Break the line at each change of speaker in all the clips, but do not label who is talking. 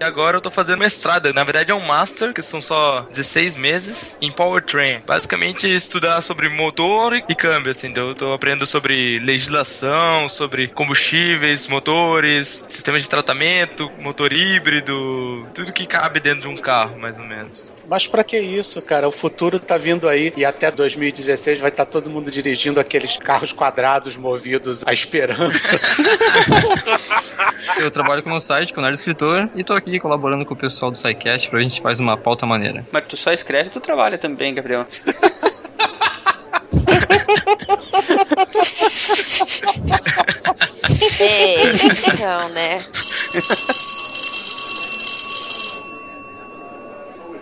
E agora eu tô fazendo mestrado. Na verdade é um master, que são só 16 meses, em powertrain. Basicamente estudar sobre motor e câmbio, assim. Então eu tô aprendendo sobre legislação, sobre combustíveis, motores, sistemas de tratamento, motor híbrido, tudo que cabe dentro de um carro, mais ou menos.
Mas para que isso, cara? O futuro tá vindo aí e até 2016 vai estar tá todo mundo dirigindo aqueles carros quadrados movidos à esperança.
Eu trabalho com um site, com o Nerd Escritor, e tô aqui colaborando com o pessoal do SciCast pra gente fazer uma pauta maneira.
Mas tu só escreve, tu trabalha também, Gabriel.
é, então, né?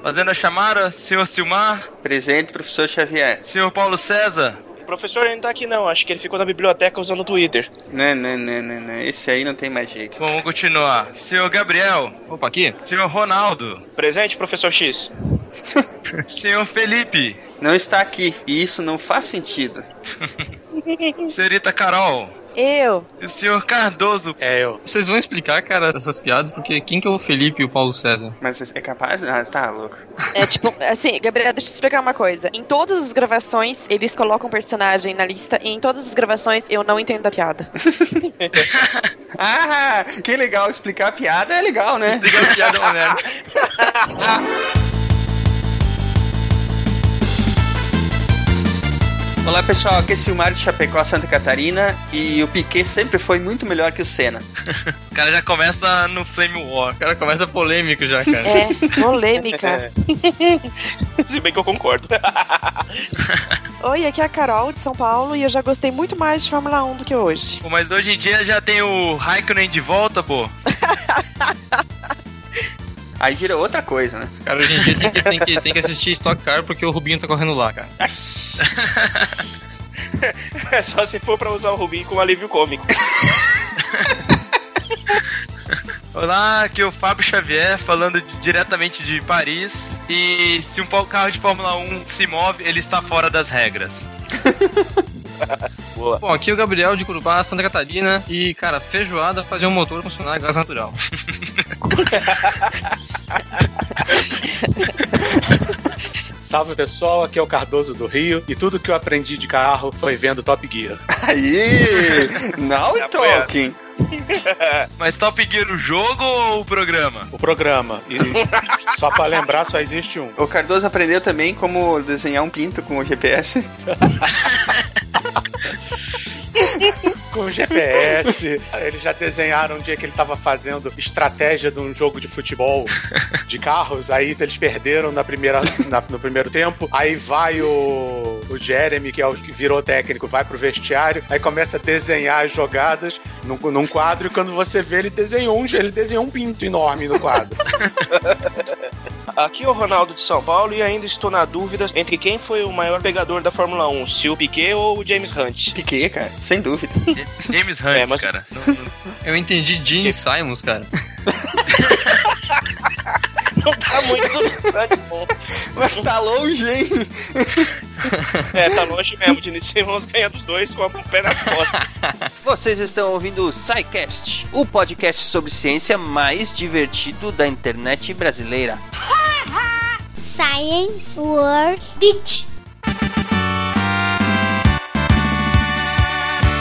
Fazendo a chamada, senhor Silmar.
Presente, professor Xavier.
Senhor Paulo César.
O professor ainda tá aqui não, acho que ele ficou na biblioteca usando o Twitter.
Não, não, não, não, não. Esse aí não tem mais jeito.
Vamos continuar. Senhor Gabriel.
Opa, aqui.
Senhor Ronaldo.
Presente, professor X.
Senhor Felipe.
Não está aqui, e isso não faz sentido.
Senhorita Carol.
Eu.
E o senhor Cardoso.
É eu.
Vocês vão explicar, cara, essas piadas, porque quem que é o Felipe e o Paulo César?
Mas é capaz? Ah, você tá louco.
É tipo, assim, Gabriel, deixa eu te explicar uma coisa. Em todas as gravações, eles colocam um personagem na lista, e em todas as gravações eu não entendo a piada.
ah, que legal. Explicar a piada é legal, né?
Explicar a piada é uma merda.
Olá pessoal, aqui é Silmar de Chapecó, Santa Catarina e o Piquet sempre foi muito melhor que o Senna.
o cara já começa no Flame War.
O cara começa polêmico já, cara.
É, polêmica.
Se bem que eu concordo.
Oi, aqui é a Carol de São Paulo e eu já gostei muito mais de Fórmula 1 do que hoje.
Pô, mas hoje em dia já tem o Raikkonen de volta, pô.
Aí vira outra coisa, né?
Cara, hoje em dia tem que, tem que, tem que assistir Stock Car porque o Rubinho tá correndo lá, cara.
é só se for pra usar o Rubinho como alívio cômico.
Olá, aqui é o Fábio Xavier falando diretamente de Paris. E se um carro de Fórmula 1 se move, ele está fora das regras.
Boa. Bom, aqui é o Gabriel de Curubá, Santa Catarina. E, cara, feijoada fazer um motor funcionar a gás natural.
Salve pessoal, aqui é o Cardoso do Rio e tudo que eu aprendi de carro foi vendo Top Gear.
Aí! Now talking!
Mas Top Gear o jogo ou o programa?
O programa. E só para lembrar, só existe um.
O Cardoso aprendeu também como desenhar um pinto com o GPS.
Com GPS. Eles já desenharam um dia que ele estava fazendo estratégia de um jogo de futebol de carros. Aí eles perderam na primeira, na, no primeiro tempo. Aí vai o, o Jeremy, que é o que virou técnico, vai pro vestiário. Aí começa a desenhar as jogadas num, num quadro. E quando você vê, ele desenhou um, ele desenhou um pinto enorme no quadro.
Aqui é o Ronaldo de São Paulo e ainda estou na dúvida entre quem foi o maior pegador da Fórmula 1, se o Piquet ou o James Hunt.
Piquet, cara, sem dúvida.
James Hunt, é, mas... cara. Não, não...
Eu entendi Gene Simons, cara.
não tá muito distante, bom.
Mas tá longe, hein?
É, tá longe mesmo. De Simmons ganha dos dois com o pé nas costas.
Vocês estão ouvindo o SciCast, o podcast sobre ciência mais divertido da internet brasileira.
Science World Beach.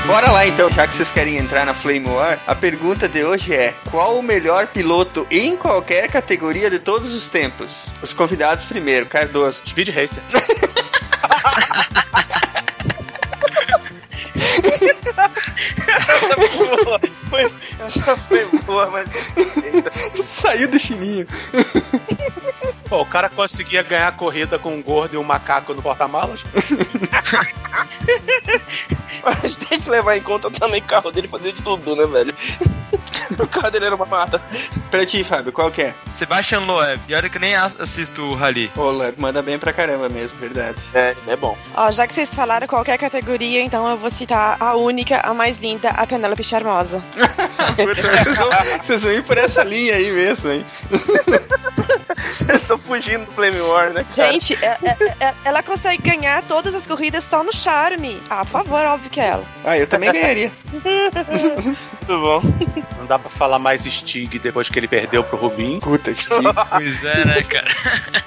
Bora lá então, já que vocês querem entrar na Flame War, a pergunta de hoje é: qual o melhor piloto em qualquer categoria de todos os tempos? Os convidados primeiro, Cardoso.
Speed Racer.
foi, foi boa, mas.
Saiu do chininho.
Pô, o cara conseguia ganhar a corrida com um gordo e um macaco no porta-malas?
Mas tem que levar em conta também que o carro dele fazia de tudo, né, velho? o carro dele era uma mata.
Pra ti, Fábio, qual que é?
Sebastian Loeb. E olha que nem assisto o Rally.
Ô, Loeb, manda bem pra caramba mesmo, verdade.
É, é bom.
Ó, já que vocês falaram qualquer categoria, então eu vou citar a única, a mais linda, a Penélope Charmosa.
vocês, vão, vocês vão ir por essa linha aí mesmo, hein?
Estou fugindo do Flame War, né,
cara? Gente, é, é, é, ela consegue ganhar todas as corridas só no charme. Ah, por favor, óbvio que é ela.
Ah, eu também ganharia.
Muito bom.
Não dá pra falar mais Stig depois que ele perdeu pro Rubinho.
Puta, Stig.
Pois é, né, cara?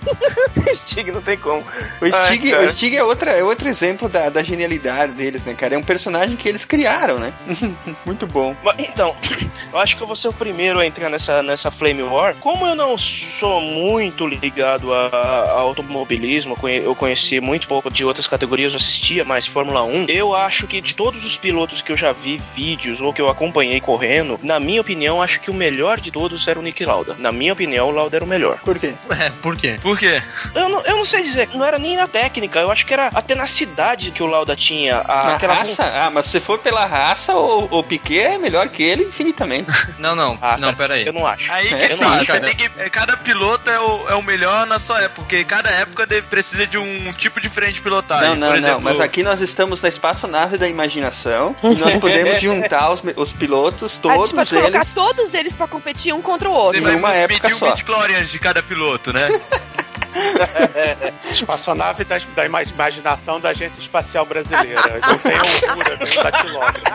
Stig não tem como.
O Stig,
Ai,
o Stig é, outra, é outro exemplo da, da genialidade deles, né, cara? É um personagem que eles criaram, né? Muito bom.
Então, eu acho que eu vou ser o primeiro a entrar nessa, nessa Flame War. Como eu não sou muito ligado a, a automobilismo, eu conhe- eu conheci muito pouco de outras categorias, eu assistia mais Fórmula 1, eu acho que de todos os pilotos que eu já vi vídeos ou que eu acompanhei correndo, na minha opinião, acho que o melhor de todos era o Nick Lauda. Na minha opinião, o Lauda era o melhor.
Por quê?
É, por quê?
Por quê?
Eu não, eu não sei dizer, não era nem na técnica, eu acho que era a tenacidade que o Lauda tinha. A,
A
aquela
raça? Ah, mas se for pela raça, o, o Piquet é melhor que ele infinitamente.
Não, não,
Ah,
não,
tá.
pera aí.
Eu não acho.
Aí que
É, sim,
você
cara.
tem que. Cada piloto é o, é o melhor na sua época, porque cada época de- precisa de um tipo diferente de pilotagem.
não, não,
Por exemplo,
não. Mas aqui nós estamos na espaçonave da imaginação e nós podemos juntar os, os pilotos,
a gente
todos
pode colocar
eles.
todos eles pra competir um contra o outro.
Você
em
vai
uma época
o
só.
mid-chlorians de cada piloto, né?
Espaçonave da, da ima- imaginação da Agência Espacial Brasileira. Não tem altura, tem um datilógrafo.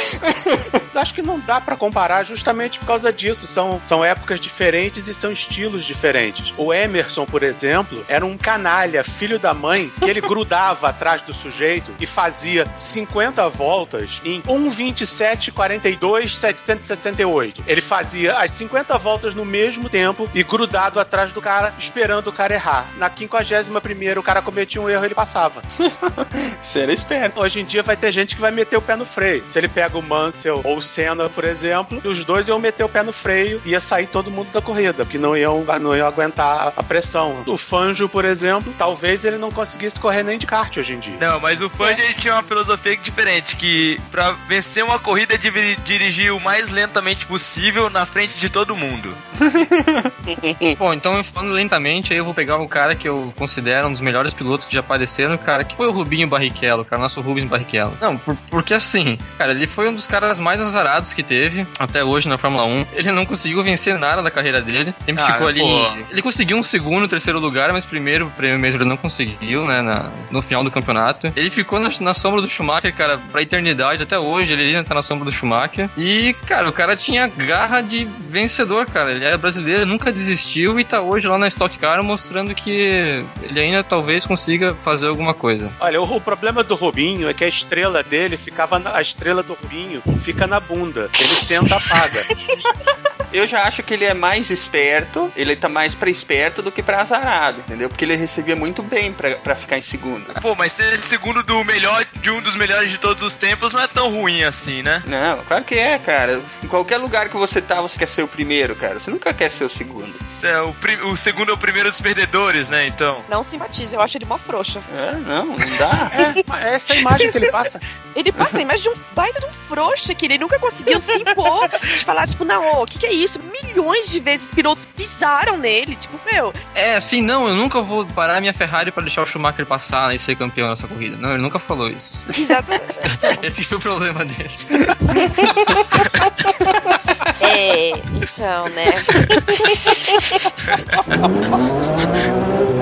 Acho que não dá pra comparar justamente por causa disso. São, são épocas diferentes e são estilos diferentes. O Emerson, por exemplo, era um canalha, filho da mãe, que ele grudava atrás do sujeito e fazia 50 voltas em 1,27, 42, 768. Ele fazia as 50 voltas no mesmo tempo e grudado atrás do cara, esperando o cara errar. Na 51 o cara cometia um erro ele passava.
Você era esperto.
Hoje em dia vai ter gente que vai meter o pé no freio. Se ele pega o Mansell ou o Senna, por exemplo, os dois iam meter o pé no freio e ia sair todo mundo da corrida, porque não iam, não iam aguentar a pressão. O Fanjo, por exemplo, talvez ele não conseguisse correr nem de kart hoje em dia.
Não, mas o Fangio ele tinha uma filosofia diferente, que pra vencer uma corrida é dirigir o mais lentamente possível na frente de todo mundo.
Bom, então falando lentamente, aí eu vou pegar o cara que eu considero um dos melhores pilotos que já apareceram, cara, que foi o Rubinho Barrichello, cara, nosso Rubens Barrichello. Não, por- porque assim, cara, ele foi um dos caras mais azarados que teve até hoje na Fórmula 1. Ele não conseguiu vencer nada da carreira dele, sempre
Ah,
ficou ali.
pô.
Ele conseguiu um segundo, terceiro lugar, mas primeiro prêmio mesmo ele não conseguiu, né, na- no final do campeonato. Ele ficou na, na sombra do Schumacher, cara, pra eternidade, até hoje ele ainda tá na sombra do Schumacher. E, cara, o cara tinha garra de vencedor, cara. Ele era brasileiro, nunca desistiu e tá hoje lá na Stock Car mostrando que ele ainda talvez consiga fazer alguma coisa.
Olha, o, o problema do Rubinho é que a estrela dele ficava na, a estrela do Rubinho fica na bunda. Ele senta apaga.
Eu já acho que ele é mais esperto, ele tá mais pra esperto do que pra azarado, entendeu? Porque ele recebia muito bem pra, pra ficar em segundo.
Pô, mas ser segundo do melhor, de um dos melhores de todos os tempos não é tão ruim assim, né?
Não, claro que é, cara. Em qualquer lugar que você tá, você quer ser o primeiro, cara. Você nunca quer ser o segundo.
É o, o segundo é o primeiro dos perdedores, né? Então.
Não simpatiza, eu acho ele mó frouxa.
É, não, não dá.
É, mas essa é a imagem que ele passa.
Ele passa a imagem de um baita de um frouxa que ele nunca conseguiu se impor de falar, tipo, não, o que, que é isso? Milhões de vezes pilotos pisaram nele. Tipo, meu,
É, assim, não, eu nunca vou parar minha Ferrari pra deixar o Schumacher passar e ser campeão nessa corrida. Não, ele nunca falou isso.
exatamente.
Esse foi o problema dele.
É, então, né?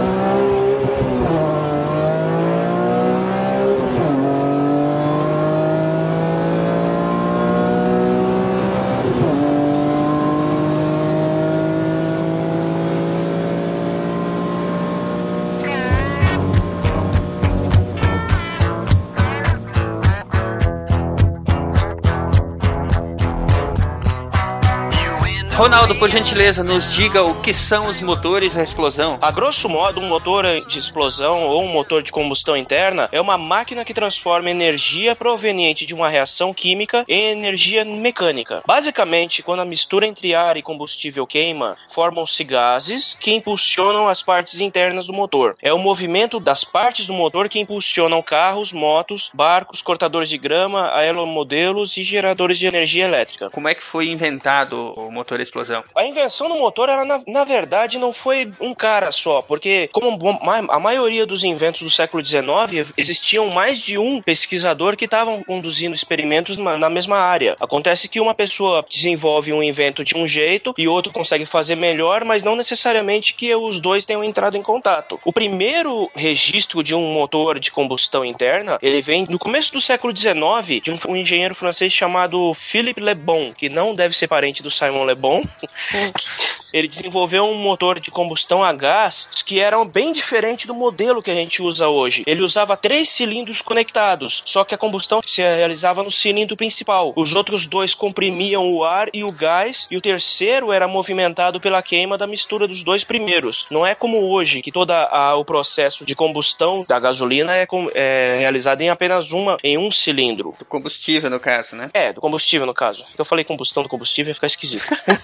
Ronaldo, por gentileza, nos diga o que são os motores da explosão.
A grosso modo, um motor de explosão ou um motor de combustão interna é uma máquina que transforma energia proveniente de uma reação química em energia mecânica. Basicamente, quando a mistura entre ar e combustível queima, formam-se gases que impulsionam as partes internas do motor. É o movimento das partes do motor que impulsionam carros, motos, barcos, cortadores de grama, aeromodelos e geradores de energia elétrica.
Como é que foi inventado o motor explosão.
A invenção do motor, ela na, na verdade não foi um cara só, porque como a maioria dos inventos do século XIX, existiam mais de um pesquisador que estavam conduzindo experimentos na, na mesma área. Acontece que uma pessoa desenvolve um invento de um jeito e outro consegue fazer melhor, mas não necessariamente que os dois tenham entrado em contato. O primeiro registro de um motor de combustão interna, ele vem no começo do século XIX de um, um engenheiro francês chamado Philippe Le Bon, que não deve ser parente do Simon Le Bon. Ele desenvolveu um motor de combustão a gás que era bem diferente do modelo que a gente usa hoje. Ele usava três cilindros conectados, só que a combustão se realizava no cilindro principal. Os outros dois comprimiam o ar e o gás, e o terceiro era movimentado pela queima da mistura dos dois primeiros. Não é como hoje, que todo o processo de combustão da gasolina é, é realizado em apenas uma, em um cilindro.
Do combustível, no caso, né?
É, do combustível, no caso. Eu falei combustão do combustível, ia ficar esquisito.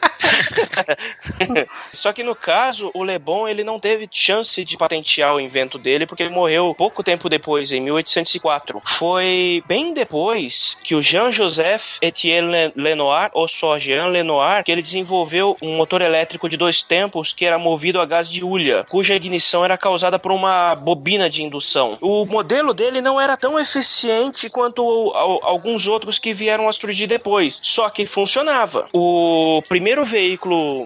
Só que no caso, o Le Bon ele não teve chance de patentear o invento dele porque ele morreu pouco tempo depois, em 1804. Foi bem depois que o Jean-Joseph Etienne Lenoir, ou só Jean Lenoir, que ele desenvolveu um motor elétrico de dois tempos que era movido a gás de hulha, cuja ignição era causada por uma bobina de indução. O modelo dele não era tão eficiente quanto o- al- alguns outros que vieram a surgir depois, só que funcionava. O primeiro veículo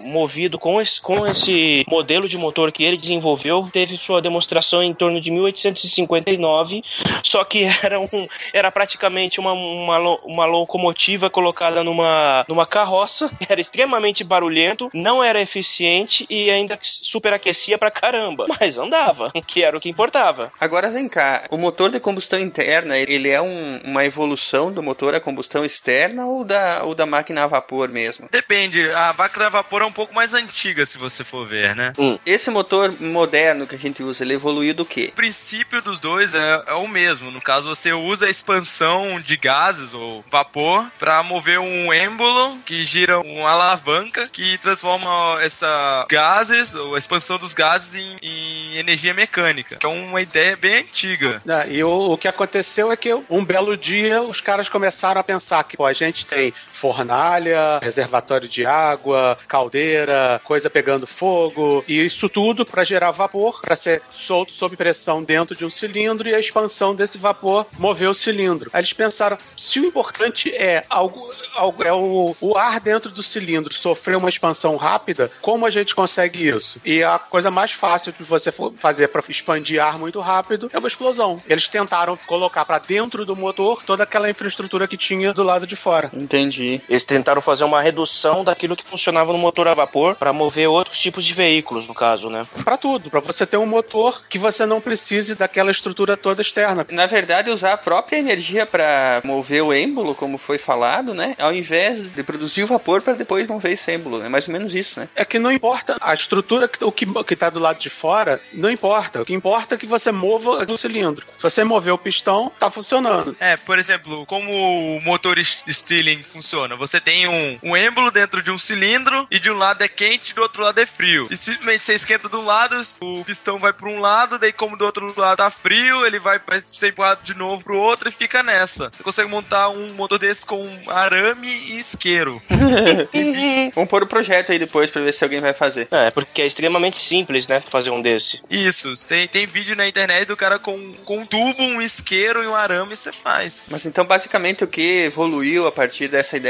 movido com esse, com esse modelo de motor que ele desenvolveu teve sua demonstração em torno de 1859, só que era, um, era praticamente uma, uma, uma locomotiva colocada numa, numa carroça, era extremamente barulhento, não era eficiente e ainda superaquecia pra caramba, mas andava, que era o que importava.
Agora vem cá, o motor de combustão interna, ele é um- uma evolução do motor a combustão externa ou da, ou da máquina a vapor mesmo?
Depende, a máquina a vapor é um pouco mais antiga, se você for ver, né?
Esse motor moderno que a gente usa, ele evoluiu do quê?
O princípio dos dois é, é o mesmo. No caso, você usa a expansão de gases ou vapor para mover um êmbolo que gira uma alavanca que transforma essa gases ou a expansão dos gases em, em energia mecânica. Que é uma ideia bem antiga.
Ah, E o, o que aconteceu é que um belo dia os caras começaram a pensar que pô, a gente tem fornalha, reservatório de água, caldeira, coisa pegando fogo, e isso tudo para gerar vapor, para ser solto sob pressão dentro de um cilindro e a expansão desse vapor mover o cilindro. Aí eles pensaram, se o importante é algo, algo é o, o ar dentro do cilindro sofrer uma expansão rápida, como a gente consegue isso? E a coisa mais fácil que você fazer para expandir ar muito rápido é uma explosão. Eles tentaram colocar para dentro do motor toda aquela infraestrutura que tinha do lado de fora.
Entendi.
Eles tentaram fazer uma redução daquilo que funcionava no motor a vapor para mover outros tipos de veículos, no caso, né?
Para tudo, para você ter um motor que você não precise daquela estrutura toda externa.
Na verdade, usar a própria energia para mover o êmbolo, como foi falado, né? Ao invés de produzir o vapor para depois mover esse êmbolo. É mais ou menos isso, né?
É que não importa a estrutura, que, o que, que tá do lado de fora, não importa. O que importa é que você mova o cilindro. Se você mover o pistão, tá funcionando.
É, por exemplo, como o motor Stirling funciona? Você tem um, um êmbolo dentro de um cilindro e de um lado é quente e do outro lado é frio. E simplesmente você esquenta de um lado, o pistão vai para um lado, daí como do outro lado tá frio, ele vai vai ser empurrado de novo pro outro e fica nessa. Você consegue montar um motor desse com arame e isqueiro.
Vamos pôr o projeto aí depois para ver se alguém vai fazer.
É, porque é extremamente simples, né? Fazer um desse.
Isso, tem, tem vídeo na internet do cara com, com um tubo, um isqueiro e um arame e você faz.
Mas então, basicamente, o que evoluiu a partir dessa ideia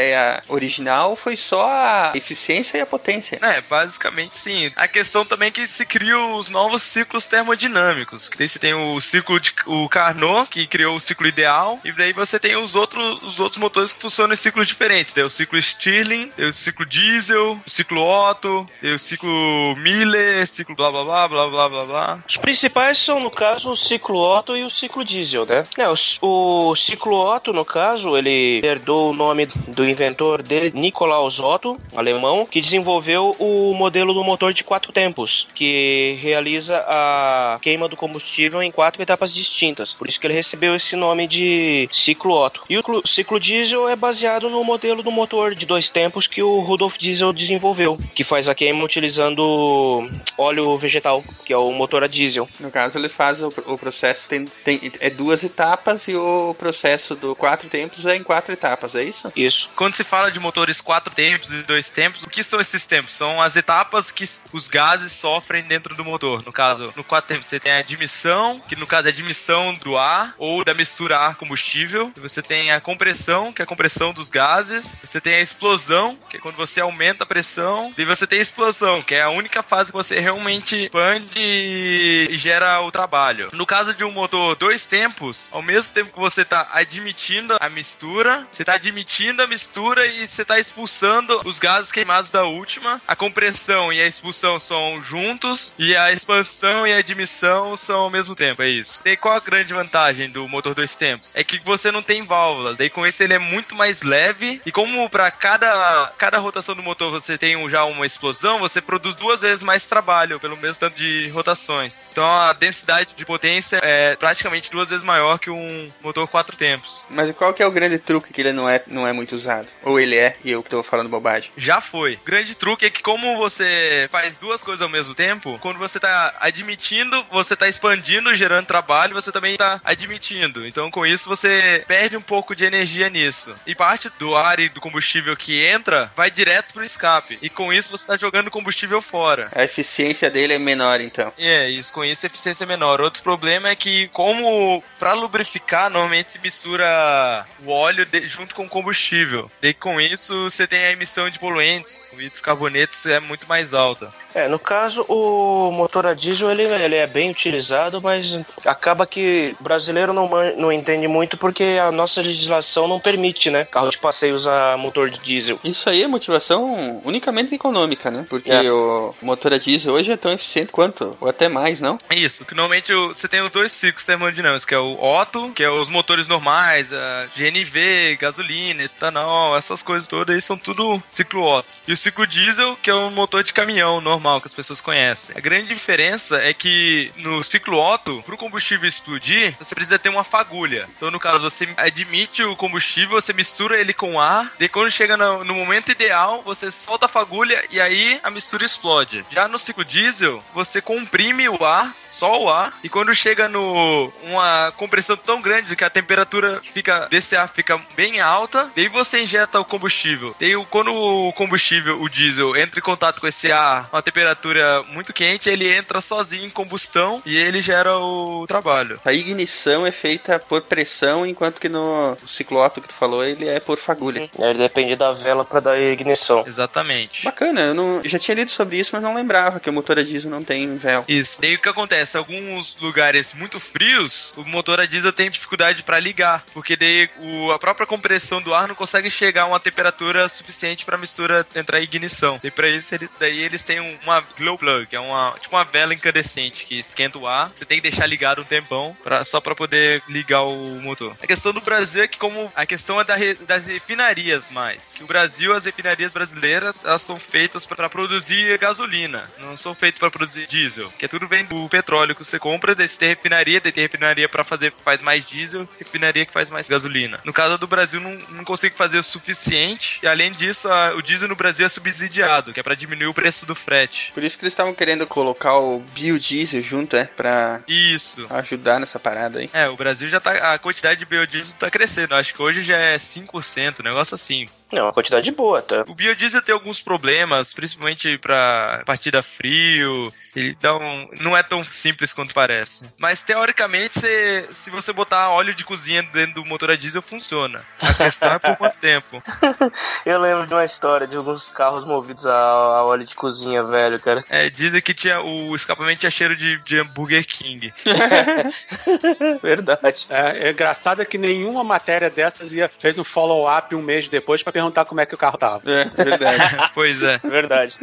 original foi só a eficiência e a potência.
É, basicamente sim. A questão também é que se criam os novos ciclos termodinâmicos. Daí você tem o ciclo de o Carnot, que criou o ciclo ideal, e daí você tem os outros, os outros motores que funcionam em ciclos diferentes. Daí o ciclo Stirling, daí o ciclo diesel, o ciclo Otto, daí o ciclo Miller, ciclo blá blá blá blá blá blá blá.
Os principais são, no caso, o ciclo Otto e o ciclo diesel, né? É, o, o ciclo Otto, no caso, ele herdou o nome do inventor dele, Nikolaus Otto, alemão, que desenvolveu o modelo do motor de quatro tempos, que realiza a queima do combustível em quatro etapas distintas. Por isso que ele recebeu esse nome de ciclo Otto. E o ciclo diesel é baseado no modelo do motor de dois tempos que o Rudolf Diesel desenvolveu, que faz a queima utilizando óleo vegetal, que é o motor a diesel.
No caso, ele faz o, o processo, tem, tem, é duas etapas e o processo do quatro tempos é em quatro etapas, é isso?
Isso.
Quando se fala de motores quatro tempos e dois tempos. O que são esses tempos? São as etapas que os gases sofrem dentro do motor. No caso, no quatro tempos você tem a admissão, que no caso é a admissão do ar ou da mistura ar-combustível. Você tem a compressão, que é a compressão dos gases. Você tem a explosão, que é quando você aumenta a pressão. E você tem a explosão, que é a única fase que você realmente expande e gera o trabalho. No caso de um motor dois tempos, ao mesmo tempo que você está admitindo a mistura, você está admitindo a mistura e você está expulsando os gases queimados da última. A compressão e a expulsão são juntos e a expansão e a admissão são ao mesmo tempo, é isso. E qual a grande vantagem do motor dois tempos? É que você não tem válvulas, daí com isso ele é muito mais leve e como para cada, cada rotação do motor você tem já uma explosão, você produz duas vezes mais trabalho pelo mesmo tanto de rotações. Então a densidade de potência é praticamente duas vezes maior que um motor quatro tempos.
Mas qual que é o grande truque que ele não é, não é muito usado? Ou ele é e eu que tô falando bobagem?
Já foi. O grande truque é que como você faz duas coisas ao mesmo tempo, quando você tá admitindo, você tá expandindo, gerando trabalho, você também tá admitindo. Então com isso você perde um pouco de energia nisso. E parte do ar e do combustível que entra vai direto pro escape. E com isso você tá jogando combustível fora.
A eficiência dele é menor, então.
É, isso, com isso a eficiência é menor. Outro problema é que, como para lubrificar, normalmente se mistura o óleo de- junto com o combustível. E com isso você tem a emissão de poluentes, o hidrocarbonetos é muito mais alta.
É, no caso, o motor a diesel ele, ele é bem utilizado, mas acaba que o brasileiro não, não entende muito porque a nossa legislação não permite, né? Carro de passeio usar motor de diesel.
Isso aí é motivação unicamente econômica, né? Porque
É.
o motor a diesel hoje é tão eficiente quanto, ou até mais, não?
Isso, que normalmente você tem os dois ciclos termodinâmicos, que é o Otto, que é os motores normais, a GNV, gasolina, etanol, essas coisas todas aí são tudo ciclo Otto. E o ciclo diesel, que é um motor de caminhão normal que as pessoas conhecem. A grande diferença é que no ciclo Otto, para o combustível explodir, você precisa ter uma fagulha. Então, no caso, você admite o combustível, você mistura ele com ar, e quando chega no, no momento ideal, você solta a fagulha e aí a mistura explode. Já no ciclo diesel, você comprime o ar, só o ar, e quando chega no uma compressão tão grande que a temperatura fica desse ar fica bem alta, daí você injeta o combustível. Daí o- quando o combustível, o diesel, entra em contato com esse ar, uma temperatura muito quente, ele entra sozinho em combustão e ele gera o trabalho.
A ignição é feita por pressão, enquanto que no ciclo Otto que tu falou, ele é por fagulha.
Ele depende da vela para dar ignição.
Exatamente.
Bacana, eu, não, já tinha lido sobre isso, mas não lembrava que o motor a diesel não tem véu.
Isso. Daí o que acontece? Alguns lugares muito frios, o motor a diesel tem dificuldade para ligar, porque daí o, a própria compressão do ar não consegue chegar a uma temperatura suficiente para a mistura entrar em ignição. E para isso eles daí eles têm um- uma glow plug, que é uma tipo uma vela incandescente que esquenta o ar. Você tem que deixar ligado um tempão pra, só para poder ligar o motor. A questão do Brasil é que como a questão é da re- das refinarias mais, que o Brasil as refinarias brasileiras elas são feitas para produzir gasolina, não são feitas para produzir diesel, que é tudo vem do petróleo que você compra, daí você tem refinaria, daí tem refinaria para fazer faz mais diesel, refinaria que faz mais gasolina. No caso do Brasil não, não consegue fazer o suficiente e além disso a- o diesel no Brasil é subsidiado, que é para diminuir o preço do frete.
Por isso que eles estavam querendo colocar o biodiesel junto, é? Pra
Isso.
ajudar nessa parada aí.
É, o Brasil já tá. A quantidade de biodiesel tá crescendo. Acho que hoje já é 5%, um negócio assim.
Não, uma quantidade boa, tá?
O biodiesel tem alguns problemas, principalmente pra partida frio. Ele dá um, não é tão simples quanto parece. Mas teoricamente, se, se você botar óleo de cozinha dentro do motor a diesel, funciona. A questão é por quanto tempo.
Eu lembro de uma história de alguns carros movidos a, a óleo de cozinha, velho, cara.
É, dizem que tinha o escapamento tinha cheiro de, de Burger King.
Verdade.
É, é engraçado é que nenhuma matéria dessas ia, fez um follow-up um mês depois pra perguntar como é que o carro tava.
É, verdade.
pois é.
Verdade.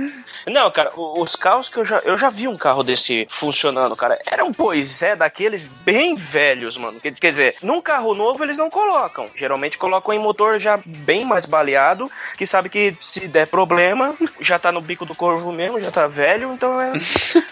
Não, cara, os carros que eu já. Eu já vi um carro desse funcionando, cara. Era um poisé daqueles bem velhos, mano. Quer dizer, num carro novo eles não colocam. Geralmente colocam em motor já bem mais baleado, que sabe que se der problema, já tá no bico do corvo mesmo, já tá velho, então é,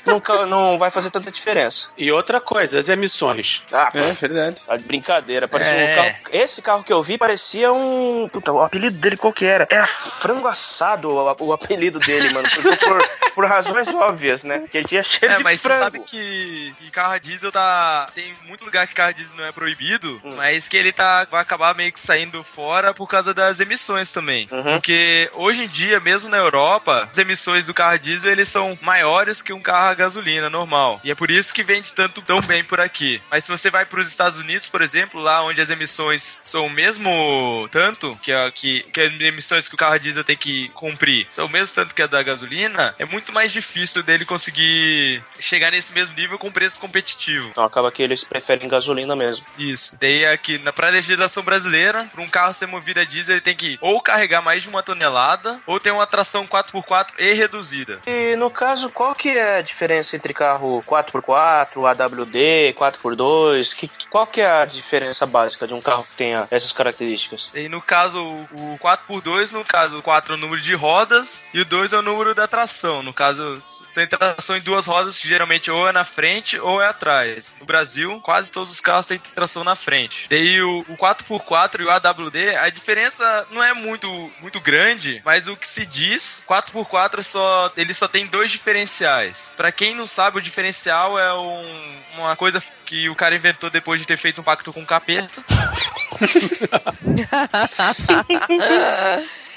não, ca- não vai fazer tanta diferença.
E outra coisa, as emissões.
Ah,
É, verdade.
Tá de brincadeira, parecia
É.
um carro. Esse carro que eu vi parecia um. Puta, o apelido dele qual que era? Era frango assado o, o apelido dele, mano. Por, por, por razões óbvias, né? Que ele tinha cheiro
É,
de
mas você
frango.
sabe que, que carro a diesel tá. Tem muito lugar que carro a diesel não é proibido, mas que ele tá. Vai acabar meio que saindo fora por causa das emissões também.
Uhum.
Porque hoje em dia, mesmo na Europa, as emissões do carro a diesel eles são maiores que um carro a gasolina normal. E é por isso que vende tanto tão bem por aqui. Mas se você vai para os Estados Unidos, por exemplo, lá onde as emissões são o mesmo tanto que, a, que, que as emissões que o carro a diesel tem que cumprir, são o mesmo tanto que a da gasolina, é muito mais difícil dele conseguir chegar nesse mesmo nível com preço competitivo.
Então acaba que eles preferem gasolina mesmo.
Isso. Daí aqui, na pra legislação brasileira, para um carro ser movido a diesel, ele tem que ou carregar mais de uma tonelada, ou ter uma tração 4x4 e reduzida.
E no caso, qual que é a diferença entre carro 4x4, AWD, 4x2? Que, qual que é a diferença básica de um carro que tenha essas características?
E no caso, o 4x2, no caso, o 4 é o número de rodas e o 2 é o número da tração. No caso, sem tração em duas rodas, que geralmente ou é na frente ou é atrás. No Brasil, quase todos os carros têm tração na frente. Daí o, o 4x4 e o AWD, a diferença não é muito, muito grande, mas o que se diz, 4x4 só, ele só tem dois diferenciais. Para quem não sabe, o diferencial é um, uma coisa que o cara inventou depois de ter feito um pacto com o capeta.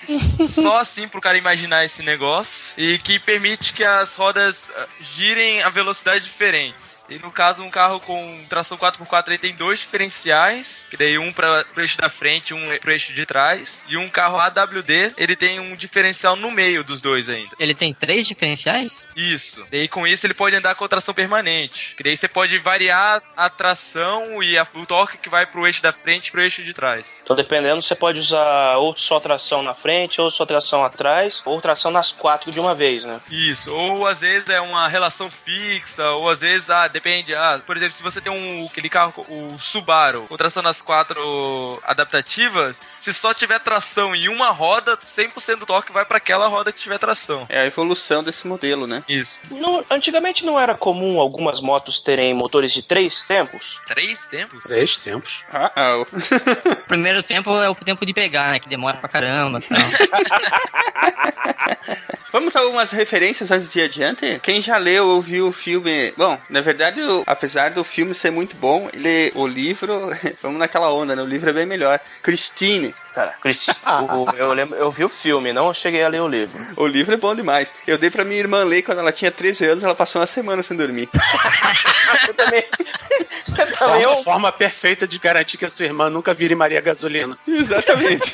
Só assim pro cara imaginar esse negócio e que permite que as rodas ah, girem a velocidades diferentes. E no caso, um carro com tração 4x4 ele tem dois diferenciais, que daí um para o eixo da frente, um pro eixo de trás. E um carro AWD, ele tem um diferencial no meio dos dois ainda.
Ele tem três diferenciais?
Isso. E com isso ele pode andar com tração permanente. Que daí você pode variar a tração e a, o torque que vai pro eixo da frente e pro eixo de trás.
Então, dependendo, você pode usar ou só tração na frente, ou só tração atrás, ou tração nas quatro de uma vez, né?
Isso. Ou às vezes é uma relação fixa, ou às vezes, ah, depende. Ah, por exemplo, se você tem um aquele carro, o Subaru, com tração nas quatro adaptativas, se só tiver tração em uma roda, 100% do torque vai para aquela roda que tiver tração.
É a evolução desse modelo, né?
Isso.
No- antigamente não era comum algumas motos terem motores de três tempos?
Três tempos?
Três tempos.
Ah, ah,
O primeiro tempo é o tempo de pegar, né? Que demora pra caramba. e tal.
Vamos dar algumas referências antes de ir adiante? Quem já leu ou viu o filme. Bom, na verdade, o- apesar do filme ser muito bom, ele, o livro. Vamos naquela onda, né? O livro é bem melhor. Christine.
Cara, Cris, o- eu, lembro, eu vi o filme, não cheguei a ler o livro.
O livro é bom demais. Eu dei pra minha irmã ler quando ela tinha 13 anos, ela passou uma semana sem dormir.
Você também. Você também é
Forma,
um
forma perfeita de garantir que a sua irmã nunca vire Maria Gasolina.
Exatamente.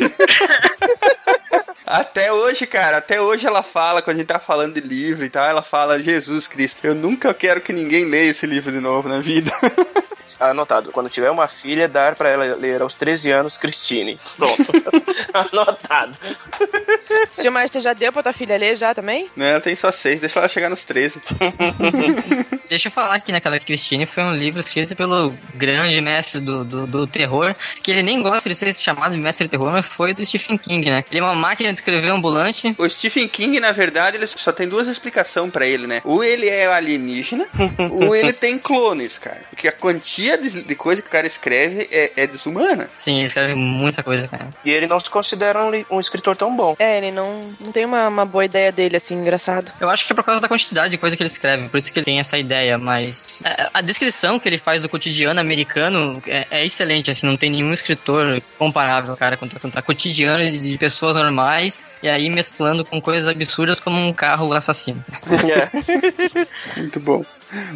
Até hoje, cara, até hoje ela fala, quando a gente tá falando de livro e tal, ela fala, Jesus Cristo, eu nunca quero que ninguém leia esse livro de novo na vida.
Anotado. Quando tiver uma filha, dar pra ela ler aos 13 anos Christine. Pronto. Anotado.
Tio Master já deu pra tua filha ler já também?
né, ela tem só seis, deixa ela chegar nos 13.
Deixa eu falar que naquela Christine foi um livro escrito pelo grande mestre do, do, do terror, que ele nem gosta de ser chamado de mestre do terror, mas foi do Stephen King, né? Ele é uma máquina de escrever ambulante.
O Stephen King, na verdade, ele só tem duas explicações pra ele, né? Ou ele é alienígena, ou ele tem clones, cara. Porque a quantia de, de coisa que o cara escreve é, é desumana.
Sim, ele escreve muita coisa, cara.
E ele não se considera um, um escritor tão bom.
É, ele não, não tem uma, uma boa ideia dele, assim, engraçado.
Eu acho que é por causa da quantidade de coisa que ele escreve, por isso que ele tem essa ideia, mas é, a descrição que ele faz do cotidiano americano é, é excelente, assim, não tem nenhum escritor comparável, cara, com o cotidiano de, de pessoas normais e aí mesclando com coisas absurdas como um carro assassino.
É.
Muito bom.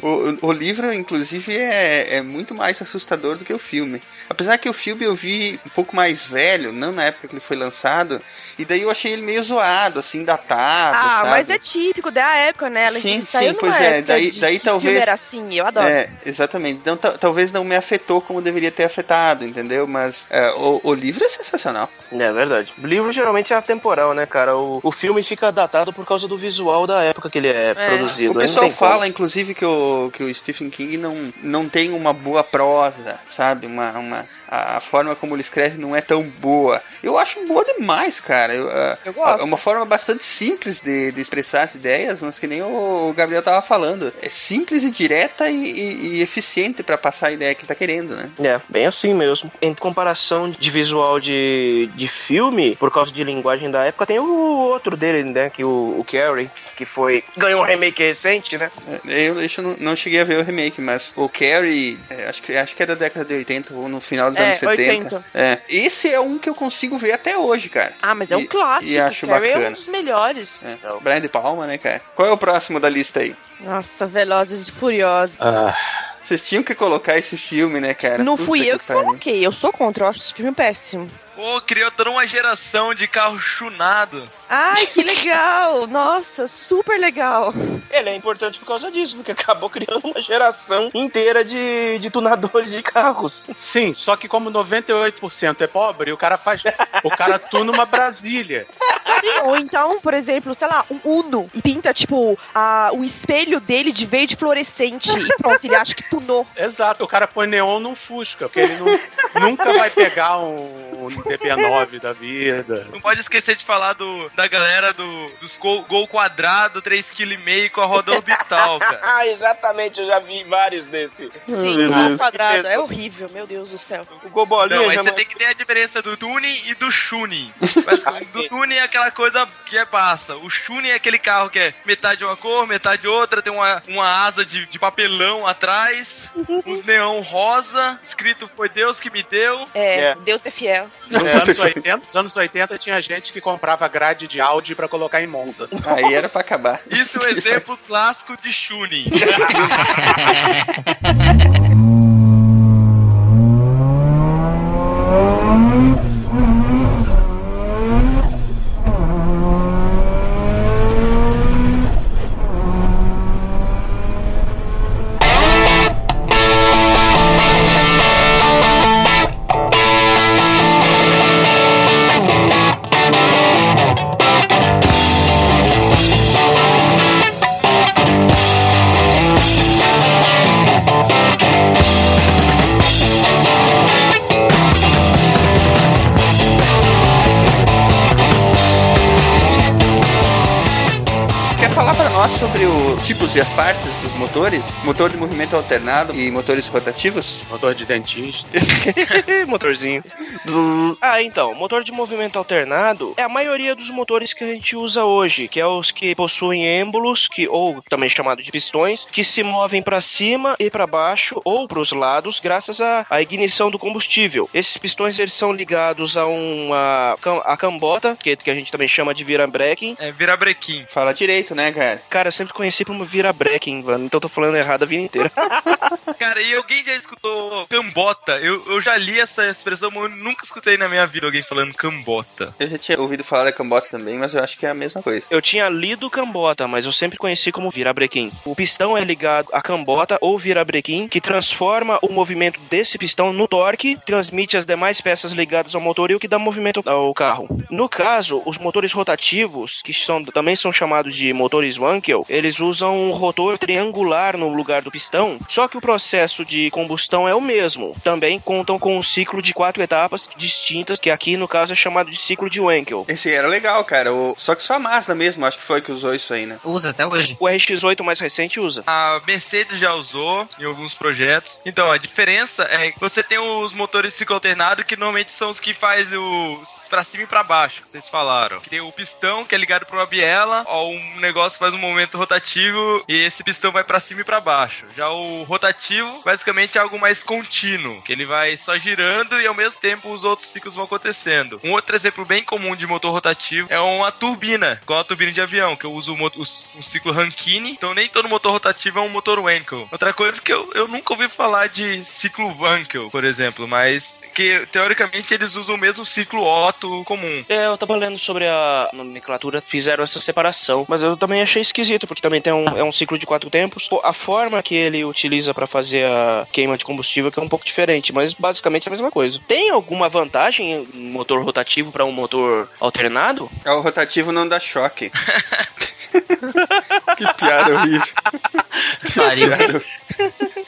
O, o- livro, inclusive, é, é muito mais assustador do que o filme. Apesar que o filme eu vi um pouco mais velho, não na época que ele foi lançado, e daí eu achei ele meio zoado, assim, datado.
Ah,
sabe?
mas é típico da época, né? Ela
Sim, sim, pois é, daí-
de,
daí
que
talvez-
filme era assim, eu adoro.
É, exatamente. Então, ta- talvez não me afetou como deveria ter afetado, entendeu? Mas é, o, o livro é sensacional.
É verdade. O livro geralmente é atemporal, né, cara? O, o filme fica datado por causa do visual da época que ele é, produzido.
O
não
pessoal
tem como.
fala, inclusive, que o, que o Stephen King não, não tem uma boa prosa, sabe? Uma, uma, a, forma como ele escreve não é tão boa. Eu acho boa demais, cara. Eu,
Eu gosto.
É uma forma bastante simples de, de expressar as ideias, mas que nem o Gabriel tava falando. É simples e direta e, e- e eficiente pra passar a ideia que ele tá querendo, né?
É, bem assim mesmo. Em comparação de visual de, de filme, por causa de linguagem da época, tem o outro dele, né? Que o, o Carrie, que foi. ganhou um remake recente, né?
É, Eu, Eu não, não cheguei a ver o remake, mas o Carrie, é, acho, que, acho que é da década de 80 ou no final dos
É,
anos 70.
80.
É. Esse é um que eu consigo ver até hoje, cara.
Ah, mas é um
E-
clássico.
e acho
Carrie é um
bacana.
dos melhores.
É. Brian De Palma, né, cara? Qual é o próximo da lista aí?
Nossa, Velozes e Furiosos.
Ah,
Vocês tinham que colocar esse filme, né, cara?
Não
Puta
fui eu que
pariu.
coloquei, eu sou contra, eu acho esse filme péssimo.
Pô, criou toda uma geração de carro chunado.
Ai, que legal! Nossa, super legal.
Ele é importante por causa disso, porque acabou criando uma geração inteira de, de tunadores de carros.
sim, só que como 98% é pobre, o cara faz. o cara tuna uma Brasília.
Sim, ou então, por exemplo, sei lá, um Uno e pinta, tipo, a, o espelho dele de verde fluorescente e pronto, ele acha que tunou.
Exato, o cara põe neon num Fusca, porque ele não- nunca vai pegar um, um DP9 da vida.
Não pode esquecer de falar do, da galera do, dos gol, gol quadrado, 3,5 kg com a roda orbital, cara.
Ah, exatamente, eu já vi vários desses.
Sim,
Deus.
quadrado. É horrível, meu Deus do céu.
O Gobolinha
Não, aí
já
você
não...
tem que ter a diferença do tuning e do tuning. Mas
Ah,
do tuning é aquela coisa que é passa. O tuning é aquele carro que é metade uma cor, metade outra, tem uma, uma asa de, de papelão atrás, uns neon rosa, escrito foi Deus que me deu.
É,
É.
Deus é fiel.
Nos anos 80, nos anos 80 tinha gente que comprava grade de Audi pra colocar em Monza.
Aí era pra acabar.
Isso é um exemplo clássico de tuning.
e as partes dos motores? Motor de movimento alternado e motores rotativos?
Motor de dentista.
Motorzinho. Ah, então, motor de movimento alternado é a maioria dos motores que a gente usa hoje, que é os que possuem êmbolos, que ou também chamado de pistões, que se movem para cima e para baixo ou para os lados graças à, à ignição do combustível. Esses pistões eles são ligados a uma a cambota, que, que a gente também chama de virabrequim.
É virabrequim.
Fala direito, né, cara?
Cara, eu sempre conheci como virabrequim, mano, então tô falando errado a vida inteira.
Cara, e alguém já escutou cambota? Eu, eu já li essa expressão, mas eu nunca escutei na minha vida alguém falando cambota.
Eu já tinha ouvido falar da cambota também, mas eu acho que é a mesma coisa.
Eu tinha lido cambota, mas eu sempre conheci como virabrequim. O pistão é ligado à cambota ou virabrequim, que transforma o movimento desse pistão no torque, transmite as demais peças ligadas ao motor e o que dá movimento ao carro. No caso, os motores rotativos, que são, também são chamados de motores Wankel, eles usam um rotor triangular no lugar do pistão, só que o processo de combustão é o mesmo. Também contam com um ciclo de quatro etapas distintas, que aqui no caso é chamado de ciclo de Wankel.
Esse era legal, cara. O... Só que só a Mazda mesmo, acho que foi que usou isso aí, né?
Usa até hoje.
O RX-8 mais recente usa.
A Mercedes já usou em alguns projetos. Então, a diferença é que você tem os motores ciclo alternado, que normalmente são os que faz o pra cima e pra baixo, que vocês falaram. Que tem o pistão, que é ligado pra uma biela, ó, um negócio faz um movimento rotativo e esse pistão vai pra cima e pra baixo. Já o rotativo, basicamente é algo mais contínuo, que ele vai só girando e ao mesmo tempo os outros ciclos vão acontecendo. Um outro exemplo bem comum de motor rotativo é uma turbina, igual a turbina de avião, que eu uso o, o o ciclo Rankine, então nem todo motor rotativo é um motor Wankel. Outra coisa que eu, eu nunca ouvi falar de ciclo Wankel, por exemplo, mas que teoricamente eles usam o mesmo ciclo Otto comum.
É, eu tava lendo sobre a nomenclatura, fizeram essa separação, mas eu também achei esquisito, porque também tem um, é um ciclo de quatro tempos. A forma que ele utiliza pra fazer a queima de combustível que é um pouco diferente, mas basicamente é a mesma coisa. Tem alguma vantagem em motor rotativo pra um motor alternado?
É o rotativo não dá choque. que piada horrível.
Pariu.
Piada-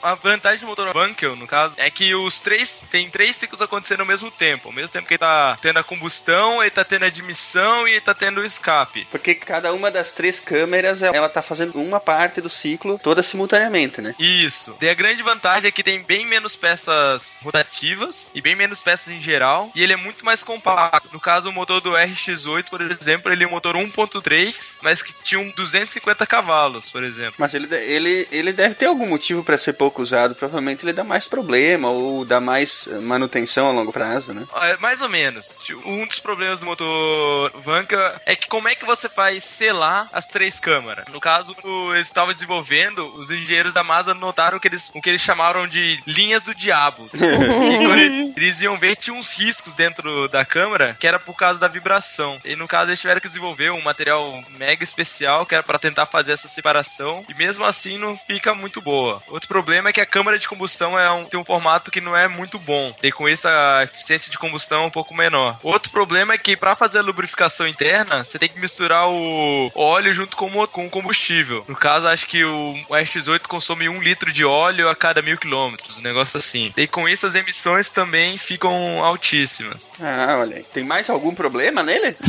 A vantagem do motor Wankel, no caso, é que os três tem três ciclos acontecendo ao mesmo tempo. Ao mesmo tempo que ele tá tendo a combustão, ele tá tendo a admissão e ele tá tendo o escape.
Porque cada uma das três câmeras, ela tá fazendo uma parte do ciclo toda simultaneamente, né?
Isso. E a grande vantagem é que tem bem menos peças rotativas e bem menos peças em geral. E ele é muito mais compacto. No caso, o motor do RX8, por exemplo, ele é um motor 1.3, mas que tinha um 250 cavalos, por exemplo.
Mas ele, ele, ele deve ter algum motivo para ser pouco usado. Provavelmente ele dá mais problema ou dá mais manutenção a longo prazo, né?
É, mais ou menos. Tipo, Um dos problemas do motor Vanca é que como é que você faz selar as três câmaras? No caso, eles estavam desenvolvendo, os engenheiros da Mazda notaram que eles, o que eles chamaram de linhas do diabo. eles iam ver, tinha uns riscos dentro da câmera que era por causa da vibração. E no caso, eles tiveram que desenvolver um material mega especial que era para tentar fazer essa separação. E mesmo assim, não fica muito boa. Outro problema é que a câmara de combustão é um, tem um formato que não é muito bom. E com isso, a eficiência de combustão é um pouco menor. Outro problema é que para fazer a lubrificação interna, você tem que misturar o óleo junto com o, com o combustível. No caso, acho que o RX8 consome um litro de óleo a cada mil quilômetros, um negócio assim. E com isso, as emissões também ficam altíssimas.
Ah, olha aí. Tem mais algum problema nele?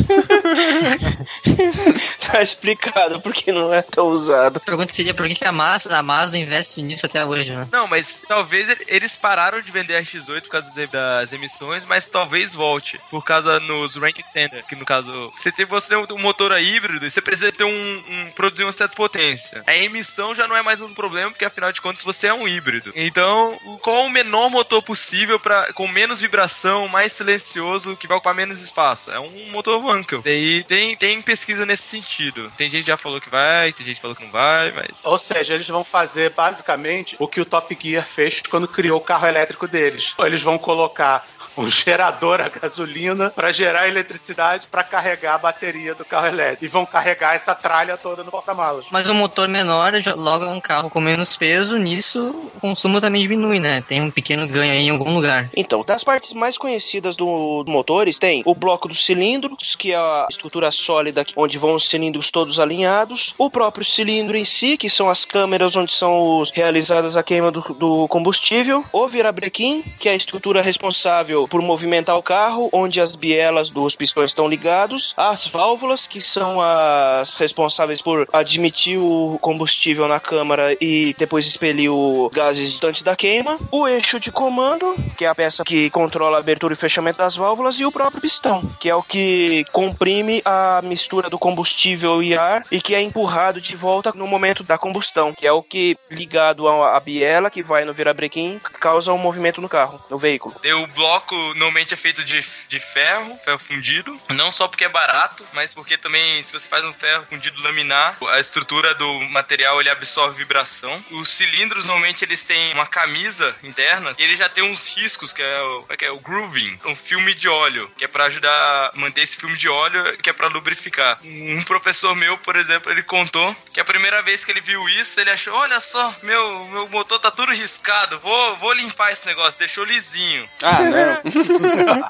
tá explicado porque não é tão usado.
A pergunta seria por que que a Mazda, a Mazda investe nisso até hoje, né?
Não, mas talvez ele- eles pararam de vender a X8 por causa das- emissões, mas talvez volte. Por causa nos rank standard, que no caso, você tem, você tem um motor a híbrido e você precisa ter um, um- produzir uma certa potência. A emissão já não é mais um problema, porque afinal de contas você é um híbrido. Então, qual o menor motor possível para com menos vibração, mais silencioso, que vai ocupar menos espaço? É um motor Wankel. Daí tem, tem pesquisa nesse sentido. Tem gente que já falou que vai, tem gente que falou que não vai, mas
Ou seja, eles vão fazer basicamente o que o Top Gear fez quando criou o carro elétrico deles. Eles vão colocar um gerador a gasolina para gerar eletricidade para carregar a bateria do carro elétrico. E vão carregar essa tralha toda no porta-malas.
Mas um motor menor, já- logo é um carro com menos peso, nisso o consumo também diminui, né? Tem um pequeno ganho aí em algum lugar.
Então, das partes mais conhecidas do, do motores, tem o bloco dos cilindros, que é a estrutura sólida onde vão os cilindros todos alinhados, o próprio cilindro em si, que são as câmeras onde são os, realizadas a queima do, do combustível, o virabrequim, que é a estrutura responsável por movimentar o carro, onde as bielas dos pistões estão ligados, as válvulas, que são as responsáveis por admitir o combustível na câmara e depois expelir o gases antes da queima, o eixo de comando, que é a peça que controla a abertura e fechamento das válvulas, e o próprio pistão, que é o que comprime a mistura do combustível e ar e que é empurrado de volta no momento da combustão, que é o que, ligado à biela que vai no virabrequim, causa um movimento no carro, no veículo.
E o bloco normalmente é feito de, de ferro, ferro fundido. Não só porque é barato, mas porque também, se você faz um ferro fundido laminar, a estrutura do material ele absorve vibração. Os cilindros normalmente eles têm uma camisa interna e ele já tem uns riscos, que é o, é que é? o grooving, um filme de óleo, que é pra ajudar a manter esse filme de óleo, que é pra lubrificar. Um professor meu, por exemplo, ele contou que a primeira vez que ele viu isso, ele achou: olha só, meu, meu motor tá tudo riscado, vou, vou limpar esse negócio, deixou lisinho.
Ah, não.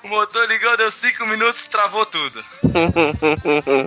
O motor ligou, deu 5 minutos, travou tudo.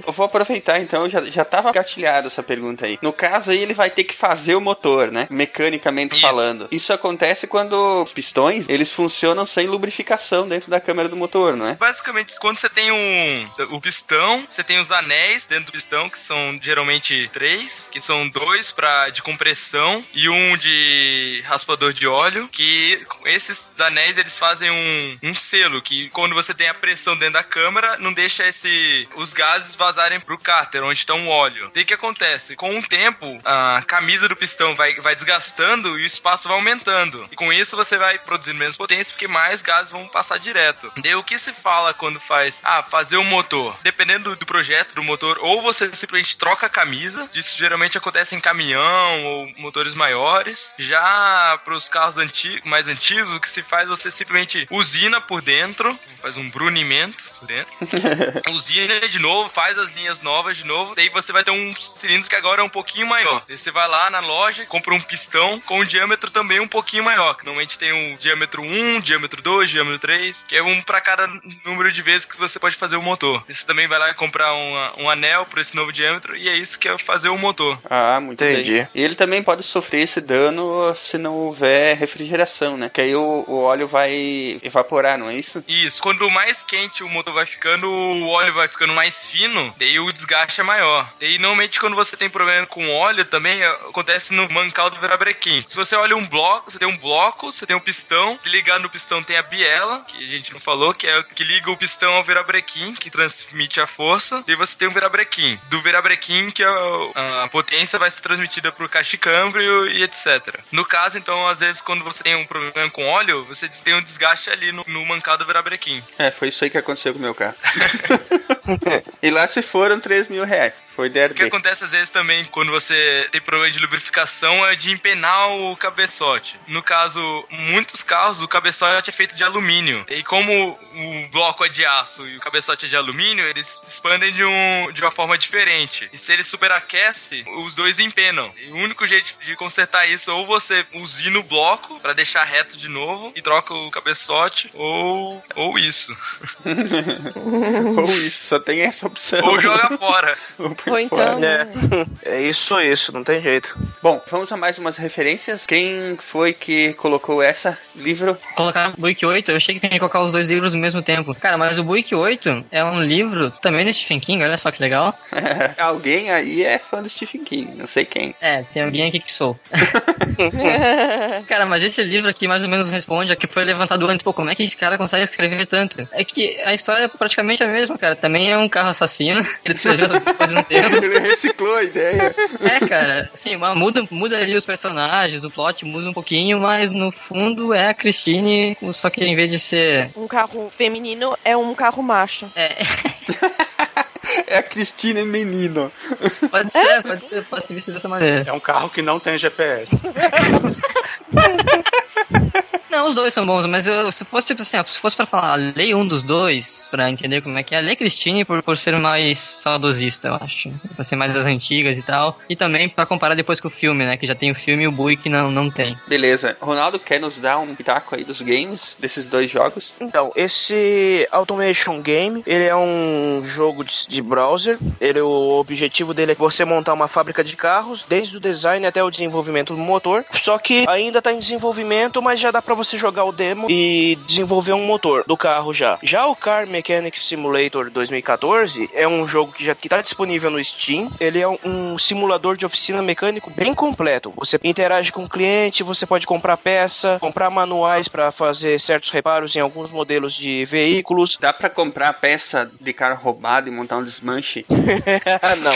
Eu vou aproveitar então, já, já tava gatilhado essa pergunta aí. No caso aí, ele vai ter que fazer o motor, né? Mecanicamente
Isso.
falando. Isso acontece quando os pistões, eles funcionam sem lubrificação dentro da câmera do motor, não é?
Basicamente, quando você tem um o pistão, você tem os anéis dentro do pistão, que são geralmente três, que são dois para de compressão e um de raspador de óleo, que esses anéis eles fazem um, um selo, que quando você tem a pressão dentro da câmara, não deixa esse os gases vazarem pro cárter, onde está o óleo. Daí o que acontece? Com o tempo, a camisa do pistão vai, vai desgastando e o espaço vai aumentando. E com isso você vai produzindo menos potência, porque mais gases vão passar direto. Daí o que se fala quando faz, ah, fazer o motor? Dependendo do, projeto do motor, ou você simplesmente troca a camisa, isso geralmente acontece em caminhão ou motores maiores. Já para os carros antigos, mais antigos, o que se faz, você simplesmente usina por dentro, faz um brunimento, por dentro. Usina ele de novo, faz as linhas novas de novo. Daí você vai ter um cilindro que agora é um pouquinho maior. Daí você vai lá na loja, compra um pistão com um diâmetro também um pouquinho maior. Normalmente tem um diâmetro 1, diâmetro 2, diâmetro 3, que é um para cada número de vezes que você pode fazer o motor. Você também vai lá comprar um, um anel por esse novo diâmetro e é isso que é fazer o motor.
Ah, muito
Entendi.
bem. E ele também pode sofrer esse dano se não houver refrigeração, né? Que aí o, o óleo vai evaporar, não é isso?
Isso, quando mais quente o motor vai ficando, o óleo vai ficando mais fino, daí o desgaste é maior. Daí normalmente quando você tem problema com óleo também é, acontece no mancal do virabrequim. Se você olha um bloco, você tem um bloco, você tem um pistão, ligado no pistão tem a biela, que a gente não falou, que é o que liga o pistão ao virabrequim, que transmite a força, e você tem um virabrequim. Do virabrequim que a, a potência vai ser transmitida pro câmbio e etc. No caso, então, às vezes quando você tem um problema com óleo, você tem um desgaste ali no, no mancal do virabrequim.
É, foi isso aí que aconteceu com meu carro. e lá se foram 3 mil reais. Foi
O que acontece às vezes também quando você tem problema de lubrificação é de empenar o cabeçote. No caso, muitos carros o cabeçote é feito de alumínio. E como o bloco é de aço e o cabeçote é de alumínio, eles expandem de, um, de uma forma diferente. E se ele superaquece, os dois empenam. E o único jeito de consertar isso ou você usina o bloco para deixar reto de novo e troca o cabeçote ou ou isso.
Ou isso, só tem essa opção.
ou joga fora.
Então.
fora.
É. É isso, isso, não tem jeito.
Bom, vamos a mais umas referências. Quem foi que colocou essa livro?
Colocar Buick 8, eu achei que ia colocar os dois livros ao mesmo tempo. Cara, mas o Buick 8 é um livro também do Stephen King, olha só que legal.
Alguém aí é fã do Stephen King, não sei quem.
É, tem alguém aqui que sou. cara, mas esse livro aqui mais ou menos responde a que foi levantado antes. Pô, como é que esse cara consegue escrever tanto? É que a história é praticamente a mesma, cara. Também é um carro assassino. Ele escreveu tempo.
Ele reciclou a ideia.
É, cara, assim, mas muda, muda ali os personagens, o plot muda um pouquinho, mas no fundo é a Christine, só que em vez de ser.
Um carro feminino é um carro macho.
É,
É a Cristina Menino.
pode ser, pode ser, pode ser visto dessa maneira.
É um carro que não tem GPS.
Não, os dois são bons, mas eu, se fosse tipo assim, ó, se fosse pra falar, lei um dos dois, pra entender como é que é, lei Christine por, por ser mais saudosista, eu acho. Pra ser mais das antigas e tal. E também pra comparar depois com o filme, né? Que já tem o filme e o Buick não, não tem.
Beleza. Ronaldo, quer nos dar um pitaco aí dos games, desses dois jogos?
Então, esse Automation Game, ele é um jogo de, de browser. Ele, o objetivo dele é você montar uma fábrica de carros, desde o design até o desenvolvimento do motor. Só que ainda está em desenvolvimento, mas já dá para você jogar o demo e desenvolver um motor do carro já. Já o Car Mechanic Simulator 2014 é um jogo que já que tá disponível no Steam. Ele é um, simulador de oficina mecânico bem completo. Você interage com o cliente, você pode comprar peça, comprar manuais para fazer certos reparos em alguns modelos de veículos.
Dá pra comprar peça de carro roubado e montar um desmanche?
não.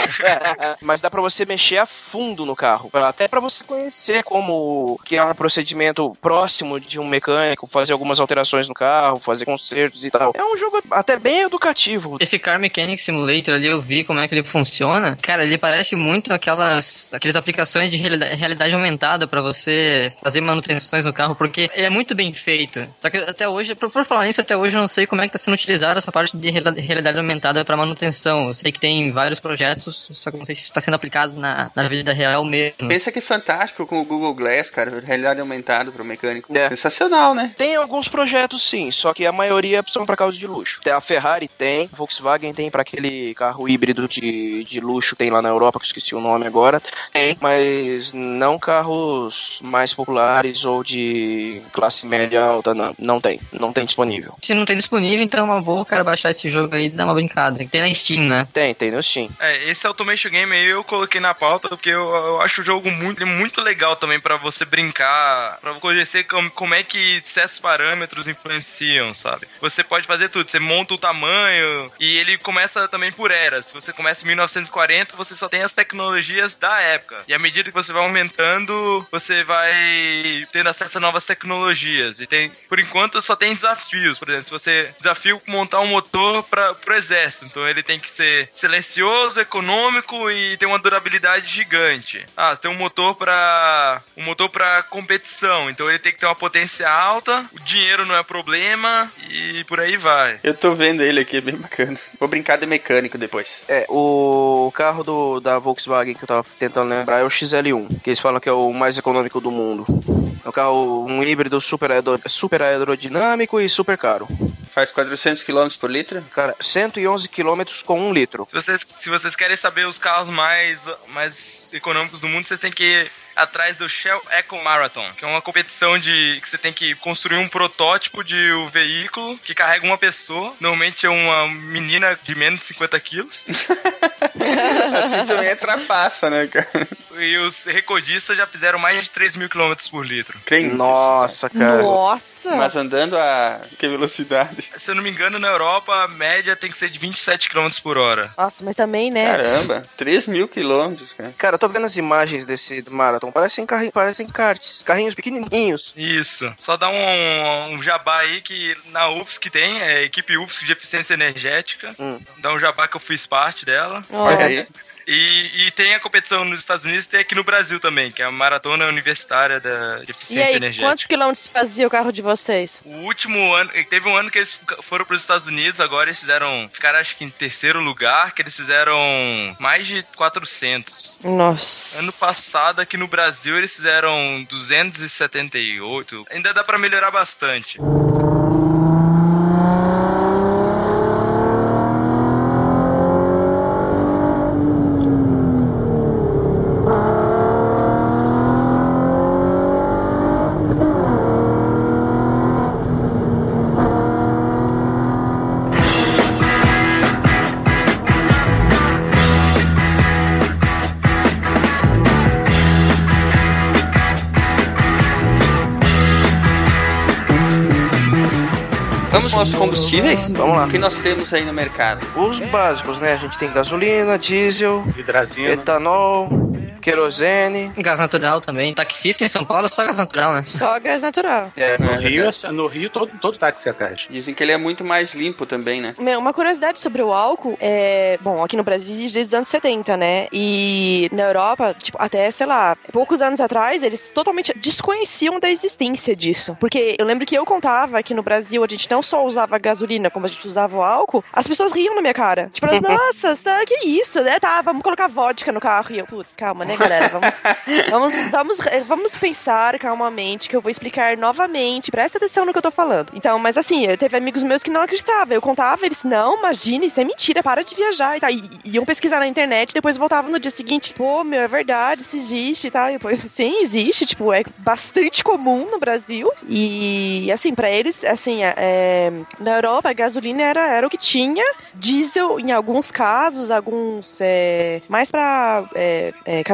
Mas dá pra você mexer a fundo no carro. Até pra você conhecer como que é um procedimento próximo de um mecânico, fazer algumas alterações no carro, fazer consertos e tal. É um jogo até bem educativo.
Esse Car Mechanic Simulator ali, eu vi como é que ele funciona. Cara, ele parece muito aquelas, aquelas aplicações de realidade, aumentada pra você fazer manutenções no carro, porque ele é muito bem feito. Só que até hoje, por, por falar nisso, até hoje eu não sei como é que tá sendo utilizada essa parte de reali- realidade aumentada pra manutenção. Eu sei que tem vários projetos, só que não sei se está sendo aplicado na, na vida real mesmo.
Pensa que é fantástico com o Google Glass, cara. Realidade aumentada pro mecânico.
É.
Sensacional, né?
Tem alguns projetos sim, só que a maioria são pra causa de luxo. Tem A Ferrari tem, a Volkswagen tem pra aquele carro híbrido de, de luxo, tem lá na Europa, que eu esqueci o nome agora. Tem, mas não carros mais populares ou de classe média alta, não. Não tem, não tem disponível.
Se não tem disponível, então é uma boa o cara baixar esse jogo aí e dar uma brincada. Tem na Steam, né?
Tem, tem no Steam.
É, esse Automation Game aí eu coloquei na pauta porque eu, eu acho o jogo muito, muito legal também pra você brincar, pra conhecer como, como é que certos parâmetros influenciam, sabe? Você pode fazer tudo, você monta o tamanho e ele começa também por eras. Se você começa em 1940, você só tem as tecnologias da época. E à medida que você vai aumentando, você vai tendo acesso a novas tecnologias. E tem, por enquanto, só tem desafios. Por exemplo, se você desafio montar um motor para pro exército, então ele tem que ser silencioso, econômico e ter uma durabilidade gigante. Ah, você tem um motor para um motor para competição, então ele tem que ter uma potência alta, o dinheiro não é problema e por aí vai.
Eu tô vendo ele aqui, é bem bacana. Vou brincar de mecânico depois.
É, o carro do, da Volkswagen que eu tava tentando lembrar é o XL1, que eles falam que é o mais econômico do mundo. É um carro, um híbrido super, super aerodinâmico e super caro.
Faz 400 km por litro?
Cara, 111 km com um litro.
Se vocês, se vocês querem saber os carros mais, mais econômicos do mundo, vocês têm que ir atrás do Shell Eco Marathon, que é uma competição de que você tem que construir um protótipo de um veículo que carrega uma pessoa. Normalmente é uma menina de menos de 50 quilos.
Assim também é trapaça, né, cara?
E os recordistas já fizeram mais de 3 mil quilômetros por litro.
Isso,
Nossa, cara.
Nossa!
Mas andando a que velocidade?
Se eu não me engano, na Europa, a média tem que ser de 27 km por hora.
Nossa, mas também, né?
Caramba, 3 mil quilômetros, cara.
Cara, eu tô vendo as imagens desse marathon. Parecem, carri parecem karts. Carrinhos pequenininhos.
Isso. Só dá um, um jabá aí que na UFSC que tem, é equipe UFSC de eficiência energética.
Hum.
Dá um jabá que eu fiz parte dela.
Olha aí.
E, e tem a competição nos Estados Unidos e tem aqui no Brasil também, que é a Maratona Universitária da, de
E
Eficiência
aí,
Energética.
quantos quilômetros fazia o carro de vocês?
O último ano, teve um ano que eles foram para os Estados Unidos, agora eles fizeram, ficaram acho que em terceiro lugar, que eles fizeram mais de 400.
Nossa.
Ano passado aqui no Brasil eles fizeram 278. Ainda dá para melhorar bastante.
Combustíveis?
Vamos lá.
O que nós temos aí no mercado?
Os básicos, né? A gente tem gasolina, diesel,
Hidrazina.
etanol, querosene.
Gás natural também. Taxista em São Paulo é só gás natural, né?
Só gás natural.
É,
No Rio, no Rio todo, todo táxi é gás.
Dizem que ele é muito mais limpo também, né?
Meu, uma curiosidade sobre o álcool é. Bom, aqui no Brasil existe desde os anos 70, né? E na Europa, tipo, até, sei lá, poucos anos atrás, eles totalmente desconheciam da existência disso. Porque eu lembro que eu contava que no Brasil a gente não só usava gasolina, como a gente usava o álcool, as pessoas riam na minha cara. Tipo, elas, nossa, tá, que isso, né? Tá, vamos colocar vodka no carro. E eu, putz, calma, né, galera? Vamos, vamos, vamos, vamos pensar calmamente que eu vou explicar novamente. Presta atenção no que eu tô falando. Então, mas assim, eu teve amigos meus que não acreditavam. Eu contava, eles, não, imagina, isso é mentira, para de viajar e tal. E, iam pesquisar na internet, depois voltavam no dia seguinte, pô, meu, é verdade, isso existe e tal. E pô, sim, existe, tipo, é bastante comum no Brasil. E, assim, pra eles, assim, é, é, na Europa, a gasolina era, era o que tinha. Diesel, em alguns casos, alguns é, mais pra é, é,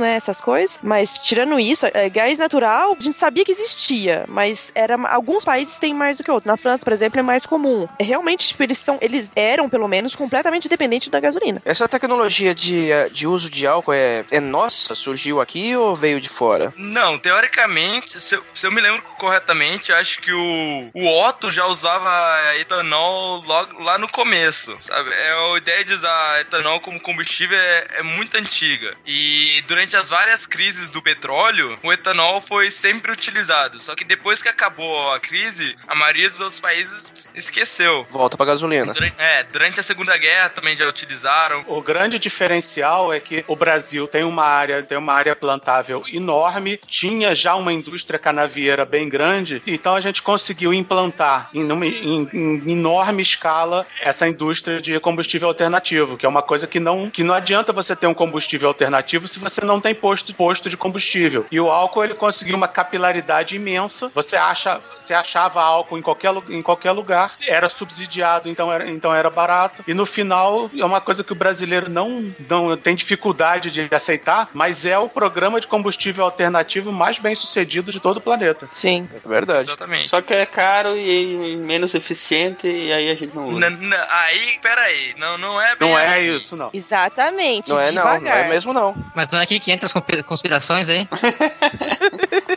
né, essas coisas. Mas, tirando isso, é, gás natural, a gente sabia que existia, mas era alguns países têm mais do que outros. Na França, por exemplo, é mais comum. É, realmente, tipo, eles, são, eles eram, pelo menos, completamente dependentes da gasolina.
Essa tecnologia de, eh, de uso de álcool é, é nossa? Surgiu aqui ou veio de fora?
Não, teoricamente, se eu, se eu me lembro corretamente, acho que o, o Otto já usava etanol logo lá no começo, sabe? É, a ideia de usar etanol como combustível é, é muito antiga. E durante as várias crises do petróleo, o etanol foi sempre utilizado. Só que depois que acabou a crise, a maioria dos outros países esqueceu.
Volta pra gasolina.
Durante, é, durante a Segunda Guerra também já utilizaram.
O grande diferencial é que o Brasil tem uma área, tem uma área plantável enorme, tinha já uma indústria canavieira bem grande, então a gente conseguiu implantar em, numa- em- em enorme escala essa indústria de combustível alternativo, que é uma coisa que não, que não adianta você ter um combustível alternativo se você não tem posto, posto de combustível. E o álcool ele conseguiu uma capilaridade imensa. Você acha, você achava álcool em qualquer, em qualquer lugar, era subsidiado, então era, então era barato. E no final é uma coisa que o brasileiro não, não tem dificuldade de aceitar, mas é o programa de combustível alternativo mais bem sucedido de todo o planeta.
Sim.
É verdade.
Exatamente.
Só que é caro e menos eficiente e aí a gente não usa.
N- n- aí, peraí, não, não é bem
Não é
assim.
isso, não.
Exatamente.
Não é não, não é mesmo não.
Mas não é aqui que entra as conspi- conspirações aí?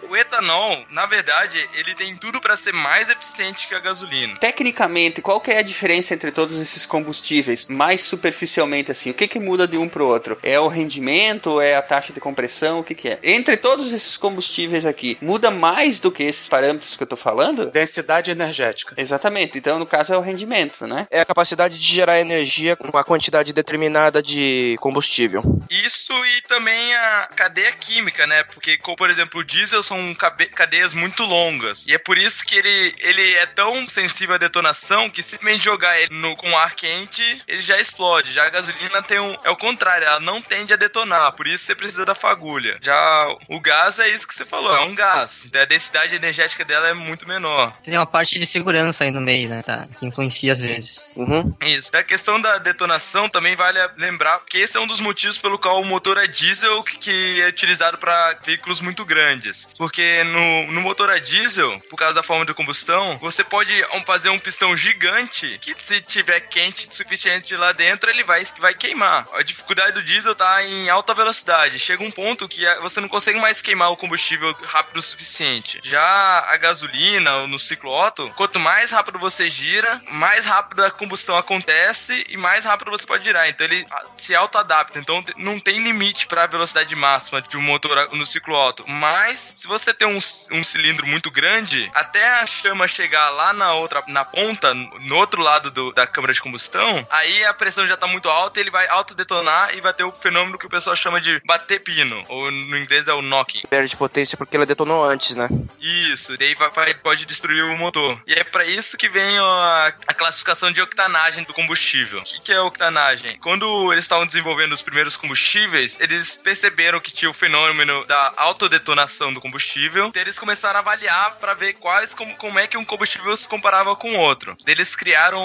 O etanol etanol, na verdade, ele tem tudo para ser mais eficiente que a gasolina.
Tecnicamente, qual que é a diferença entre todos esses combustíveis? Mais superficialmente assim, o que que muda de um pro outro? É o rendimento, é a taxa de compressão, o que que é? Entre todos esses combustíveis aqui, muda mais do que esses parâmetros que eu tô falando?
Densidade energética.
Exatamente. Então, no caso é o rendimento, né?
É a capacidade de gerar energia com uma quantidade determinada de combustível.
Isso e também a cadeia química, né? Porque, como, por exemplo, o diesel são cadeias muito longas. E é por isso que ele, ele é tão sensível à detonação que simplesmente jogar ele no, com ar quente, ele já explode. Já a gasolina tem um. É o contrário, ela não tende a detonar. Por isso você precisa da fagulha. Já o gás é isso que você falou, é um gás. A densidade energética dela é muito menor.
Tem uma parte de segurança aí no meio, né? Tá? Que influencia às vezes.
Uhum.
Isso. Da questão da detonação, também vale lembrar que esse é um dos motivos pelo qual o motor a diesel que- que é utilizado para veículos muito grandes. Porque no, no motor a diesel, por causa da forma de combustão, você pode fazer um pistão gigante que se tiver quente o suficiente lá dentro, ele vai, vai queimar. A dificuldade do diesel tá em alta velocidade. Chega um ponto que você não consegue mais queimar o combustível rápido o suficiente. Já a gasolina, no ciclo Otto, quanto mais rápido você gira, mais rápido a combustão acontece e mais rápido você pode girar. Então ele ah, se auto-adapta. Então não tem limite para a velocidade máxima de um motor no ciclo Otto. Mas se você tem um, um cilindro muito grande, até a chama chegar lá na outra, na ponta, no outro lado do- da câmara de combustão, aí a pressão já tá muito alta, ele vai autodetonar e vai ter o fenômeno que o pessoal chama de bater pino, ou no inglês é o knocking.
Perde potência porque ela detonou antes, né?
Isso, daí vai, vai- pode destruir o motor. E é pra isso que vem a, a classificação de octanagem do combustível. O que, que é octanagem? Quando eles estavam desenvolvendo os primeiros combustíveis, eles perceberam que tinha o fenômeno da autodetonação do combustível. Daí eles começaram a avaliar pra ver quais como, como é que um combustível se comparava com o outro. Eles criaram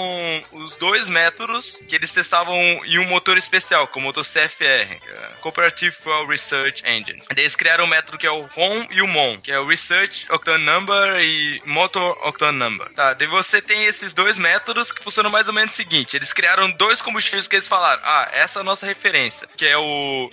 os dois métodos que eles testavam em um motor especial, que é o motor CFR, é Cooperative Fuel Research Engine. Eles criaram um método que é o ROM e o MON, que é o Research Octane Number e Motor Octane Number. Tá, daí você tem esses dois métodos que funcionam mais ou menos o seguinte: eles criaram dois combustíveis que eles falaram, ah, essa é a nossa referência, que é o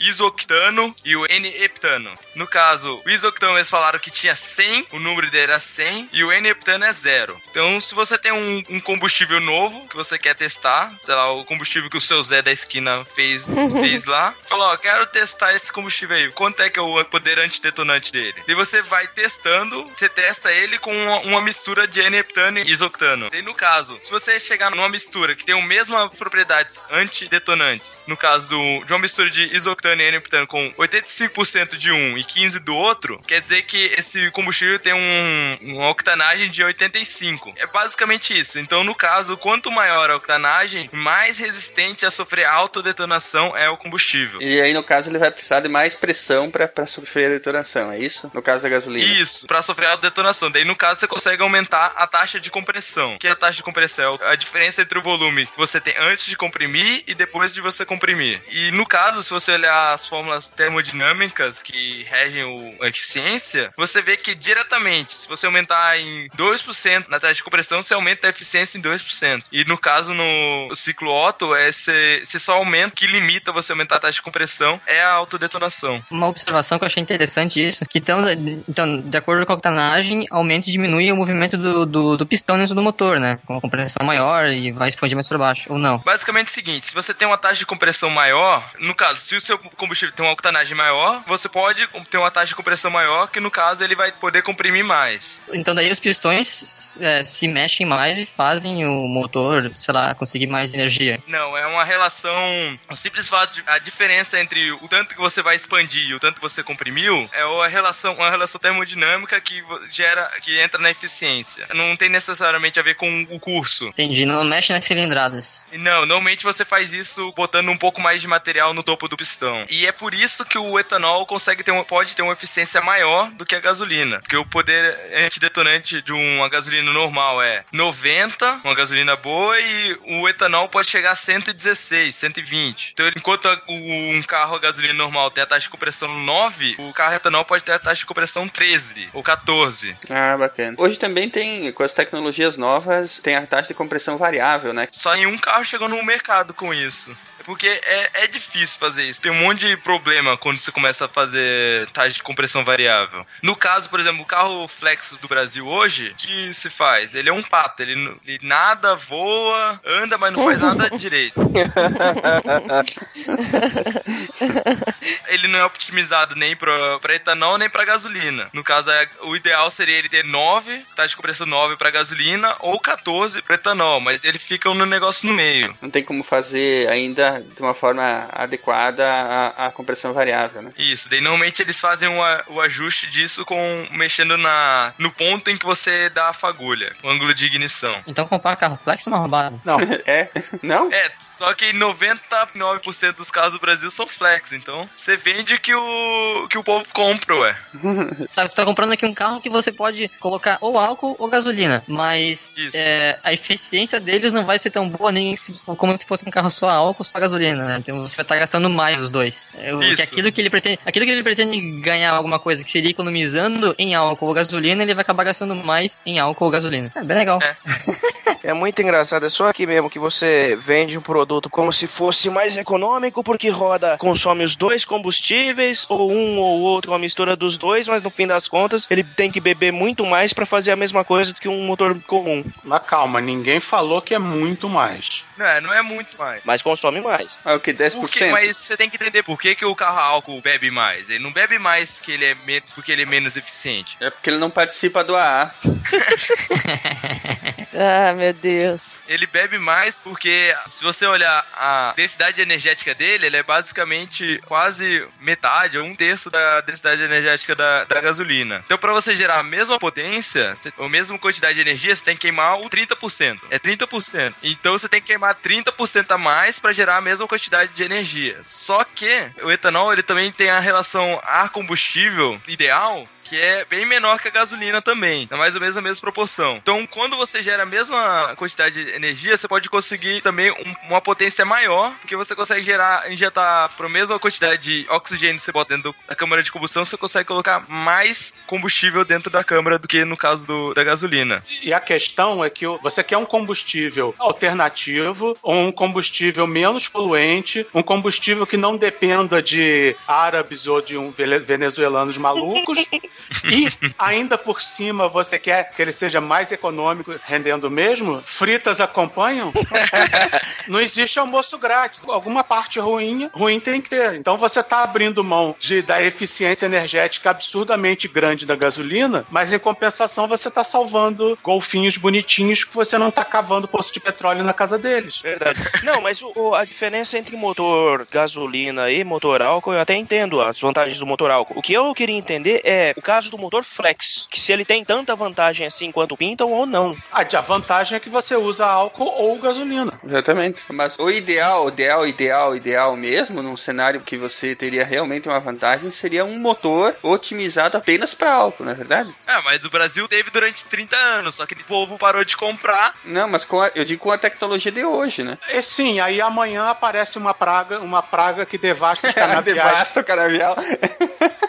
isoctano e o N-heptano. No caso, o isoctano eles falaram que tinha 100, o número dele era 100, e o N-heptano é zero. Então, se você tem um, um combustível novo que você quer testar, sei lá, o combustível que o seu Zé da esquina fez, fez lá, falou, ó, quero testar esse combustível aí, quanto é que é o poder antidetonante dele? E você vai testando, você testa ele com uma, uma mistura de N-heptano e isoctano. E no caso, se você chegar numa mistura que tem as mesmas propriedades antidetonantes, no caso do, de uma mistura de isoctano e N-heptano com 85% de um e 15% do outro, quer dizer que esse combustível tem um, uma octanagem de 85. É basicamente isso. Então, no caso, quanto maior a octanagem, mais resistente a sofrer autodetonação é o combustível.
E aí, no caso, ele vai precisar de mais pressão pra sofrer a detonação, é isso? No caso da gasolina.
Isso, pra sofrer autodetonação. Daí, no caso, você consegue aumentar a taxa de compressão. Que é a taxa de compressão? É a diferença entre o volume que você tem antes de comprimir e depois de você comprimir. E no caso, se você olhar as fórmulas termodinâmicas que regem o- a eficiência, você vê que diretamente, se você aumentar em 2% na taxa de compressão, você aumenta a eficiência em 2%. E no caso, no ciclo Otto, é esse, esse só aumento que limita você aumentar a taxa de compressão é a autodetonação.
Uma observação que eu achei interessante isso, que então, então de acordo com a octanagem, aumenta e diminui o movimento do, do, do pistão dentro do motor, né? Com uma compressão maior e vai expandir mais para baixo, ou não.
Basicamente é o seguinte, se você tem uma taxa de compressão maior, no caso, se o seu combustível tem uma octanagem maior, você pode ter uma taxa de compressão maior, que no caso ele vai poder comprimir mais.
Então daí os pistões é, se mexem mais e fazem o motor, sei lá, conseguir mais energia.
Não, é uma relação. O simples fato de a diferença entre o tanto que você vai expandir e o tanto que você comprimiu é uma relação, uma relação termodinâmica que gera, que entra na eficiência. Não tem necessariamente a ver com o curso.
Entendi, não mexe nas cilindradas.
Não, normalmente você faz isso botando um pouco mais de material no topo do pistão. E é por isso que o etanol consegue ter uma, pode ter uma eficiência maior do que a gasolina. Porque o poder antidetonante de uma gasolina normal é 90, uma gasolina boa, e o etanol pode chegar a 116, 120. Então, enquanto a- o- um carro a gasolina normal tem a taxa de compressão 9, o carro etanol pode ter a taxa de compressão 13 ou 14.
Ah, bacana. Hoje também tem, com as tecnologias novas, tem a taxa de compressão variável, né?
Só em um carro chegou no mercado com isso. Porque é, é difícil fazer isso. Tem um monte de problema quando você começa a fazer taxa de compressão variável. No caso, por exemplo, o carro flex do Brasil hoje, o que se faz? Ele é um pato, ele, ele nada, voa, anda, mas não faz nada direito. ele não é optimizado nem pra, pra etanol nem pra gasolina. No caso, é- o ideal seria ele ter 9, taxa de compressão 9 pra gasolina ou 14 pra etanol, mas ele fica no negócio no meio.
Não tem como fazer ainda de uma forma adequada a, a compressão variável, né?
Isso, daí normalmente eles fazem o, a- o ajuste disso com mexendo na, no ponto em que você dá a fagulha, o ângulo de ignição.
Então comprar carro flex é uma roubada.
Não,
É? Não?
É, só que 99% dos carros do Brasil são flex, então você vende que o que o povo compra, ué.
Você tá, você tá comprando aqui um carro que você pode colocar ou álcool ou gasolina, mas é, a eficiência deles não vai ser tão boa nem se como se fosse um carro só álcool, só gasolina, né? Então você vai estar gastando mais os dois.
Isso.
aquilo que ele pretende, aquilo que ele pretende ganhar alguma coisa que seria economizando em álcool ou gasolina, ele vai acabar gastando mais em álcool ou gasolina. É bem legal.
É.
É muito engraçado, é só aqui mesmo que você vende um produto como se fosse mais econômico porque roda, consome os dois combustíveis ou um ou outro, uma mistura dos dois, mas no fim das contas ele tem que beber muito mais pra fazer a mesma coisa do que um motor comum,
mas calma, ninguém falou que é muito mais.
Não é, não é muito mais.
mas consome mais.
Ah, o que? 10%?
Por quê? Mas você tem que entender por que, que o carro a álcool bebe mais. Ele não bebe mais que ele é porque ele é menos eficiente.
É porque ele não participa do AA.
Ah, meu Deus.
Ele bebe mais porque, se você olhar a densidade energética dele, ele é basicamente quase metade, ou um terço da densidade energética da, da gasolina. Então, para você gerar a mesma potência, você- a mesma quantidade de energia, você tem que queimar o 30%. É 30%. Então, você tem que queimar 30% a mais para gerar a mesma quantidade de energia. Só que o etanol, ele também tem a relação ar-combustível ideal, que é bem menor que a gasolina também. É mais ou menos a mesma proporção. Então, quando você gera a mesma quantidade de energia, você pode conseguir também um- uma potência maior, porque você consegue gerar, injetar para a mesma quantidade de oxigênio que você bota dentro da câmara de combustão, você consegue colocar mais combustível dentro da câmara do que no caso do- da gasolina.
E a questão é que você quer um combustível alternativo, ou um combustível menos poluente, um combustível que não dependa de árabes ou de um venezuelanos malucos. E ainda por cima você quer que ele seja mais econômico, rendendo mesmo? Fritas acompanham? Não existe almoço grátis. Alguma parte ruim, ruim tem que ter. Então você está abrindo mão de, da eficiência energética absurdamente grande da gasolina, mas em compensação você está salvando golfinhos bonitinhos que você não está cavando poço de petróleo na casa deles.
Verdade. Não, mas o- a diferença entre motor gasolina e motor álcool, eu até entendo as vantagens do motor álcool. O que eu queria entender é o caso do motor flex, que se ele tem tanta vantagem assim quanto pintam ou não.
A a vantagem é que você usa álcool ou gasolina.
Exatamente. Mas o ideal, o ideal, ideal, ideal mesmo, num cenário que você teria realmente uma vantagem, seria um motor otimizado apenas para álcool, não é verdade?
É, mas o Brasil teve durante 30 anos, só que o povo parou de comprar.
Não, mas com a- eu digo com a tecnologia de hoje, né?
E sim, aí amanhã aparece uma praga, uma praga que devasta os canaviais,
Devasta o canavial.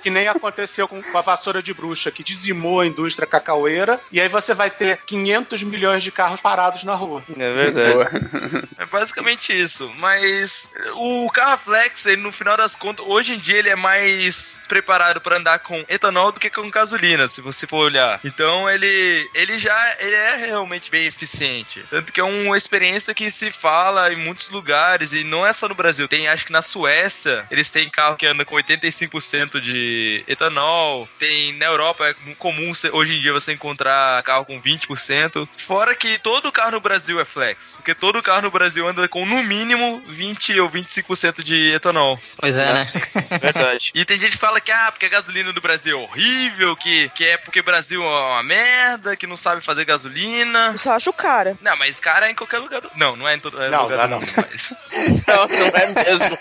que nem aconteceu com com a vassoura de bruxa, que dizimou a indústria cacaueira, e aí você vai ter 500 milhões de carros parados na rua.
É verdade.
É basicamente isso. Mas o carro flex, ele, no final das contas, hoje em dia ele é mais preparado para andar com etanol do que com gasolina, se você for olhar. Então ele, ele já ele é realmente bem eficiente. Tanto que é uma experiência que se fala em muitos lugares e não é só no Brasil. Tem, acho que na Suécia, eles têm carro que anda com 85% de etanol. Tem na Europa é comum hoje em dia você encontrar carro com 20%. Fora que todo carro no Brasil é flex, porque todo carro no Brasil anda com no mínimo 20 ou 25% de etanol.
Pois é, né?
Verdade.
E tem gente que fala que, ah, porque a gasolina do Brasil é horrível, que, que é porque o Brasil é uma merda, que não sabe fazer gasolina.
Eu só acho cara.
Não, mas cara é em qualquer lugar do... Não, não é em todo é
Não,
lugar
não,
do
não.
mundo, mas...
Não, não é mesmo.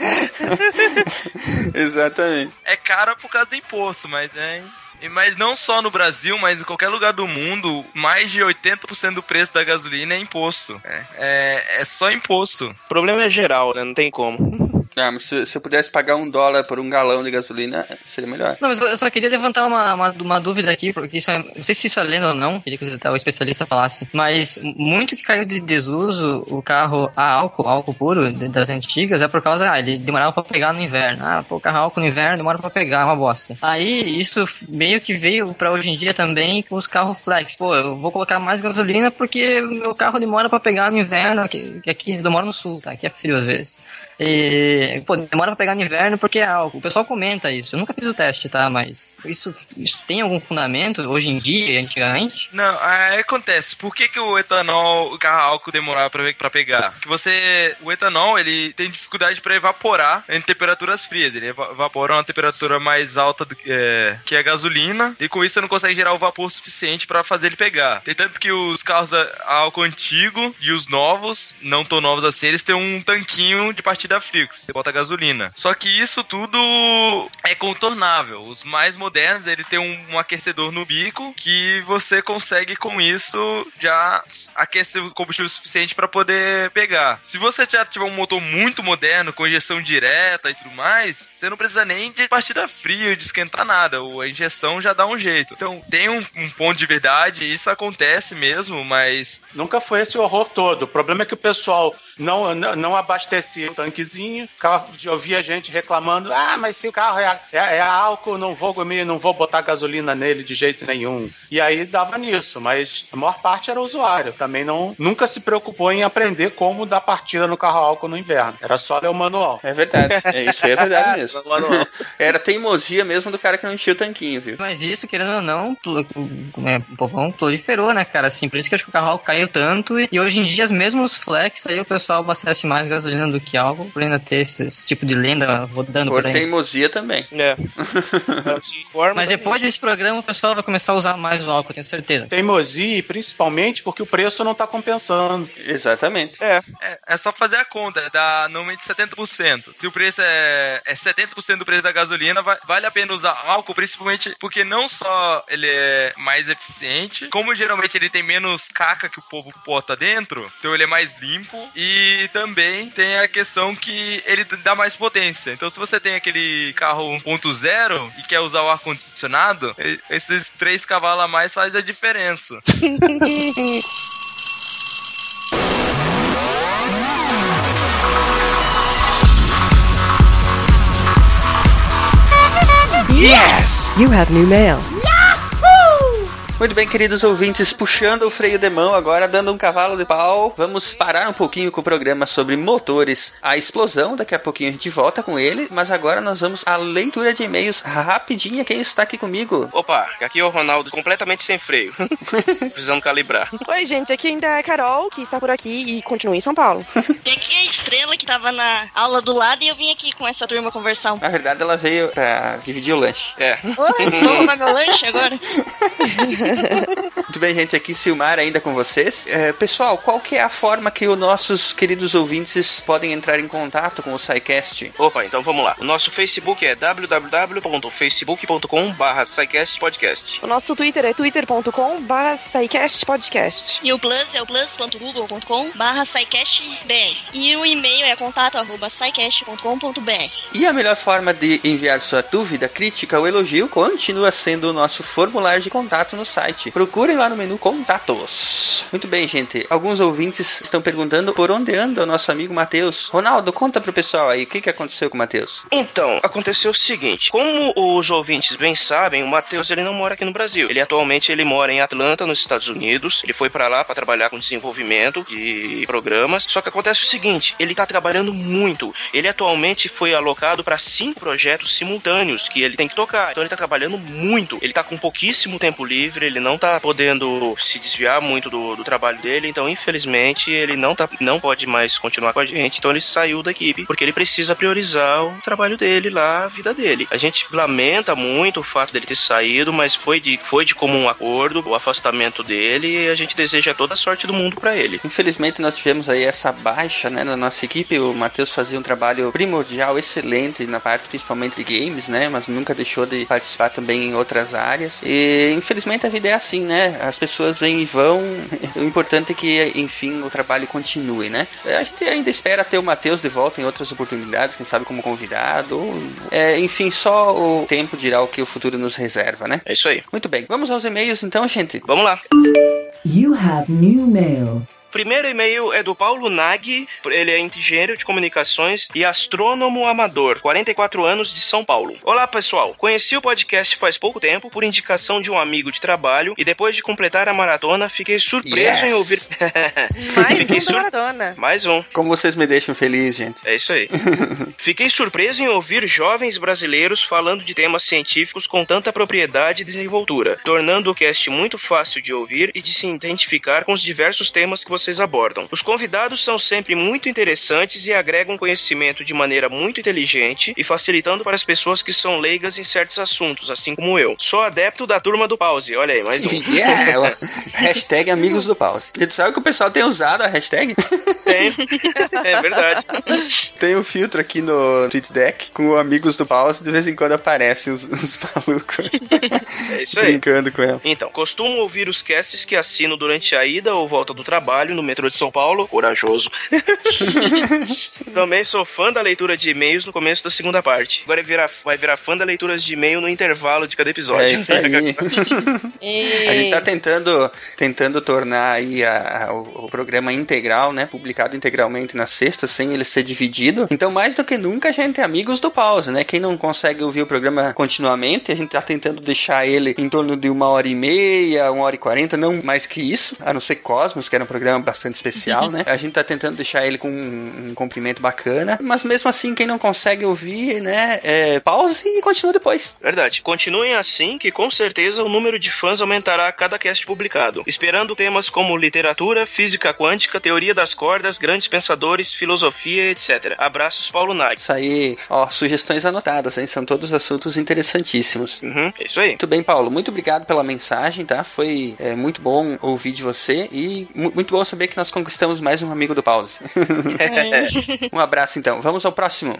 Exatamente.
É cara por causa do imposto, mas é... e- Mas não só no Brasil, mas em qualquer lugar do mundo, mais de 80% do preço da gasolina é imposto. É, é, é só imposto.
O problema é geral, né? Não tem como.
Ah, mas se, se eu pudesse pagar um dólar por um galão de gasolina, seria melhor.
Não, mas eu só queria levantar uma, uma, uma dúvida aqui, porque isso é, não sei se isso é lenda ou não, queria que o especialista falasse, mas muito que caiu de desuso o carro a álcool, álcool puro, das antigas, é por causa, ah, ele demorava pra pegar no inverno. Ah, pô, carro álcool no inverno demora pra pegar, é uma bosta. Aí, isso meio que veio pra hoje em dia também com os carros flex. Pô, eu vou colocar mais gasolina porque meu carro demora pra pegar no inverno, que, que aqui eu moro no sul, tá? Aqui é frio às vezes. E, pô, demora pra pegar no inverno porque é álcool. O pessoal comenta isso. Eu nunca fiz o teste, tá? Mas isso, isso tem algum fundamento hoje em dia, antigamente?
Não, aí acontece. Por que, que o etanol, o carro álcool demorava pra, pra pegar? Que você, o etanol, ele tem dificuldade pra evaporar em temperaturas frias. Ele evapora uma temperatura mais alta do é, que a gasolina e com isso você não consegue gerar o vapor suficiente pra fazer ele pegar. Tem tanto que os carros a álcool antigo e os novos, não tão novos assim, eles têm um tanquinho de partida partida frio, que você bota gasolina. Só que isso tudo é contornável. Os mais modernos, ele tem um, um aquecedor no bico que você consegue com isso já aquecer o combustível suficiente para poder pegar. Se você já tiver um motor muito moderno, com injeção direta e tudo mais, você não precisa nem de partida fria, de esquentar nada. A injeção já dá um jeito. Então, tem um, um ponto de verdade, isso acontece mesmo, mas.
Nunca foi esse horror todo. O problema é que o pessoal não, não, não abastecia o tanquezinho, ficava, eu via gente reclamando, ah, mas se o carro é, é, é álcool, não vou comer, não vou botar gasolina nele de jeito nenhum. E aí dava nisso, mas a maior parte era usuário, também não, nunca se preocupou em aprender como dar partida no carro álcool no inverno, era só ler o manual.
É verdade, é, isso é verdade mesmo. era teimosia mesmo do cara que não tinha o tanquinho, viu?
Mas isso, querendo ou não, é, o povão proliferou, né, cara, assim, por isso que acho que o carro álcool caiu tanto, e hoje em dia os mesmos flex aí o pessoal pessoal abastece mais gasolina do que álcool por ainda ter esse, esse tipo de lenda rodando por,
por aí. teimosia também.
É.
Mas depois desse programa o pessoal vai começar a usar mais o álcool, tenho certeza.
Teimosia, principalmente porque o preço não tá compensando.
Exatamente.
É. É, é só fazer a conta, dá normalmente 70%. Se o preço é, é 70% do preço da gasolina, vai, vale a pena usar álcool, principalmente porque não só ele é mais eficiente, como geralmente ele tem menos caca que o povo bota dentro, então ele é mais limpo e e também tem a questão que ele dá mais potência. Então, se você tem aquele carro 1.0 e quer usar o ar-condicionado, esses três cavalos a mais faz a diferença.
Yes! You have new mail.
Muito bem, queridos ouvintes, puxando o freio de mão agora, dando um cavalo de pau. Vamos parar um pouquinho com o programa sobre motores, a explosão. Daqui a pouquinho a gente volta com ele, mas agora nós vamos à leitura de e-mails rapidinha. Quem está aqui comigo?
Opa, aqui é o Ronaldo, completamente sem freio. Precisamos calibrar.
Oi, gente, aqui ainda é a Carol, que está por aqui e continua em São Paulo.
e aqui é a Estrela, que estava na aula do lado, e eu vim aqui com essa turma conversar
Na verdade, ela veio pra dividir o lanche.
É.
Oi, vamos meu lanche agora?
Muito bem, gente, aqui Silmar ainda com vocês. É, pessoal, qual que é a forma que os nossos queridos ouvintes podem entrar em contato com o SciCast?
Opa, então vamos lá. O nosso Facebook é www.facebook.com barra podcast.
O nosso Twitter é twitter.com barra Podcast.
E o Plus é o plus.google.com barra. E o e-mail é contato arroba
E a melhor forma de enviar sua dúvida, crítica ou elogio continua sendo o nosso formulário de contato no site. Procurem lá no menu Contatos. Muito bem, gente. Alguns ouvintes estão perguntando por onde anda o nosso amigo Matheus. Ronaldo, conta pro pessoal aí o que, que aconteceu com o Matheus.
Então, aconteceu o seguinte: como os ouvintes bem sabem, o Matheus ele não mora aqui no Brasil. Ele atualmente ele mora em Atlanta, nos Estados Unidos. Ele foi para lá para trabalhar com desenvolvimento de programas. Só que acontece o seguinte: ele tá trabalhando muito. Ele atualmente foi alocado para cinco projetos simultâneos que ele tem que tocar. Então ele tá trabalhando muito. Ele tá com pouquíssimo tempo livre ele não tá podendo se desviar muito do, do trabalho dele, então infelizmente ele não, tá, não pode mais continuar com a gente, então ele saiu da equipe, porque ele precisa priorizar o trabalho dele lá, a vida dele. A gente lamenta muito o fato dele ter saído, mas foi de, foi de comum acordo o afastamento dele e a gente deseja toda a sorte do mundo para ele.
Infelizmente nós tivemos aí essa baixa, né, na nossa equipe, o Matheus fazia um trabalho primordial, excelente na parte principalmente de games, né, mas nunca deixou de participar também em outras áreas e infelizmente a vida é assim, né? As pessoas vêm e vão. O importante é que, enfim, o trabalho continue, né? A gente ainda espera ter o Matheus de volta em outras oportunidades, quem sabe como convidado. Ou, é, enfim, só o tempo dirá o que o futuro nos reserva, né?
É isso aí.
Muito bem. Vamos aos e-mails então, gente.
Vamos lá.
You have new mail.
Primeiro e-mail é do Paulo Nag, ele é engenheiro de comunicações e astrônomo amador, 44 anos de São Paulo. Olá pessoal, conheci o podcast faz pouco tempo por indicação de um amigo de trabalho e depois de completar a maratona fiquei surpreso
Yes.
em ouvir.
Mais
Fiquei
um
sur-
maratona.
Mais um.
Como vocês me deixam feliz, gente.
É isso aí. Fiquei surpreso em ouvir jovens brasileiros falando de temas científicos com tanta propriedade e desenvoltura, tornando o cast muito fácil de ouvir e de se identificar com os diversos temas que vocês abordam. Os convidados são sempre muito interessantes e agregam conhecimento de maneira muito inteligente e facilitando para as pessoas que são leigas em certos assuntos, assim como eu. Sou adepto da turma do pause. Olha aí, mais um.
Yeah, ela- hashtag amigos do pause. E tu sabe que o pessoal tem usado a hashtag?
Tem. É verdade.
Tem um filtro aqui no TweetDeck com o amigos do pause, de vez em quando aparecem os, os malucos
É isso aí.
brincando com ela.
Então, costumo ouvir os casts que assino durante a ida ou volta do trabalho no metrô de São Paulo. Corajoso. Também sou fã da leitura de e-mails no começo da segunda parte. Agora virar, vai virar fã da leitura de e-mail no intervalo de cada episódio.
É isso aí. A gente tá tentando, tentando tornar aí a- a- o, o programa integral, né? Publicado integralmente na sexta, sem ele ser dividido. Então, mais do que nunca, a gente é amigos do pause, né? Quem não consegue ouvir o programa continuamente, a gente tá tentando deixar ele em torno de uma hora e meia, uma hora e quarenta, não mais que isso, a não ser Cosmos, que era um programa bastante especial, né? A gente tá tentando deixar ele com um, um comprimento bacana, mas mesmo assim, quem não consegue ouvir, né? É, pause e continua depois.
Verdade. Continuem assim, que com certeza o número de fãs aumentará a cada cast publicado. Esperando temas como literatura, física quântica, teoria das cordas, grandes pensadores, filosofia, etc. Abraços, Paulo Nag.
Isso aí, ó, sugestões anotadas, hein? São todos assuntos interessantíssimos.
Uhum, é isso aí.
Muito bem, Paulo. Muito obrigado pela mensagem, tá? Foi é, muito bom ouvir de você e mu- muito bom saber que nós conquistamos mais um amigo do Pause. um abraço, então. Vamos ao próximo.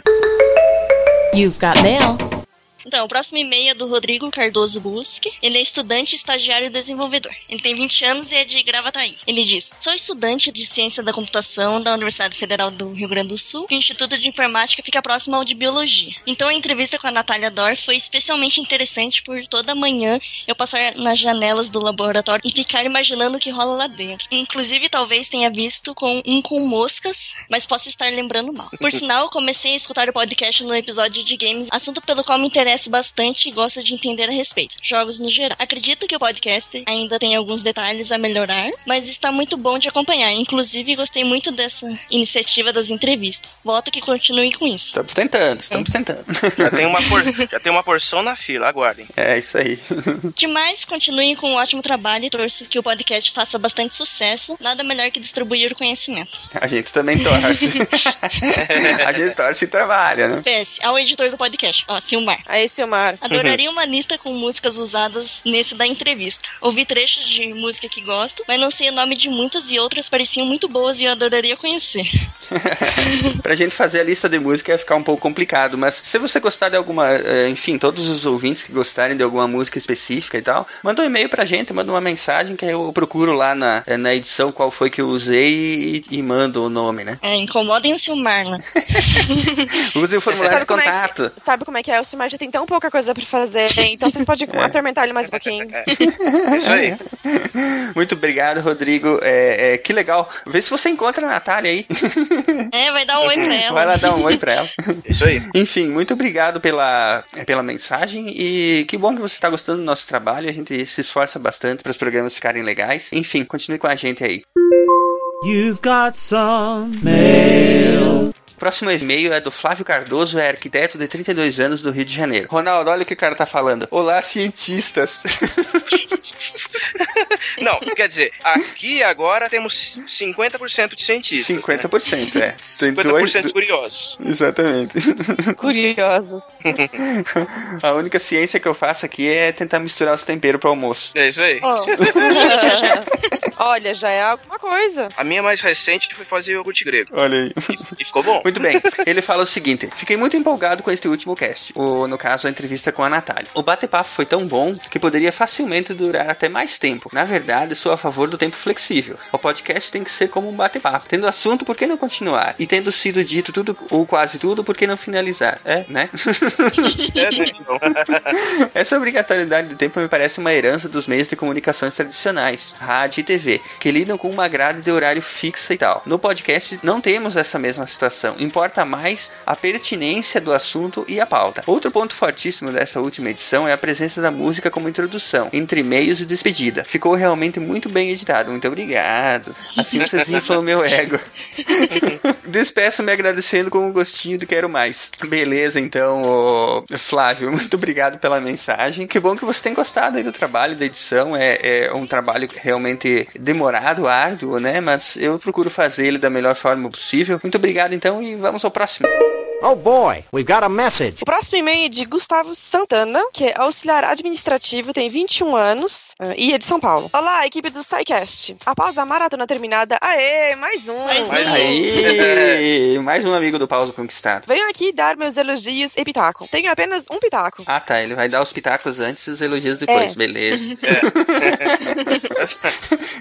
You've got mail.
Então, o próximo e-mail é do Rodrigo Cardoso Busque. Ele é estudante, estagiário e desenvolvedor. Ele tem 20 anos e é de Gravataí. Ele diz: Sou estudante de Ciência da Computação da Universidade Federal do Rio Grande do Sul o Instituto de Informática fica próximo ao de Biologia. Então, a entrevista com a Natália Dor foi especialmente interessante por toda manhã eu passar nas janelas do laboratório e ficar imaginando o que rola lá dentro. Inclusive, talvez tenha visto com um com moscas, mas posso estar lembrando mal. Por sinal, comecei a escutar o podcast no episódio de games, assunto pelo qual me interessa bastante e gosto de entender a respeito. Jogos no geral. Acredito que o podcast ainda tem alguns detalhes a melhorar, mas está muito bom de acompanhar. Inclusive, gostei muito dessa iniciativa das entrevistas. Voto que continue com isso.
Estamos tentando, estamos tentando.
Já tem uma, por- já tem uma porção na fila, aguardem.
É isso aí.
Demais, continuem com um ótimo trabalho e torço que o podcast faça bastante sucesso. Nada melhor que distribuir o conhecimento.
A gente também torce. A gente torce e trabalha, né?
PS, ao editor do podcast, ó, Silmar.
Aí, Silmar.
Adoraria uma lista com músicas usadas nesse da entrevista. Ouvi trechos de música que gosto, mas não sei o nome de muitas e outras pareciam muito boas e eu adoraria conhecer.
pra gente fazer a lista de música ia ficar um pouco complicado, mas se você gostar de alguma, eh, enfim, todos os ouvintes que gostarem de alguma música específica e tal, manda um e-mail pra gente, manda uma mensagem que eu procuro lá na, eh, na edição qual foi que eu usei e, e mando o nome, né?
É, incomodem o Silmar, né?
Use o formulário de
como é que-
contato.
sabe como é que é? O Silmar já tem tão pouca coisa pra fazer, então vocês podem atormentar ele mais um pouquinho.
É isso aí.
Muito obrigado, Rodrigo. É, é, que legal. Vê se você encontra a Natália aí.
É, vai dar um oi pra ela.
Vai lá dar um oi pra ela.
Isso aí.
Enfim, muito obrigado pela, pela mensagem e que bom que você está gostando do nosso trabalho. A gente se esforça bastante para os programas ficarem legais. Enfim, continue com a gente aí.
You've got some mail.
O próximo e-mail é do Flávio Cardoso, é arquiteto de 32 anos do Rio de Janeiro. Ronaldo, olha o que o cara tá falando. Olá, cientistas.
Não, quer dizer, aqui agora temos 50% de cientistas.
50%,
né?
é. Tem
50%
dois-
curiosos.
Exatamente.
Curiosos.
A única ciência que eu faço aqui é tentar misturar os temperos pro almoço.
É isso aí.
Ó,
Olha, já é alguma coisa.
A minha mais recente foi fazer iogurte grego.
Olha aí.
E ficou bom.
Muito bem. Ele fala o seguinte: Fiquei muito empolgado com este último cast, ou no caso, a entrevista com a Natália. O bate-papo foi tão bom que poderia facilmente durar até mais tempo. Na verdade, sou a favor do tempo flexível. O podcast tem que ser como um bate-papo. Tendo assunto, por que não continuar? E tendo sido dito tudo ou quase tudo, por que não finalizar? É, né?
É? Então,
Essa obrigatoriedade do tempo me parece uma herança dos meios de comunicações tradicionais, rádio e TV, que lidam com uma grade de horário fixa e tal. No podcast não temos essa mesma situação. Importa mais a pertinência do assunto e a pauta. Outro ponto fortíssimo dessa última edição é a presença da música como introdução, entre e-mails e despedida. Ficou realmente muito bem editado. Muito obrigado. Assim vocês inflam o meu ego. Despeço me agradecendo com um gostinho do quero mais. Beleza, então, Flávio, muito obrigado pela mensagem. Que bom que você tem gostado aí do trabalho da edição. É, é um trabalho realmente demorado, árduo, né? Mas eu procuro fazer ele da melhor forma possível. Muito obrigado, então, e vamos ao próximo.
Oh boy, we've got a message.
O próximo e-mail é de Gustavo Santana, que é auxiliar administrativo, tem 21 anos ah, e é de São Paulo. Olá, equipe do SciCast. Após a maratona terminada, aê, mais um!
Mais um.
Aí, mais um amigo do Paulo Conquistado.
Venho aqui dar meus elogios e pitaco. Tenho apenas um pitaco.
Ah, tá. Ele vai dar os pitacos antes e os elogios depois.
É.
Beleza.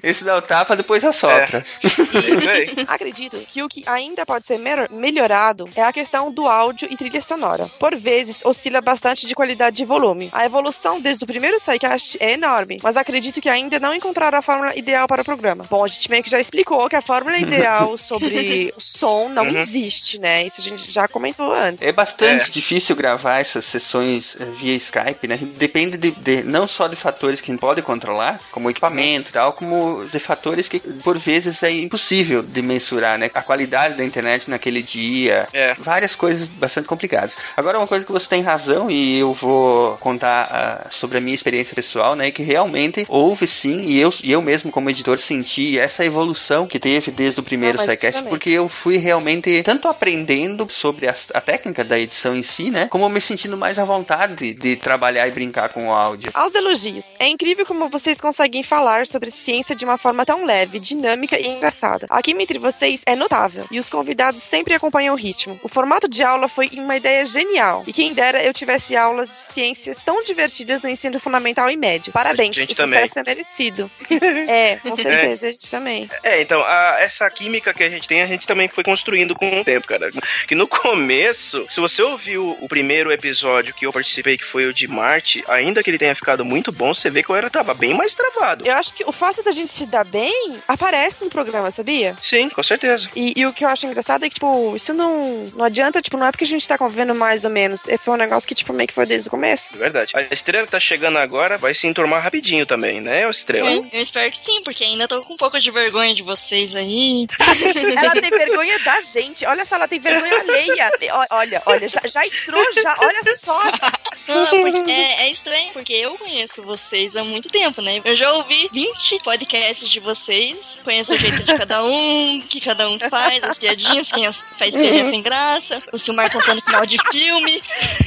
Esse dá o tapa, depois assopra.
é isso aí.
Acredito que o que ainda pode ser melhorado é a questão do áudio e trilha sonora. Por vezes, oscila bastante de qualidade de volume. A evolução desde o primeiro SciCast é enorme, mas acredito que ainda não encontraram a fórmula ideal para o programa. Bom, a gente meio que já explicou que a fórmula ideal sobre o som não
Uhum.
existe, né? Isso a gente já comentou antes.
É bastante
É.
difícil gravar essas sessões eh, via Skype, né? Depende de, de- não só de fatores que a gente pode controlar, como equipamento e tal, como de fatores que por vezes é impossível de mensurar, né? A qualidade da internet naquele dia,
É.
várias coisas bastante complicadas. Agora, uma coisa que você tem razão e eu vou contar ah, sobre a minha experiência pessoal, né? Que realmente houve sim, e eu, e eu mesmo como editor senti essa evolução que teve desde o primeiro
também.
porque eu fui realmente tanto aprendendo sobre as- a, técnica da edição em si, né? Como me sentindo mais à vontade de, de trabalhar e brincar com o áudio.
Aos elogios. É incrível como vocês conseguem falar sobre ciência de uma forma tão leve, dinâmica e engraçada. A química entre vocês é notável e os convidados sempre acompanham o ritmo. O formato de aula foi uma ideia genial e quem dera eu tivesse aulas de ciências tão divertidas no ensino fundamental e médio. Parabéns,
A gente também.
sucesso é merecido. é, com certeza, a gente também.
É, então, a- essa química que a gente tem, a gente também foi construindo com o tempo, cara. Que no começo, se você ouviu o primeiro episódio que eu participei, que foi o de Marte, ainda que ele tenha ficado muito bom, você vê que eu era, tava bem mais travado.
Eu acho que o fato da gente se dar bem aparece no programa, sabia?
Sim, com certeza.
E, e o que eu acho engraçado é que, tipo, isso não, não adianta, tipo, não é porque a gente tá convivendo mais ou menos. Foi um negócio que, tipo, meio que foi desde o começo.
É verdade. A estrela que tá chegando agora vai se enturmar rapidinho também, né, estrela?
É, eu espero que sim, porque ainda tô com um pouco de vergonha de vocês aí.
Ela tem vergonha da gente. Olha só, ela tem vergonha alheia. Olha, olha, já, já entrou, já. Olha só.
Não, porque é, é estranho, porque eu conheço vocês há muito tempo, né? Eu já ouvi 20 podcasts de vocês, conheço o jeito de cada um, que cada um faz, as piadinhas, quem faz piadinha sem graça, o Silmar contando final de filme.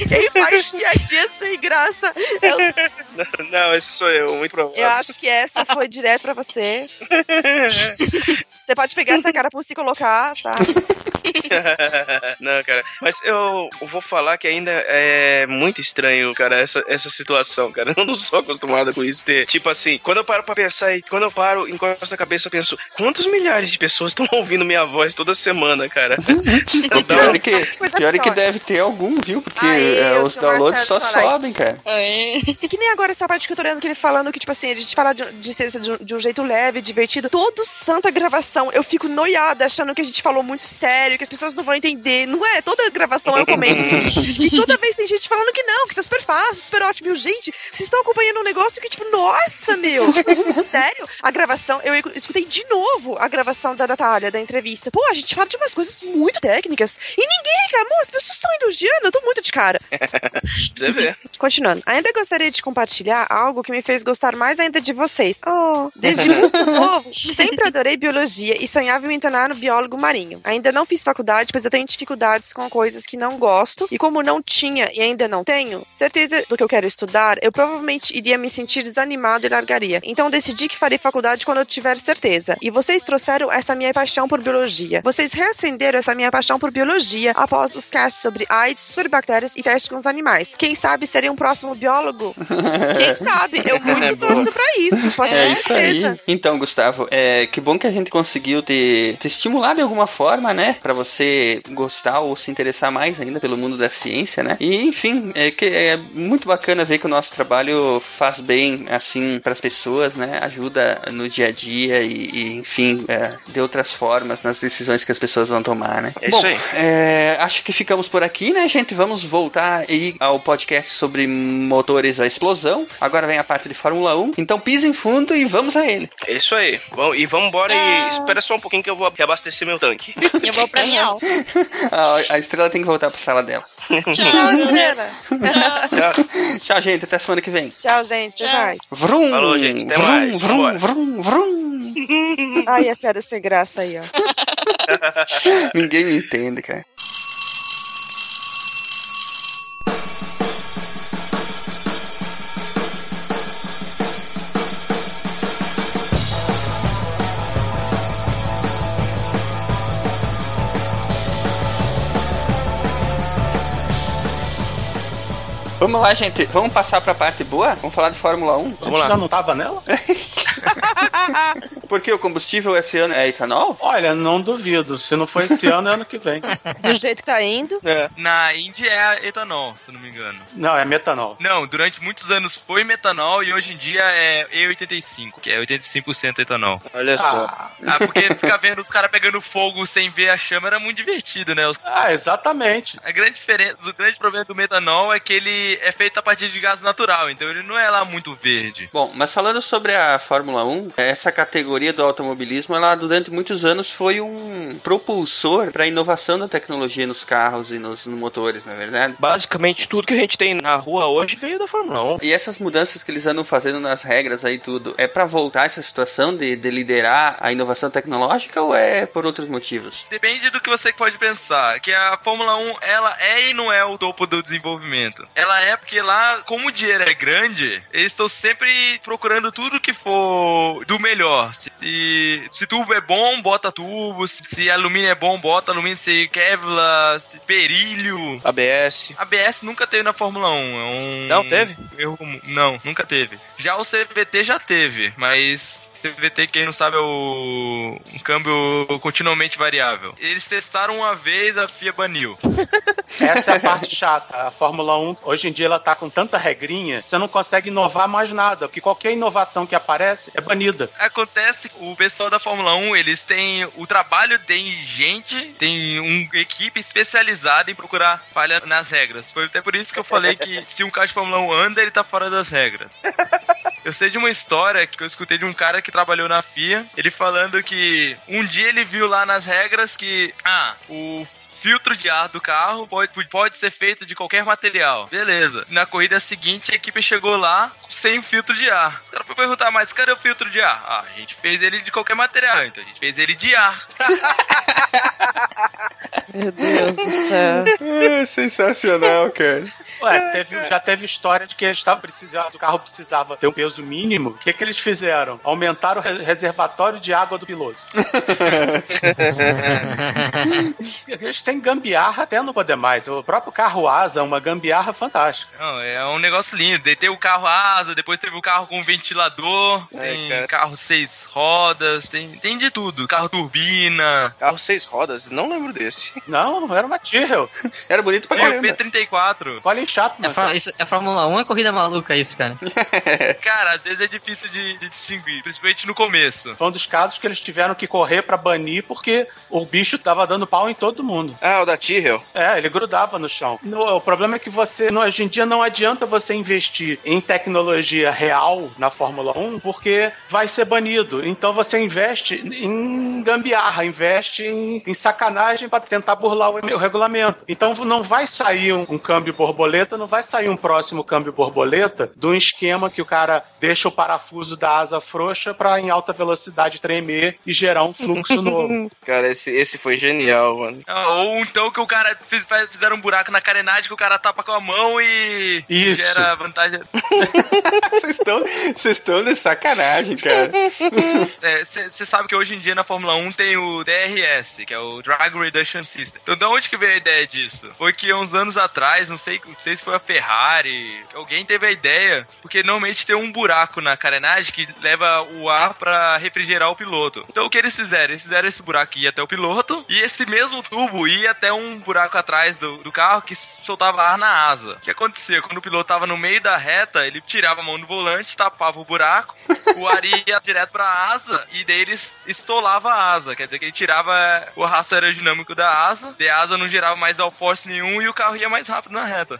Quem faz piadinha sem graça? Eu,
Não, esse sou eu, muito provável.
eu acho que essa foi direto pra você. Você pode pegar essa cara pra se colocar, tá?
não, cara. Mas eu vou falar que ainda é muito estranho, cara, essa, essa situação, cara. Eu não sou acostumado com isso. Ter, tipo assim, quando eu paro pra pensar e quando eu paro, encosto a cabeça, eu penso, quantos milhares de pessoas estão ouvindo minha voz toda semana, cara?
O pior é que, pior é que deve ter algum, viu? Porque
Aí,
eh, os downloads só sobem, cara.
É.
Que nem agora essa parte que eu tô olhando que ele falando que, tipo assim, a gente fala de, de ciência de, um- de um jeito leve, divertido. Todo santa gravação eu fico noiada, achando que a gente falou muito sério, que as pessoas não vão entender. Não é? Toda gravação eu comento. e toda vez tem gente falando que não, que tá super fácil, super ótimo. E gente, vocês estão acompanhando um negócio que, tipo, nossa, meu! Sério? A gravação, eu escutei de novo a gravação da Natália, da entrevista. Pô, a gente fala de umas coisas muito técnicas. E ninguém reclamou, as pessoas estão elogiando, eu tô muito de cara.
Você vê.
Continuando, ainda gostaria de compartilhar algo que me fez gostar mais ainda de vocês. Oh, desde muito novo, sempre adorei biologia e sonhava em me tornar um biólogo marinho. Ainda não fiz faculdade, pois eu tenho dificuldades com coisas que não gosto, e como não tinha e ainda não tenho, certeza certeza do que eu quero estudar, eu provavelmente iria me sentir desanimado e largaria. Então decidi que farei faculdade quando eu tiver certeza. E vocês trouxeram essa minha paixão por biologia. Vocês reacenderam essa minha paixão por biologia após os casts sobre AIDS, sobre bactérias e testes com os animais. Quem sabe serei um próximo biólogo? Quem sabe? Eu muito
É
torço pra isso. Pode
É
ter
isso aí.
certeza.
Então, Gustavo, é, que bom que a gente conseguiu te, te estimular de alguma forma, né? Pra você gostar ou se interessar mais ainda pelo mundo da ciência, né? E, enfim, é, que é muito bacana ver que o nosso trabalho faz bem, assim, pras pessoas, né? Ajuda no dia a dia e, e, enfim, é, de outras formas nas decisões que as pessoas vão tomar, né?
É
Bom,
isso aí.
é, acho que ficamos por aqui, né, gente? Vamos voltar aí ao podcast sobre motores a explosão. Agora vem a parte de Fórmula 1. Então pisem fundo e vamos a ele.
É isso aí. E vamos embora e espera só um pouquinho que eu vou reabastecer meu tanque.
Eu vou pra minha aula.
A, a estrela tem que voltar pra sala dela.
Tchau, Juliana.
Tchau, gente. Até semana que vem.
Tchau, gente. Até mais.
Vrum,
Falou, gente. Até
vrum,
mais.
vrum, vrum, vrum.
Ai, as piadas sem graça aí, ó.
Ninguém me entende, cara. Vamos lá, gente. Vamos passar pra parte boa? Vamos falar de Fórmula 1?
A gente já não tava nela?
Porque o combustível esse ano é etanol?
Olha, não duvido. Se não for esse ano, é ano que vem.
Do jeito que tá indo.
Na Indy é etanol, se eu não me engano.
Não, é metanol.
Não, durante muitos anos foi metanol e hoje em dia é E85, que é 85% etanol.
Olha só.
Ah, porque ficar vendo os caras pegando fogo sem ver a chama era muito divertido, né? Os-
Ah, exatamente.
A grande diferença, o grande problema do metanol é que ele é feito a partir de gás natural, então ele não é lá muito verde.
Bom, mas falando sobre a Fórmula 1, essa categoria do automobilismo, ela durante muitos anos foi um propulsor para a inovação da tecnologia nos carros e nos, nos motores, não é verdade?
Basicamente tudo que a gente tem na rua hoje veio da Fórmula 1.
E essas mudanças que eles andam fazendo nas regras aí tudo, é para voltar essa situação de, de liderar a inovação tecnológica ou é por outros motivos?
Depende do que você pode pensar, que a Fórmula 1, ela é e não é o topo do desenvolvimento. Ela é porque lá, como o dinheiro é grande, eles estão sempre procurando tudo que for do melhor. Se, se, se tubo é bom, bota tubo, se, se alumínio é bom, bota alumínio, se Kevlar, se berílio...
ABS.
ABS nunca teve na Fórmula 1. É um
Não teve?
comum. Não, nunca teve. Já o CVT já teve, mas CVT, quem não sabe, é o um câmbio continuamente variável. Eles testaram uma vez, a FIA baniu.
Essa é a parte chata. A Fórmula 1, hoje em dia, ela tá com tanta regrinha, você não consegue inovar mais nada, porque qualquer inovação que aparece é banida.
Acontece, o pessoal da Fórmula 1, eles têm o trabalho, tem gente, tem uma equipe especializada em procurar falha nas regras. Foi até por isso que eu falei que se um carro de Fórmula 1 anda, ele tá fora das regras. Eu sei de uma história que eu escutei de um cara que trabalhou na FIA, ele falando que um dia ele viu lá nas regras que, ah, o filtro de ar do carro pode, pode ser feito de qualquer material. Beleza. Na corrida seguinte, a equipe chegou lá sem o filtro de ar. Os caras foram perguntar, mas cadê o filtro de ar? Ah, a gente fez ele de qualquer material, então a gente fez ele de ar.
Meu Deus do céu.
É sensacional, cara.
Ué, teve- já teve história de que eles estavam precisando, o carro precisava ter um peso mínimo. O que, que eles fizeram? Aumentaram o re- reservatório de água do piloto. eles têm gambiarra até não poder mais. O próprio carro asa é uma gambiarra fantástica.
Não, é um negócio lindo. Tem o carro asa, depois teve o carro com ventilador, tem
cara.
carro seis rodas, tem, tem de tudo. Carro turbina.
Carro seis rodas, não lembro desse.
Não, era uma Tyrrell.
Era bonito pra caramba.
P34.
Colin Chapman.
É, Fór- isso- é Fórmula 1 é corrida maluca isso, cara.
Cara, às vezes é difícil de, de distinguir, principalmente no começo.
Foi um dos casos que eles tiveram que correr pra banir porque o bicho tava dando pau em todo mundo.
Ah, o da Tyrrell.
É, ele grudava no chão. No- o problema é que você, no- hoje em dia, não adianta você investir em tecnologia real na Fórmula 1 porque vai ser banido. Então você investe em em gambiarra, investe em, em sacanagem para tentar burlar o, o regulamento. Então não vai sair um, um câmbio borboleta, não vai sair um próximo câmbio borboleta de um esquema que o cara deixa o parafuso da asa frouxa para em alta velocidade tremer e gerar um fluxo novo.
Cara, esse, esse foi genial, mano.
Ah, Ou então que o cara fiz, fizeram um buraco na carenagem que o cara tapa com a mão e
Isso.
gera vantagem.
Vocês estão vocês estão de sacanagem, cara.
Você sabe que hoje em dia na Fórmula 1 tem o DRS, que é o Drag Reduction System. Então, de onde que veio a ideia disso? Foi que uns anos atrás, não sei, sei se foi a Ferrari, alguém teve a ideia, porque normalmente tem um buraco na carenagem que leva o ar pra refrigerar o piloto. Então, o que eles fizeram? Eles fizeram esse buraco que até o piloto e esse mesmo tubo ia até um buraco atrás do, do carro que soltava ar na asa. O que acontecia? Quando o piloto tava no meio da reta, ele tirava a mão do volante, tapava o buraco, o ar ia direto pra asa e daí ele estolava a asa. Quer dizer que ele tirava o arrasto aerodinâmico da asa, a asa não gerava mais downforce nenhum e o carro ia mais rápido na reta.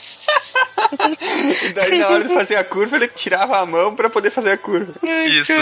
E daí, na hora de fazer a curva, ele tirava a mão pra poder fazer a curva.
Isso.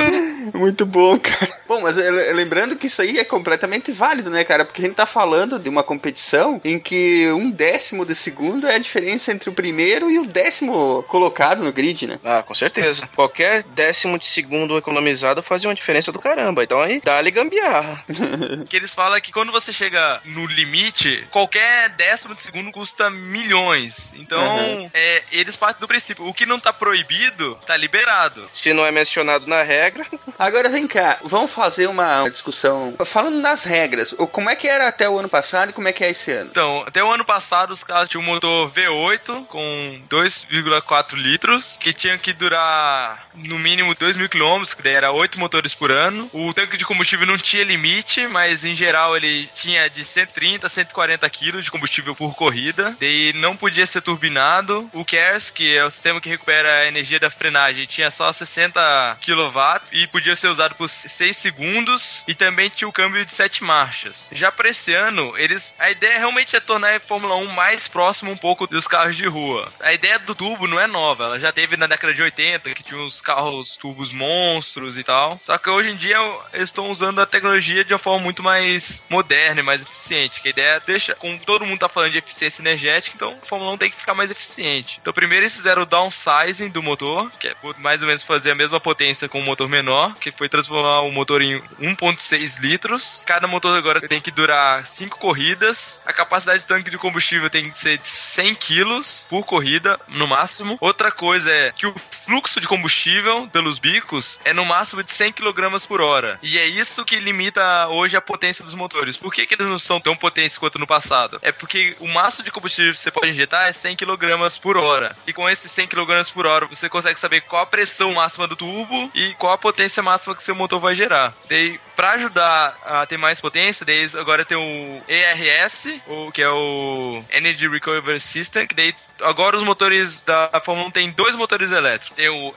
Muito bom, cara. Bom, mas eh, lembrando que isso aí é completamente válido, né, cara? Porque a gente tá falando de uma competição em que um décimo de segundo é a diferença entre o primeiro e o décimo colocado no grid, né?
Ah, com certeza. Qualquer décimo de segundo economizado fazia uma diferença do caramba. Então aí, dá-lhe gambiarra.
que eles falam é que quando você chega no limite, qualquer décimo de segundo custa milhões. Então,
Uhum.
É, eles partem do princípio, o que não tá proibido, tá liberado.
Se não é mencionado na regra.
Agora vem cá, vamos fazer uma discussão falando das regras. Como é que era até o ano passado e como é que é esse ano?
Então, até o ano passado os carros tinham um motor V8 com 2,4 litros, que tinha que durar no mínimo 2 mil quilômetros, que daí era 8 motores por ano. O tanque de combustível não tinha limite, mas em geral ele tinha de 130 a 140 quilos de combustível por corrida. Daí não podia ser turbinado. O KERS, que é o sistema que recupera a energia da frenagem, tinha só 60 kW e podia ser usado por 6 segundos. E também tinha o câmbio de 7 marchas. Já para esse ano, eles a ideia realmente é tornar a Fórmula 1 mais próximo um pouco dos carros de rua. A ideia do turbo não é nova, ela já teve na década de 80, que tinha uns carros tubos monstros e tal. Só que hoje em dia eles estão usando a tecnologia de uma forma muito mais moderna e mais eficiente. Que a ideia deixa, como todo mundo tá falando de eficiência energética, então a Fórmula 1 tem que ficar mais eficiente. Então primeiro eles fizeram o downsizing do motor, que é mais ou menos fazer a mesma potência com um motor menor, que foi transformar o motor em 1.6 litros. Cada motor agora tem que durar 5 corridas. A capacidade de tanque de combustível tem que ser de 100 quilos por corrida, no máximo. Outra coisa é que o fluxo de combustível pelos bicos é no máximo de 100 kg por hora. E é isso que limita hoje a potência dos motores. Por que, que eles não são tão potentes quanto no passado? É porque o máximo de combustível que você pode injetar é 100 kg por hora. E com esses 100 kg por hora, você consegue saber qual a pressão máxima do tubo e qual a potência máxima que seu motor vai gerar. Daí, para ajudar a ter mais potência, daí agora tem o ERS, que é o Energy Recovery System, que daí agora os motores da Fórmula 1 tem dois motores elétricos. Tem o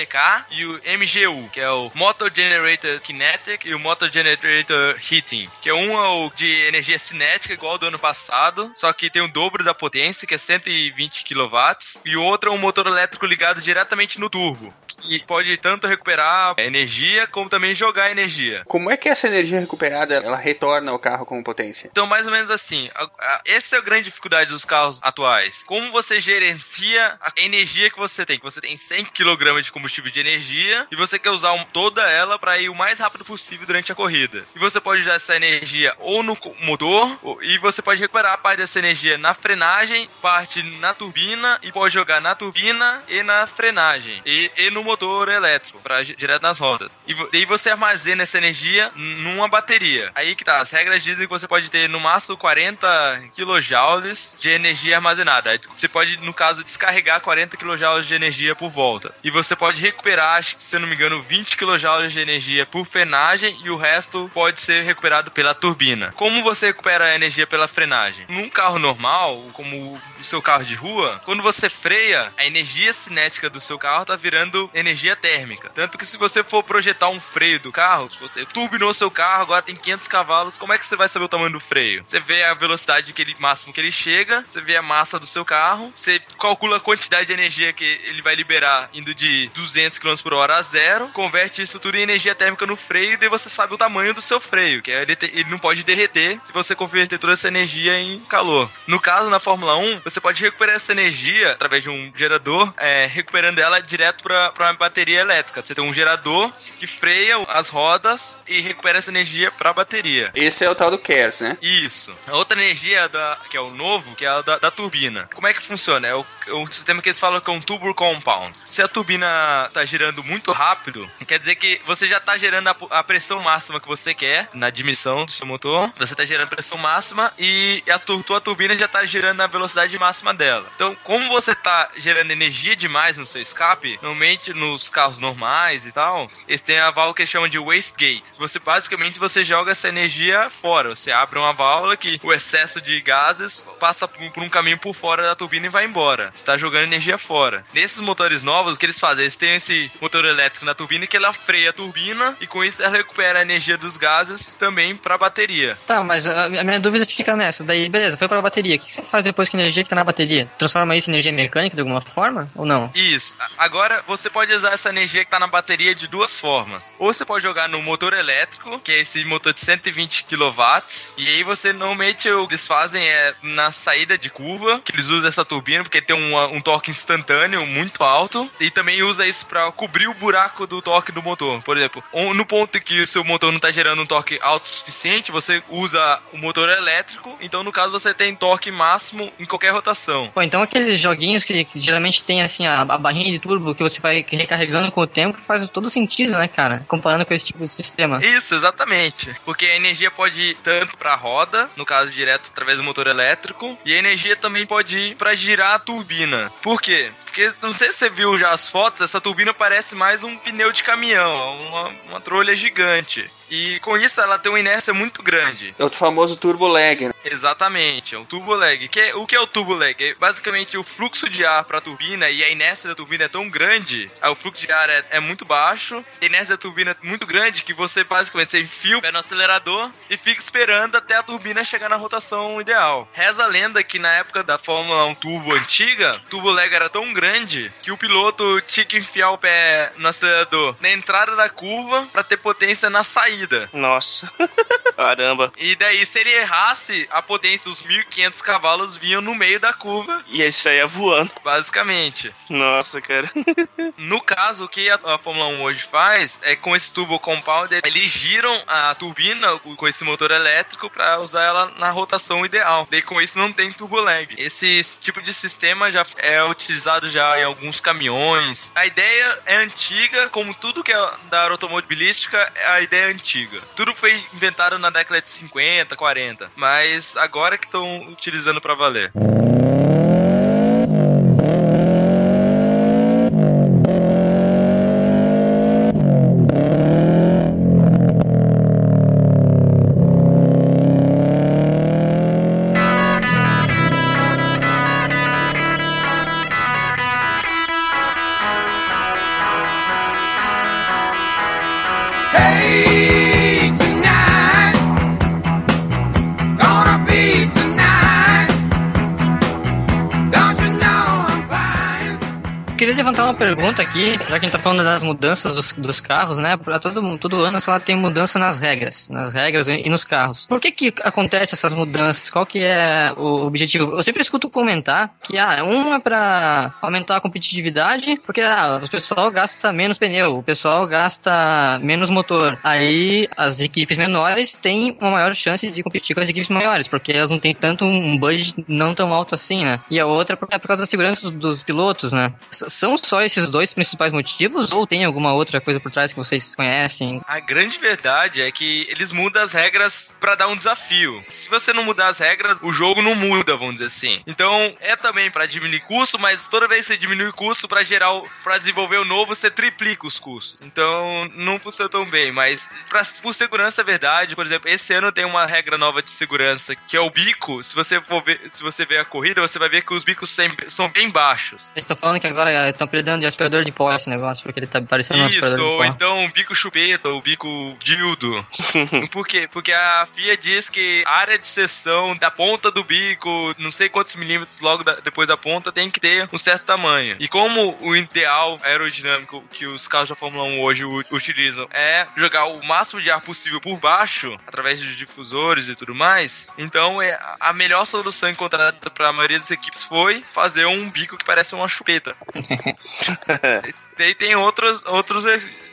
MGK e o MGU, que é o Motor Generator Kinetic e o Motor Generator Heating, que é um é o de energia cinética igual ao do ano passado, só que tem o dobro da potência, que é 120 kW, e o outro é um motor elétrico ligado diretamente no turbo, que pode tanto recuperar energia como também jogar energia.
Como é que essa energia recuperada ela retorna ao carro como potência?
Então, mais ou menos assim, a- a- essa é a grande dificuldade dos carros atuais. Como você gerencia a energia que você tem? Que você tem 100 kg de combustível de energia e você quer usar um- toda ela para ir o mais rápido possível durante a corrida. E você pode usar essa energia ou no motor, ou- e você pode recuperar parte dessa energia na frenagem, parte na turbina, e pode jogar na turbina e na frenagem, e, e no motor elétrico, para direto nas rodas. E daí você armazena essa energia numa bateria. Aí que tá, as regras dizem que você pode ter no máximo 40 kJ de energia armazenada. Você pode, no caso, descarregar 40 kJ de energia por volta. E você pode recuperar, acho que, se não me engano, 20 kJ de energia por frenagem e o resto pode ser recuperado pela turbina. Como você recupera a energia pela frenagem? Num carro normal, como do seu carro de rua, quando você freia, a energia cinética do seu carro tá virando energia térmica. Tanto que se você for projetar um freio do carro, se você turbinou seu carro, agora tem 500 cavalos, como é que você vai saber o tamanho do freio? Você vê a velocidade que ele, máximo que ele chega, você vê a massa do seu carro, você calcula a quantidade de energia que ele vai liberar indo de 200 km por hora a zero, converte isso tudo em energia térmica no freio e daí você sabe o tamanho do seu freio, que é ele, te- ele não pode derreter se você converter toda essa energia em calor. No caso, na Fórmula 1, você pode recuperar essa energia através de um gerador, é, recuperando ela direto para uma bateria elétrica. Você tem um gerador que freia as rodas e recupera essa energia para a bateria.
Esse é o tal do CARES, né?
Isso. A outra energia da, que é o novo, que é a da, da turbina. Como é que funciona? É o, é um sistema que eles falam que é um turbo compound. Se a turbina tá girando muito rápido, quer dizer que você já tá gerando a, a pressão máxima que você quer na admissão do seu motor. Você tá gerando pressão máxima e a tu- tua turbina já tá girando na velocidade máxima dela. Então, como você tá gerando energia demais no seu escape, normalmente nos carros normais e tal, eles têm a válvula que eles chamam de wastegate. Você basicamente você joga essa energia fora. Você abre uma válvula que o excesso de gases passa por um caminho por fora da turbina e vai embora. Você está jogando energia fora. Nesses motores novos, o que eles fazem? Eles têm esse motor elétrico na turbina que ela freia a turbina e com isso ela recupera a energia dos gases também para a bateria.
Tá, mas a, a minha dúvida fica nessa. Daí, beleza, foi pra bateria. O que você faz depois com a energia que tá na bateria? Transforma isso em energia mecânica de alguma forma? Ou não?
Isso. A- Agora você pode usar essa energia que tá na bateria de duas formas. Ou você pode jogar no motor elétrico, que é esse motor de 120 kW, e aí você normalmente o que eles fazem é na saída de curva, que eles usam essa turbina porque tem um, um torque instantâneo muito alto, e também usa isso para cobrir o buraco do torque do motor. Por exemplo, no ponto que o seu motor não tá gerando um torque alto o suficiente, você usa o motor elétrico, então no caso você tem torque máximo em qualquer rotação.
Pô, então aqueles joguinhos que, que geralmente tem assim a, a barrinha de turbo que você vai recarregando com o tempo faz todo sentido, né, cara? Comparando com esse tipo de sistema.
Isso, exatamente. Porque a energia pode ir tanto para a roda, no caso direto através do motor elétrico, e a energia também pode ir para girar a turbina. Por quê? Porque não sei se você viu já as fotos, essa turbina parece mais um pneu de caminhão, uma, uma trolha gigante. E com isso ela tem uma inércia muito grande.
É o famoso turbo lag, né?
Exatamente, é um turbo lag. Que, o que é o turbo lag? É basicamente o fluxo de ar para a turbina e a inércia da turbina é tão grande, aí o fluxo de ar é, é muito baixo, a inércia da turbina é muito grande que você basicamente você enfia o pé no acelerador e fica esperando até a turbina chegar na rotação ideal. Reza a lenda que na época da Fórmula 1 turbo antiga, o turbo lag era tão grande que o piloto tinha que enfiar o pé no acelerador na entrada da curva para ter potência na saída.
Nossa. Caramba.
E daí, se ele errasse, a potência, os 1.500 cavalos vinham no meio da curva,
E aí saía voando.
basicamente.
Nossa, cara.
No caso, o que a, a Fórmula 1 hoje faz é com esse turbo compound, eles giram a turbina com esse motor elétrico para usar ela na rotação ideal. Daí com isso não tem turbo lag. Esse tipo de sistema já é utilizado já em alguns caminhões. A ideia é antiga, como tudo que é da automobilística, a ideia é antiga. Tudo foi inventado na década de 50, 40, mas agora que estão utilizando para valer.
Já que a gente tá falando das mudanças dos, dos carros, né? Pra todo, todo ano ela tem mudança nas regras, nas regras e nos carros. Por que que acontece essas mudanças? Qual que é o objetivo? Eu sempre escuto comentar que, ah, um é pra aumentar a competitividade, porque, ah, o pessoal gasta menos pneu, o pessoal gasta menos motor. Aí, as equipes menores têm uma maior chance de competir com as equipes maiores, porque elas não têm tanto um budget não tão alto assim, né? E a outra é por é causa da segurança dos, pilotos, né? São só esses dois principais motivos ou tem alguma outra coisa por trás que vocês conhecem?
A grande verdade é que eles mudam as regras pra dar um desafio. Se você não mudar as regras, o jogo não muda, vamos dizer assim. Então, é também pra diminuir custo, mas toda vez que você diminui custo pra gerar, o- pra desenvolver o novo, você triplica os custos. Então, não funciona tão bem, mas pra, por segurança é verdade. Por exemplo, esse ano tem uma regra nova de segurança, que é o bico. Se você for ver, se você ver a corrida, você vai ver que os bicos sempre são bem baixos.
Eles estão falando que agora estão apelidando de aspirador de pó esse negócio, porque ele tá parecendo um aspirador
Isso, ou então um bico chupeta, ou bico dildo. Por quê? Porque a FIA diz que a área de seção da ponta do bico, não sei quantos milímetros logo da- depois da ponta, tem que ter um certo tamanho. E como o ideal aerodinâmico que os carros da Fórmula 1 hoje utilizam é jogar o máximo de ar possível por baixo, através de difusores e tudo mais, então é a melhor solução encontrada para a maioria das equipes foi fazer um bico que parece uma chupeta. Daí tem outros, outros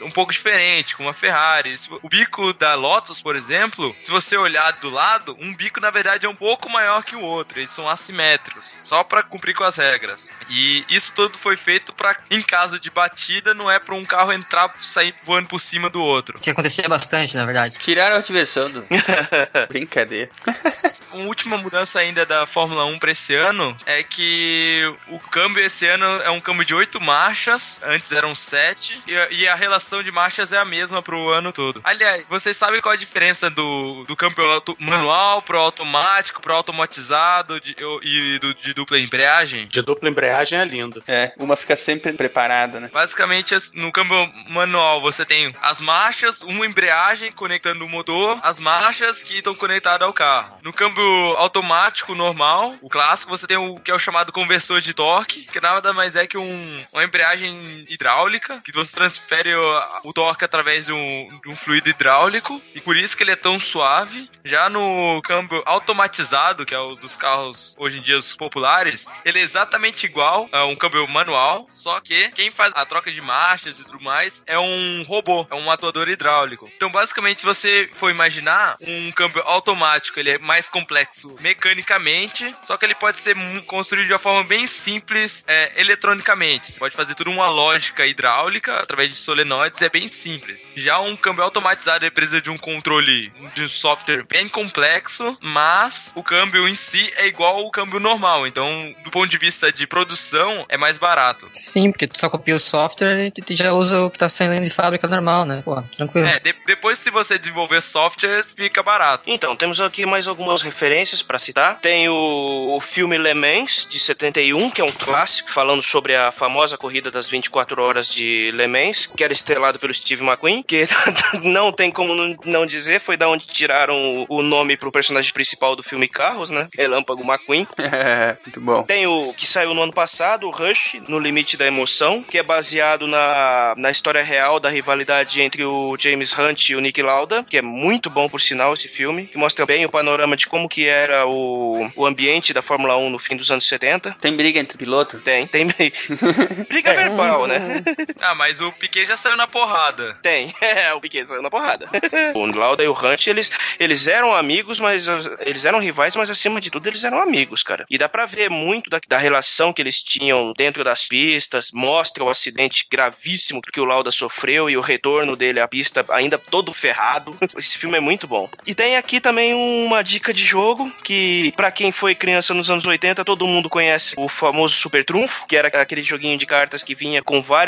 um pouco diferente, como a Ferrari. O bico da Lotus, por exemplo, se você olhar do lado, um bico na verdade é um pouco maior que o outro. Eles são assimétricos, só para cumprir com as regras. E isso tudo foi feito para, em caso de batida, não é para um carro entrar, sair voando por cima do outro.
Que acontecia bastante, na verdade.
Tiraram a diversão do. Brincadeira.
Uma última mudança ainda da Fórmula 1 para esse ano é que o câmbio esse ano é um câmbio de oito marchas, antes eram sete, e a, e a relação de marchas é a mesma pro ano todo. Aliás, vocês sabem qual a diferença do, do câmbio auto- manual pro automático, pro automatizado de- e do, de dupla embreagem?
De dupla embreagem é lindo.
É, uma fica sempre preparada, né?
Basicamente, as- no câmbio manual você tem as marchas, uma embreagem conectando o motor, as marchas que estão conectadas ao carro. No câmbio automático normal, o clássico, você tem o que é o chamado conversor de torque, que nada mais é que um, uma embreagem hidráulica, que você transfere o, o torque através de um, de um fluido hidráulico, e por isso que ele é tão suave. Já no câmbio automatizado, que é o dos carros hoje em dia os populares, ele é exatamente igual a um câmbio manual, só que quem faz a troca de marchas e tudo mais é um robô, é um atuador hidráulico. Então, basicamente, se você for imaginar, um câmbio automático, ele é mais complexo mecanicamente, só que ele pode ser construído de uma forma bem simples é, eletronicamente. Você pode fazer tudo uma lógica hidráulica através de solenoides, é bem simples. Já um câmbio automatizado precisa de um controle de um software bem complexo, mas o câmbio em si é igual ao câmbio normal. Então, do ponto de vista de produção, é mais barato.
Sim, porque tu só copia o software e tu já usa o que tá saindo de fábrica normal, né? Pô, tranquilo.
É, de- depois se você desenvolver software, fica barato.
Então, temos aqui mais algumas referências pra citar. Tem o, o filme Le Mans, de 71, que é um clássico, falando sobre a famosa corrida das 24 horas de Le Mans, que era estrelado pelo Steve McQueen, que não tem como não- dizer, foi da onde tiraram o, nome pro personagem principal do filme Carros, né? Relâmpago McQueen.
Muito bom.
Tem o que saiu no ano passado, o Rush, No Limite da Emoção, que é baseado na, na história real da rivalidade entre o James Hunt e o Nick Lauda, que é muito bom por sinal esse filme, que mostra bem o panorama de como que era o, o ambiente da Fórmula 1 no fim dos anos 70.
Tem briga entre pilotos?
Tem, tem briga verbal, né?
Ah, mas o Piquet já saiu na porrada.
Tem, é, o Piquet saiu na porrada. o Lauda e o Hunt, eles, eles eram amigos, mas eles eram rivais, mas acima de tudo eles eram amigos, cara. E dá pra ver muito da, da relação que eles tinham dentro das pistas, mostra o acidente gravíssimo que o Lauda sofreu e o retorno dele à pista ainda todo ferrado. Esse filme é muito bom. E tem aqui também uma dica de jogo que, pra quem foi criança nos anos 80, todo mundo conhece o famoso Super Trunfo, que era aquele joguinho de cartas que vinha com vários,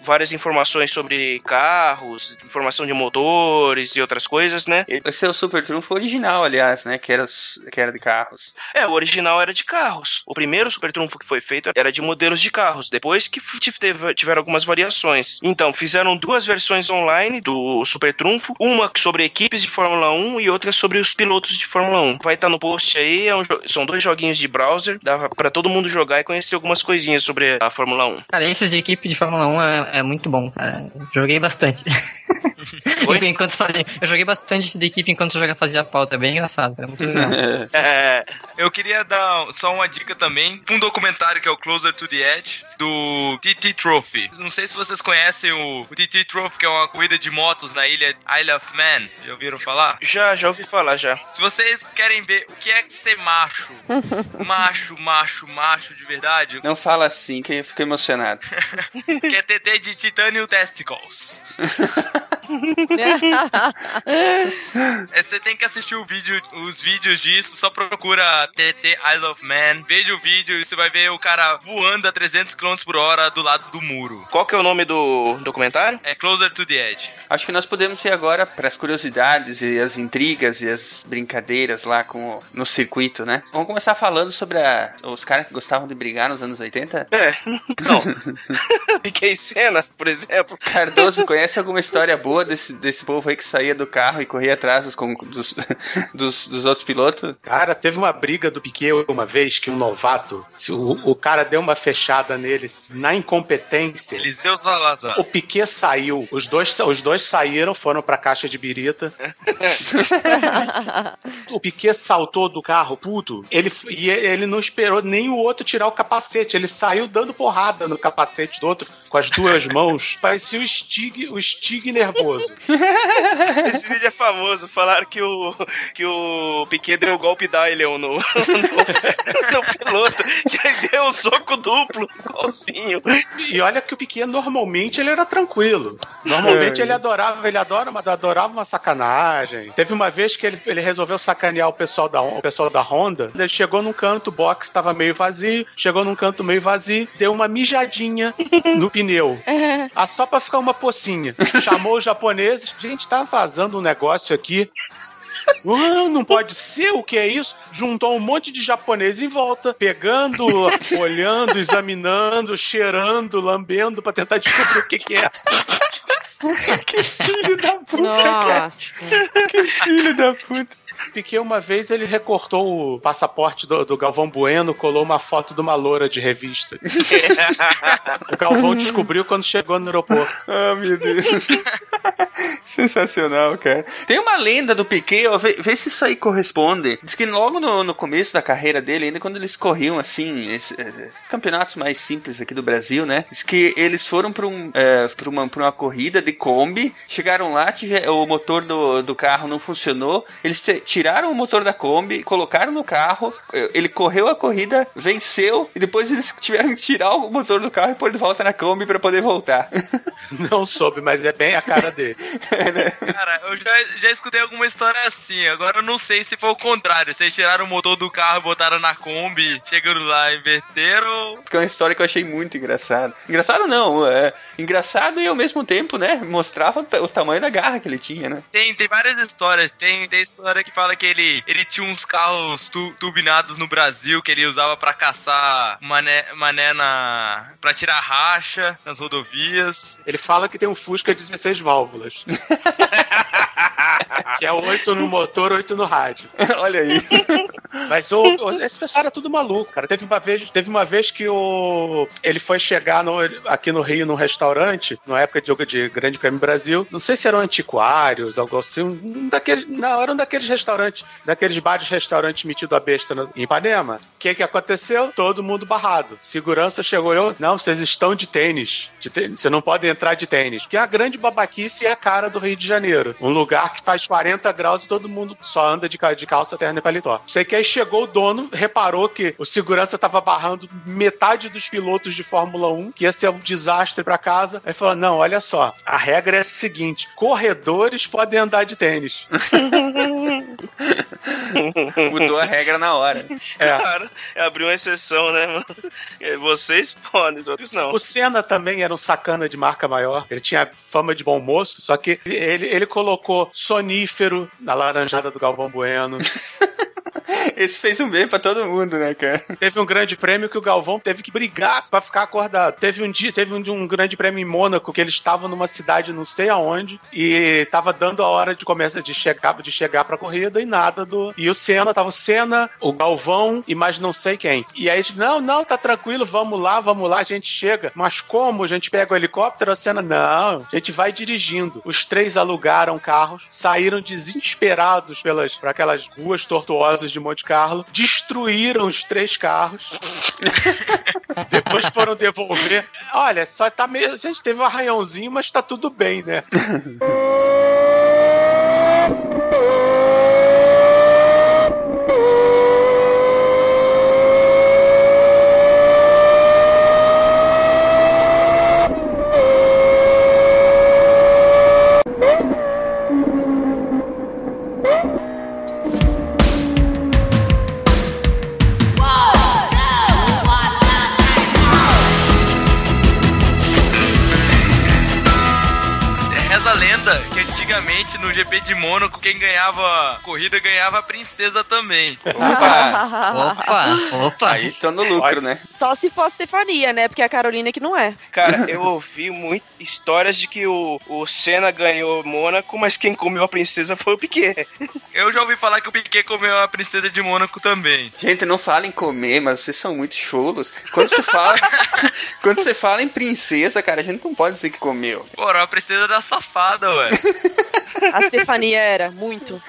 várias informações sobre carros, informação de motores e outras coisas, né?
Esse é o Super Trunfo original, aliás, né? Que era, que era de carros.
É, o original era de carros. O primeiro Super Trunfo que foi feito era de modelos de carros. Depois que tiveram algumas variações. Então, fizeram duas versões online do Super Trunfo. Uma sobre equipes de Fórmula 1 e outra sobre os pilotos de Fórmula 1. Vai estar no post aí. é um são dois joguinhos de browser. Dá pra todo mundo jogar e conhecer algumas coisinhas sobre a Fórmula 1.
Cara, esses de equipe de Fórmula 1 é, é muito bom, cara. Joguei bastante. enquanto fazia, eu joguei bastante esse da equipe enquanto eu fazia a pauta, é bem engraçado, era muito legal.
É, eu queria dar só uma dica também, um documentário que é o Closer to the Edge, do TT Trophy. Não sei se vocês conhecem o, o TT Trophy, que é uma corrida de motos na ilha Isle of Man. Já ouviram falar?
Já, já ouvi falar, já.
Se vocês querem ver o que é ser macho, macho, macho, macho de verdade,
Não fala assim, que eu fico emocionado.
Que é TT de Titanium Testicles. É, Você tem que assistir o vídeo, os vídeos disso, só procura TT Isle of Man, veja o vídeo e você vai ver o cara voando a 300 km por hora do lado do muro.
Qual que é o nome do documentário?
É Closer to the Edge.
Acho que nós podemos ir agora para as curiosidades e as intrigas e as brincadeiras lá com o- no circuito, né? Vamos começar falando sobre a- os caras que gostavam de brigar nos anos 80.
É, não. Fiquei cena, por exemplo.
Cardoso, conhece alguma história boa desse, desse povo aí que saía do carro e corria atrás dos, dos, dos, dos outros pilotos?
Cara, teve uma briga do Piquet uma vez que um novato, se o, o cara deu uma fechada nele na incompetência.
Eliseu Salazar.
O Piquet saiu, os dois, os dois saíram, foram pra caixa de birita. o Piquet saltou do carro puto, ele, e ele não esperou nem o outro tirar o capacete, ele saiu dando porrada no capacete do outro com as duas mãos. Parecia o Stig, o Stig nervoso.
Esse vídeo é famoso. Falaram que o, que o Piquet deu o golpe Dylion no, no, no piloto. Que ele deu um soco duplo, igualzinho.
E olha que o Piquet normalmente ele era tranquilo. Normalmente
É.
ele adorava, ele adora, uma- adorava uma sacanagem. Teve uma vez que ele, ele resolveu sacanear o pessoal da o pessoal da Honda. Ele chegou num canto, o box estava meio vazio, chegou num canto meio vazio, deu uma mijadinha no pneu. Ah, só pra ficar uma pocinha. Chamou os japoneses, gente, tá vazando um negócio aqui. Ah, não pode ser, o que é isso? Juntou um monte de japonês em volta, pegando, olhando, examinando, cheirando, lambendo pra tentar descobrir o que, que é.
que filho da puta,
Nossa.
Que filho da puta.
Piquet uma vez ele recortou o passaporte do, do Galvão Bueno, colou uma foto de uma loura de revista. o Galvão descobriu quando chegou no aeroporto.
Ah, meu Deus. Sensacional, cara. Tem uma lenda do Piquet, ó, vê, vê se isso aí corresponde. Diz que logo no, no começo da carreira dele, ainda quando eles corriam assim, esse- eh, os campeonatos mais simples aqui do Brasil, né? Diz que eles foram pra, um, eh, pra, uma, pra uma corrida de Kombi, chegaram lá, tive- o motor do, do carro não funcionou, eles tiraram o motor da Kombi, colocaram no carro, ele correu a corrida, venceu, e depois eles tiveram que tirar o motor do carro e pôr de volta na Kombi pra poder voltar.
Não soube, mas é bem a cara dele.
Cara, eu já, já escutei alguma história assim. Agora eu não sei se foi o contrário. Vocês tiraram o motor do carro e botaram na Kombi, chegando lá, inverteram.
Que é uma história que eu achei muito engraçada. Engraçado não, é engraçado e ao mesmo tempo, né? Mostrava o tamanho da garra que ele tinha, né?
Tem, tem várias histórias. Tem, tem história que fala que ele, ele tinha uns carros tu, turbinados no Brasil que ele usava pra caçar mané, mané na. pra tirar racha nas rodovias.
Ele fala que tem um Fusca 16 válvulas. que é 8 no motor, 8 no rádio.
Olha aí.
Mas o, o- esse pessoal era tudo maluco, cara. Teve uma vez, teve uma vez que o, ele foi chegar no- aqui no Rio num restaurante, na época de jogo de Grande Prêmio Brasil. Não sei se eram antiquários, algo assim. Um daqueles, não, era um daqueles restaurantes, daqueles bares restaurantes metido a besta no- em Ipanema. O que que aconteceu? Todo mundo barrado. Segurança chegou eu, não, vocês estão de tênis. De tênis. Você não pode entrar de tênis. Que a grande babaquice é a cara do Rio de Janeiro. Um lugar que faz 40 graus e todo mundo só anda de, de calça, terno e paletó. Sei que aí chegou o dono, reparou que o segurança tava barrando metade dos pilotos de Fórmula 1, que ia ser um desastre pra casa. Aí falou: não, olha só, a regra é a seguinte: corredores podem andar de tênis.
Mudou a regra na hora.
É.
Cara, abriu uma exceção, né, mano? Vocês podem, os outros não.
O Senna também era um sacana de marca maior. Ele tinha fama de bom moço, só que ele, ele colocou sonífero na laranjada do Galvão Bueno.
Esse fez um bem pra todo mundo, né, cara?
Teve um grande prêmio que o Galvão teve que brigar pra ficar acordado. Teve um dia, teve um, um grande prêmio em Mônaco que eles estavam numa cidade não sei aonde e tava dando a hora de começar de chegar de chegar pra corrida e nada do e o Senna tava o Senna, o Galvão e mais não sei quem. E aí não, não, tá tranquilo, vamos lá, vamos lá, a gente chega. Mas como a gente pega o helicóptero? A Senna não, a gente vai dirigindo. Os três alugaram carros, saíram desesperados pelas por aquelas ruas tortuosas de Monte Carlo, destruíram os três carros. Depois foram devolver. Olha, só tá meio. A gente teve um arranhãozinho, mas tá tudo bem, né?
antigamente no GP de Mônaco, quem ganhava corrida ganhava a princesa também.
Opa, opa.
Aí tô no lucro, né?
Só se for a Stefania, né? Porque a Carolina que não é.
Cara, eu ouvi muitas histórias de que o, o Senna ganhou Mônaco, mas quem comeu a princesa foi o Piquet.
Eu já ouvi falar que o Piquet comeu a princesa de Mônaco também.
Gente, não fala em comer, mas vocês são muito cholos. Quando você fala, quando você fala em princesa, cara, a gente não pode dizer que comeu.
Porra, a princesa da safada, ué.
A Stefania era, muito.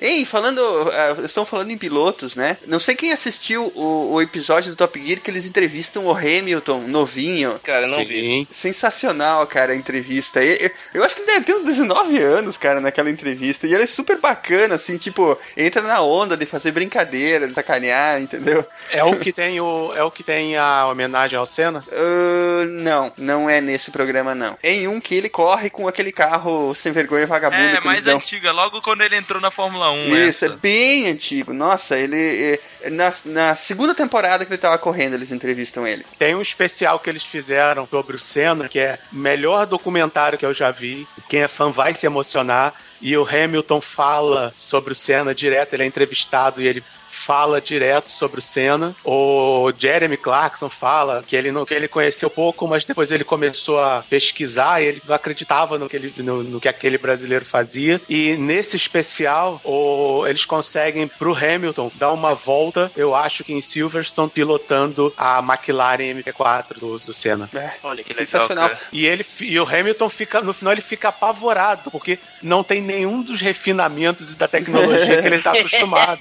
Ei, falando, uh, estão falando em pilotos, né? Não sei quem assistiu o, o episódio do Top Gear que eles entrevistam o Hamilton, novinho.
Cara, eu não vi.
Sensacional, cara, a entrevista. E- Eu, eu acho que ele deve ter uns 19 anos, cara, naquela entrevista. E ele é super bacana, assim, tipo, entra na onda de fazer brincadeira, de sacanear, entendeu?
É o que tem o é o que tem a homenagem ao Senna?
Uh, não, não é nesse programa, não. É em um que ele corre com aquele carro sem vergonha vagabundo
É,
que
mais
dão.
antiga, logo quando ele entrou na Fórmula 1.
Isso, é
essa.
bem antigo. Nossa, ele. é, Na, na segunda temporada que ele tava correndo, eles entrevistam ele.
Tem um especial que eles fizeram sobre o Senna, que é o melhor documentário que eu já vi. Quem é fã vai se emocionar. E o Hamilton fala sobre o Senna direto, ele é entrevistado e ele fala direto sobre o Senna. O Jeremy Clarkson fala que ele, não, que ele conheceu pouco, mas depois ele começou a pesquisar e ele não acreditava no que, ele, no, no que aquele brasileiro fazia. E nesse especial, o- eles conseguem pro Hamilton dar uma volta, eu acho que em Silverstone, pilotando a McLaren MP4 do, do Senna.
Olha que legal,
Sensacional.
cara.
E ele e o Hamilton fica no final ele fica apavorado porque não tem nenhum dos refinamentos da tecnologia que ele está acostumado.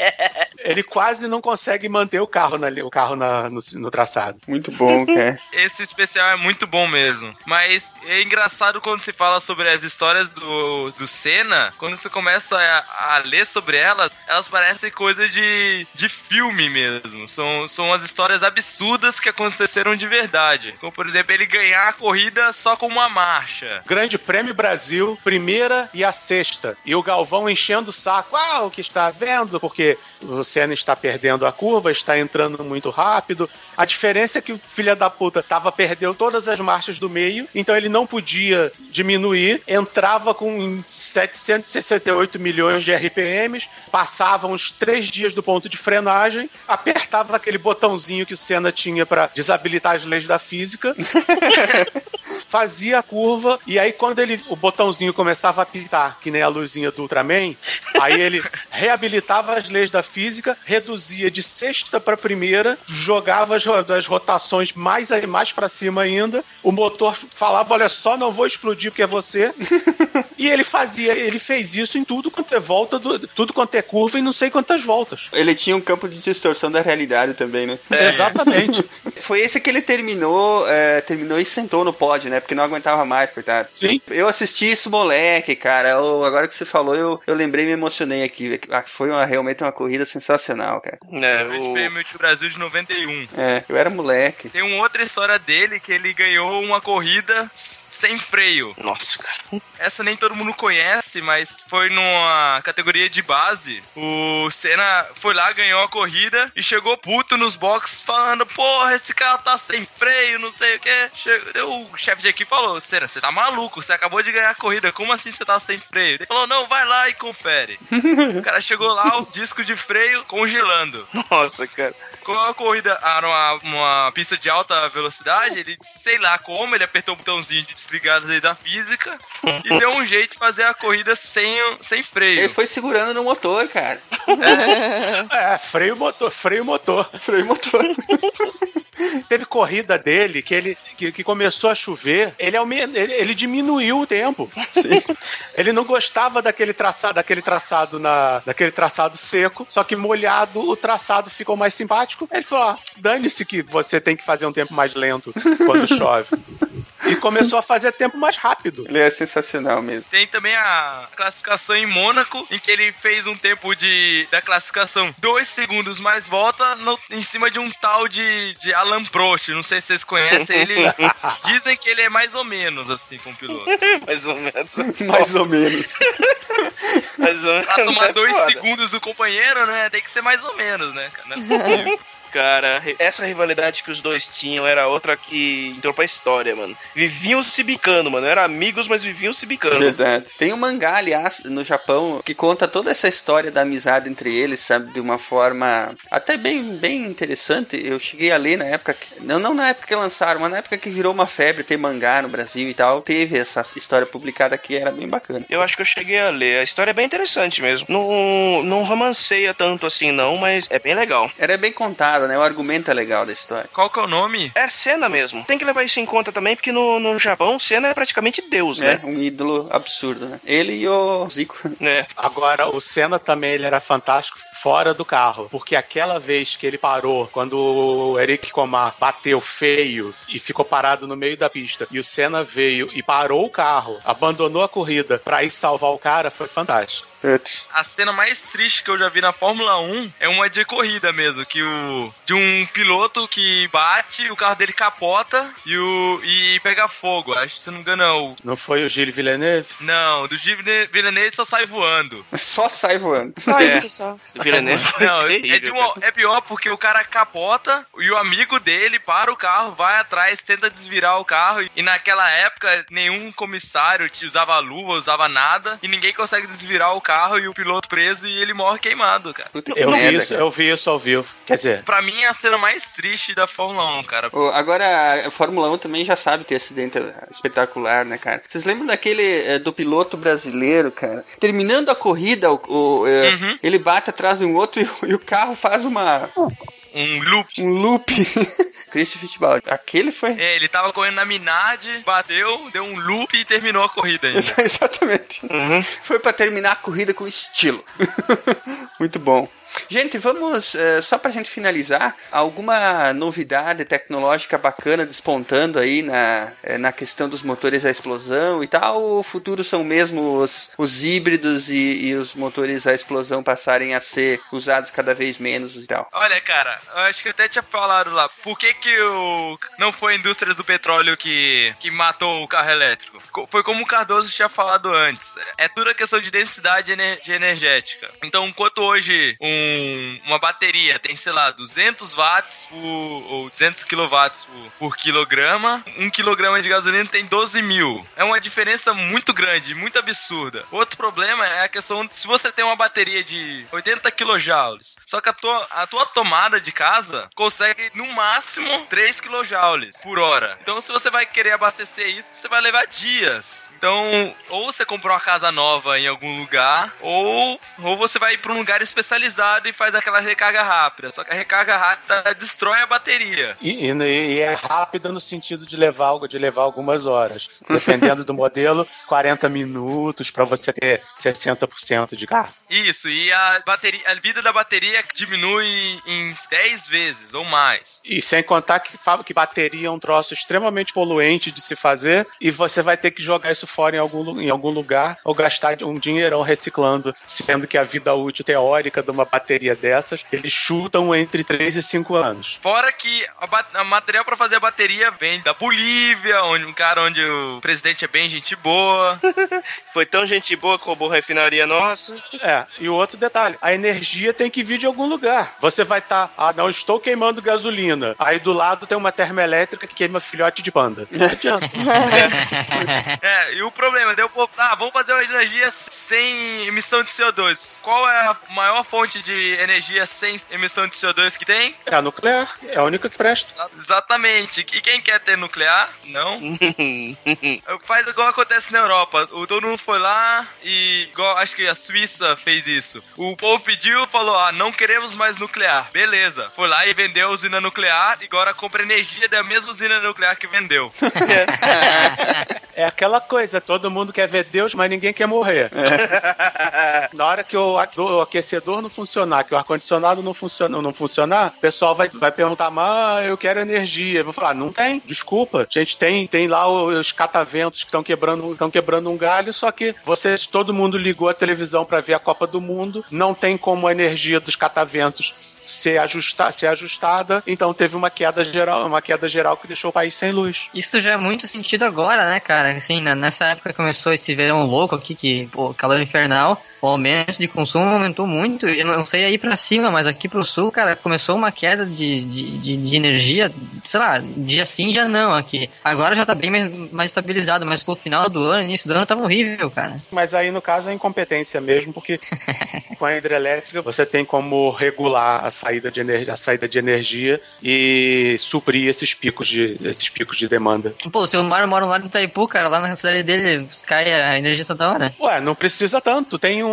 Ele quase não consegue manter o carro na, o carro na- no, no traçado.
Muito bom, cara.
Esse especial é muito bom mesmo. Mas é engraçado quando se fala sobre as histórias do, do Senna, quando você começa a, a ler sobre elas, elas parecem coisas de, de filme mesmo. São, são as histórias absurdas que aconteceram de verdade. Como, por exemplo, ele ganhar a corrida só com uma marcha.
Grande Prêmio Brasil, primeira e a sexta. E o Galvão enchendo o saco. Ah, o que está vendo? Porque o Senna está perdendo a curva, está entrando muito rápido. A diferença é que o filho da puta tava perdeu todas as marchas do meio, então ele não podia diminuir, entrava com 768 milhões de RPMs, passava uns três dias do ponto de frenagem, apertava aquele botãozinho que o Senna tinha para desabilitar as leis da física, fazia a curva e aí quando ele o botãozinho começava a apitar, que nem a luzinha do Ultraman, aí ele reabilitava as leis da física, reduzia de sexta para primeira, jogava as, as rotações mais mais para cima ainda. O motor falava: "Olha só, não vou explodir porque é você". e ele fazia, ele fez isso em tudo quanto é volta, do- tudo quanto é curva e não sei quantas voltas.
Ele tinha um campo de distorção da realidade também, né?
Exatamente.
Foi esse que ele terminou, é, terminou e sentou no pódio, né? Porque não aguentava mais, coitado.
Sim.
Eu assisti isso, moleque, cara. Eu- agora que você falou, eu, eu lembrei e me emocionei aqui. Ah, Foi uma, realmente uma corrida sensacional, cara.
É, o...
Prêmio de Brasil de 91.
É, eu era moleque.
Tem uma outra história dele que ele ganhou uma corrida sem freio.
Nossa, cara.
Essa nem todo mundo conhece, mas foi numa categoria de base. O Senna foi lá, ganhou a corrida e chegou puto nos boxes falando: Porra, esse cara tá sem freio, não sei o que. O chefe de equipe falou: Senna, você tá maluco? Você acabou de ganhar a corrida, como assim você tá sem freio? Ele falou: Não, vai lá e confere. o cara chegou lá, o disco de freio congelando.
Nossa, cara.
Com a corrida era uma, uma pista de alta velocidade, ele, sei lá como, ele apertou o botãozinho de desligar a lei da física e deu um jeito de fazer a corrida sem, sem freio.
Ele foi segurando no motor, cara.
É, freio motor, freio motor.
Freio motor.
Teve corrida dele que ele que, que começou a chover, ele, aume- ele, ele diminuiu o tempo. Ele não gostava daquele traçado, daquele traçado na, daquele traçado seco, só que molhado o traçado ficou mais simpático. Ele falou: ah, dane-se que você tem que fazer um tempo mais lento quando chove. E começou a fazer tempo mais rápido.
Ele é sensacional mesmo.
Tem também a classificação em Mônaco, em que ele fez um tempo de da classificação dois segundos mais volta no- em cima de um tal de, de Alan Prost. Não sei se vocês conhecem ele. Dizem que ele é mais ou menos assim com o piloto.
Mais ou menos.
Mais ou menos.
Mais ou menos.
Pra tomar
é
dois
foda.
segundos do companheiro, né? Tem que ser mais ou menos, né? Não é possível.
Cara, essa rivalidade que os dois tinham era outra que entrou pra história, mano. Viviam se bicando, mano. Eram amigos, mas viviam se bicando.
Verdade. Tem um mangá, aliás, no Japão, que conta toda essa história da amizade entre eles, sabe? De uma forma até bem, bem interessante. Eu cheguei a ler na época. Que, não, não na época que lançaram, mas na época que virou uma febre ter mangá no Brasil e tal. Teve essa história publicada aqui, era bem bacana.
Eu acho que eu cheguei a ler. A história é bem interessante mesmo. Não, não romanceia tanto assim, não, mas é bem legal.
Era bem contada, né? O argumento é legal da história.
Qual que é o nome?
É Senna mesmo. Tem que levar isso em conta também, porque no, no Japão, Senna é praticamente Deus,
É,
né?
um ídolo absurdo, né? Ele e o Zico.
É.
Agora, o Senna também ele era fantástico fora do carro. Porque aquela vez que ele parou, quando o Eric Comar bateu feio e ficou parado no meio da pista, e o Senna veio e parou o carro, abandonou a corrida pra ir salvar o cara, foi fantástico.
A cena mais triste que eu já vi na Fórmula 1 é uma de corrida mesmo, que o de um piloto que bate, o carro dele capota e o e pega fogo. Acho que se não me engano, é o
Não foi o Gilles Villeneuve?
não, do Gilles Villeneuve só sai voando.
Só sai voando.
Só
É.
isso, só.
Foi
Não, é,
terrível,
uma- é pior porque o cara capota e o amigo dele para o carro, vai atrás, tenta desvirar o carro. E naquela época, nenhum comissário te usava luva, usava nada. E ninguém consegue desvirar o carro e o piloto preso e ele morre queimado, cara.
Eu vi, isso,
cara.
eu vi isso ao vivo. Quer dizer,
Pra mim é a cena mais triste da Fórmula 1, cara.
Agora, a Fórmula 1 também já sabe ter acidente espetacular, né, cara? Vocês lembram daquele eh, do piloto brasileiro, cara? Terminando a corrida, o, o, eh,
Uhum.
ele bate atrás de um outro e, o- e o carro faz uma
Um loop.
um loop. Christian Fittipaldi. Aquele foi.
É, ele tava correndo na Minardi, bateu, deu um loop e terminou a corrida ainda.
Exatamente. Foi pra terminar a corrida com estilo. Muito bom. Gente, vamos, eh, só pra gente finalizar, alguma novidade tecnológica bacana despontando aí na, eh, na questão dos motores a explosão e tal? O futuro são mesmo os, os híbridos e, e os motores a explosão passarem a ser usados cada vez menos e tal?
Olha, cara, acho que até tinha falado lá. Por que que o... não foi a indústria do petróleo que, que matou o carro elétrico? Co- Foi como o Cardoso tinha falado antes. É tudo a questão de densidade de energética. Então, enquanto hoje um- uma bateria tem, sei lá, 200 watts por, ou 200 quilowatts por, por quilograma, um quilograma de gasolina tem 12 mil. É uma diferença muito grande, muito absurda. Outro problema é a questão se você tem uma bateria de 80 kilojoules, só que a tua, a tua tomada de casa consegue no máximo 3 kilojoules por hora. Então, se você vai querer abastecer isso, você vai levar dias. Então, ou você comprou uma casa nova em algum lugar, ou, ou você vai para um lugar especializado e faz aquela recarga rápida. Só que a recarga rápida destrói a bateria.
E, e- e é rápida no sentido de levar algo, de levar algumas horas. Dependendo do modelo, 40 minutos para você ter 60% de carga.
Isso, e a bateria, a vida da bateria diminui em 10 vezes ou mais.
E sem contar que, que bateria é um troço extremamente poluente de se fazer e você vai ter que jogar isso fora em algum, em algum lugar ou gastar um dinheirão reciclando, sendo que a vida útil teórica de uma bateria dessas, eles chutam entre 3 e 5 anos.
Fora que a material pra fazer a bateria vem da Bolívia, onde um cara onde o presidente é bem gente boa.
Foi tão gente boa que roubou a refinaria nossa.
É, e o outro detalhe, a energia tem que vir de algum lugar. Você vai estar, ah, não estou queimando gasolina. Aí do lado tem uma termoelétrica que queima filhote de panda. Não adianta.
É, e o problema, deu, pô, ah, vamos fazer uma energia sem emissão de CO2. Qual é a maior fonte de energia sem emissão de CO2 que tem?
É a nuclear, é a única que presta.
Exatamente. E quem quer ter nuclear? Não. Faz igual acontece na Europa. O todo mundo foi lá e igual acho que a Suíça fez isso. O povo pediu, falou: "Ah, não queremos mais nuclear". Beleza. Foi lá e vendeu a usina nuclear e agora compra energia da mesma usina nuclear que vendeu.
É aquela coisa, todo mundo quer ver Deus, mas ninguém quer morrer. Na hora que o, aquecedor não funcionar, que o ar-condicionado não, funciona, não funcionar, o pessoal vai, vai perguntar, mas eu quero energia. Eu vou falar, não tem, desculpa. A gente tem, tem lá os cataventos que estão quebrando, estão quebrando um galho, só que vocês, todo mundo ligou a televisão para ver a Copa do Mundo, não tem como a energia dos cataventos ser, ajusta, ser ajustada, então teve uma queda geral, uma queda geral que deixou o país sem luz.
Isso já é muito sentido agora, né, cara? Assim, na- nessa época começou esse verão louco aqui, que, pô, calor infernal, o aumento de consumo aumentou muito. Eu não sei aí pra cima, mas aqui pro sul, cara, começou uma queda de, de, de, energia, sei lá, dia sim, dia não aqui. Agora já tá bem mais, mais estabilizado, mas pro final do ano, início do ano, tava horrível, cara.
Mas aí, no caso, é incompetência mesmo, porque com a hidrelétrica você tem como regular a saída de energia, a saída de energia e suprir esses picos de, esses picos de demanda.
Pô, o seu Mário mora lá no Itaipu, cara, lá na cidade dele cai a energia toda hora.
Ué, não precisa tanto. Tem um,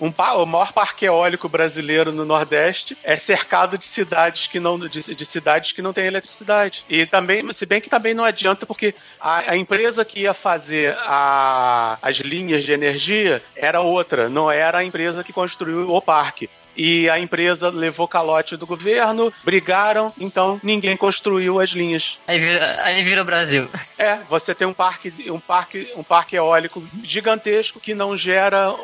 um pa- o maior parque eólico brasileiro no Nordeste é cercado de cidades que não de, de cidades que não têm eletricidade. E também, se bem que também não adianta porque a, a empresa que ia fazer a- as linhas de energia era outra, não era a empresa que construiu o parque. E a empresa levou calote do governo, brigaram, então ninguém construiu as linhas.
Aí vira, aí vira o Brasil.
É, você tem um parque, um parque, um parque eólico gigantesco que não gera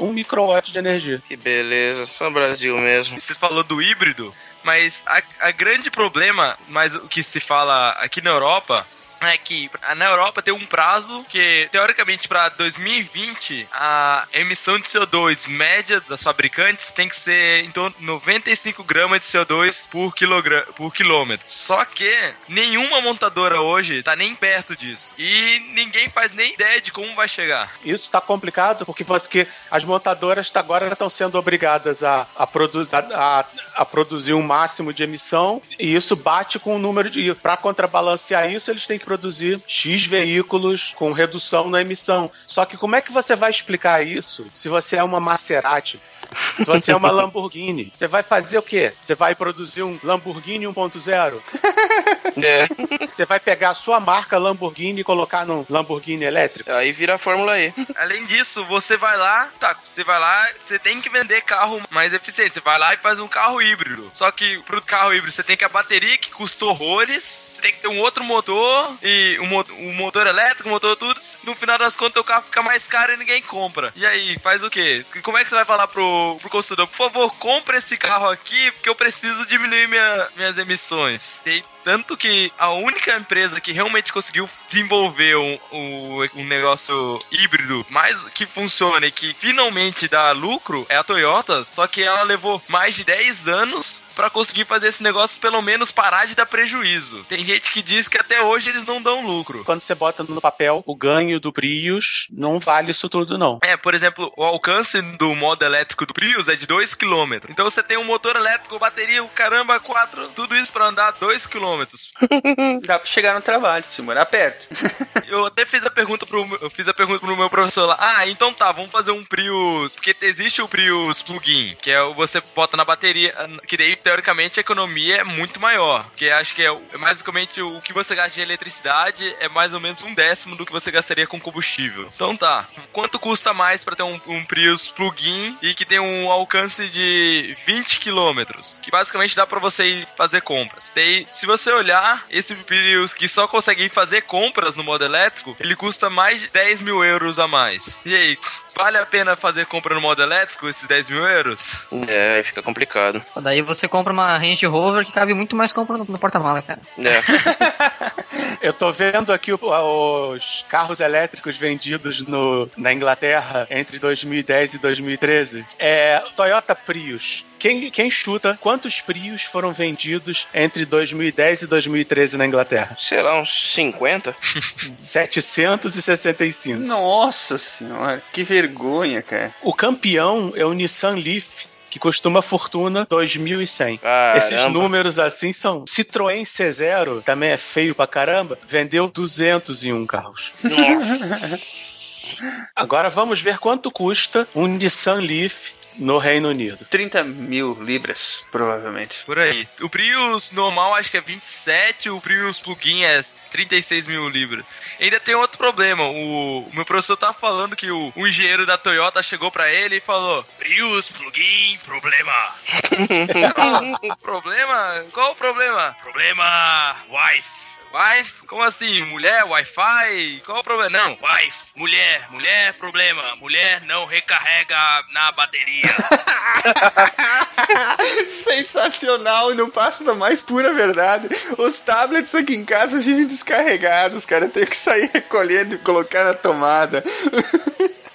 um microwatt de energia.
Que beleza, só Brasil mesmo.
Você falou do híbrido, mas a, a grande problema, mas o que se fala aqui na Europa é que na Europa tem um prazo que, teoricamente, para 2020, a emissão de CO2 média das fabricantes tem que ser em torno de 95 gramas de CO2 por, por quilômetro. Só que nenhuma montadora hoje tá nem perto disso. E ninguém faz nem ideia de como vai chegar.
Isso está complicado porque, você, que as montadoras tá- agora estão sendo obrigadas a, a, produ a- a produzir um máximo de emissão e isso bate com o número de. Para contrabalancear isso, eles têm que produzir X veículos com redução na emissão. Só que como é que você vai explicar isso se você é uma Maserati? Se você é uma Lamborghini, você vai fazer o quê? Você vai produzir um Lamborghini 1.0?
É.
Você vai pegar a sua marca Lamborghini e colocar num Lamborghini elétrico?
Aí vira a Fórmula E.
Além disso, você vai lá, tá, você vai lá, você tem que vender carro mais eficiente. Você vai lá e faz um carro híbrido. Só que pro carro híbrido você tem que a bateria que custou horrores, tem que ter um outro motor e um, um motor elétrico, motor tudo. No final das contas o carro fica mais caro e ninguém compra. E aí, faz o quê? Como é que você vai falar pro, pro consumidor? Por favor, compre esse carro aqui porque eu preciso diminuir minha- minhas emissões. E tanto que a única empresa que realmente conseguiu desenvolver um, um, um negócio híbrido mais que funcione e que finalmente dá lucro é a Toyota, só que ela levou mais de 10 anos pra conseguir fazer esse negócio pelo menos parar de dar prejuízo. Tem gente que diz que até hoje eles não dão lucro.
Quando você bota no papel o ganho do Prius, não vale isso tudo, não.
É, por exemplo, o alcance do modo elétrico do Prius é de 2 km. Então você tem um motor elétrico, bateria, o caramba, 4, tudo isso pra andar 2 km.
Dá pra chegar no trabalho, se morar perto.
Eu até fiz a pergunta pro eu fiz a pergunta pro meu professor lá. Ah, então tá, vamos fazer um Prius, porque existe o Prius plug-in, que é o você bota na bateria, que daí teoricamente, a economia é muito maior. Porque acho que é, é basicamente o que você gasta de eletricidade é mais ou menos um décimo do que você gastaria com combustível. Então tá. Quanto custa mais pra ter um, um Prius plug-in e que tem um alcance de 20 quilômetros? Que basicamente dá pra você ir fazer compras. Daí, se você olhar, esse Prius que só consegue fazer compras no modo elétrico, ele custa mais de 10 mil euros a mais. E aí, vale a pena fazer compra no modo elétrico, esses 10 mil euros?
É, fica complicado.
Daí você compra uma Range Rover que cabe muito mais compra no, no porta-mala, cara.
É.
Eu tô vendo aqui os carros elétricos vendidos no, na Inglaterra entre 2010 e 2013. É Toyota Prius. Quem, quem chuta quantos Prius foram vendidos entre 2010 e 2013 na Inglaterra?
Sei lá, uns 50?
765.
Nossa senhora, que vergonha, cara.
O campeão é o Nissan Leaf. Que custa uma fortuna 2.100. Esses números assim são. Citroën C0 também é feio pra caramba. Vendeu 201 carros. Agora vamos ver quanto custa um Nissan Leaf no Reino Unido.
30 mil libras, provavelmente.
Por aí. O Prius normal acho que é 27, o Prius plugin é 36 mil libras. Ainda tem outro problema. O, o meu professor tá falando que o, o engenheiro da Toyota chegou pra ele e falou: Prius plugin, problema. Problema? Qual o problema? Problema wife. Wife? Como assim? Mulher, Wi-Fi? Qual o problema? Não, wife, mulher, mulher, problema. Mulher não recarrega na bateria.
Sensacional, não passa da mais pura verdade. Os tablets aqui em casa vivem descarregados, cara. Eu tenho que sair recolhendo e colocar na tomada.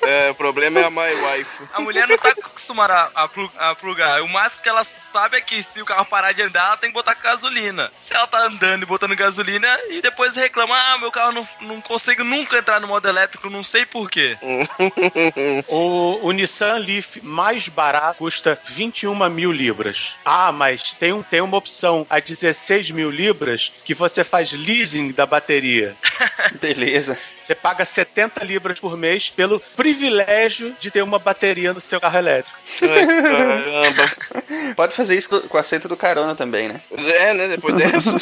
É, o problema é a My Wife.
A mulher não tá acostumada a, a plu- a plugar. O máximo que ela sabe é que se o carro parar de andar, ela tem que botar gasolina. Se ela tá andando e botando gasolina e depois reclama, ah, meu carro não, não consigo nunca entrar no modo elétrico, não sei porquê.
O, o Nissan Leaf mais barato custa 21 mil libras. Ah, mas tem, um, tem uma opção a 16 mil libras que você faz leasing da bateria.
Beleza.
Você paga 70 libras por mês pelo privilégio de ter uma bateria no seu carro elétrico.
Caramba.
Pode fazer isso com o assento do carona também, né?
É, né? Depois dessa.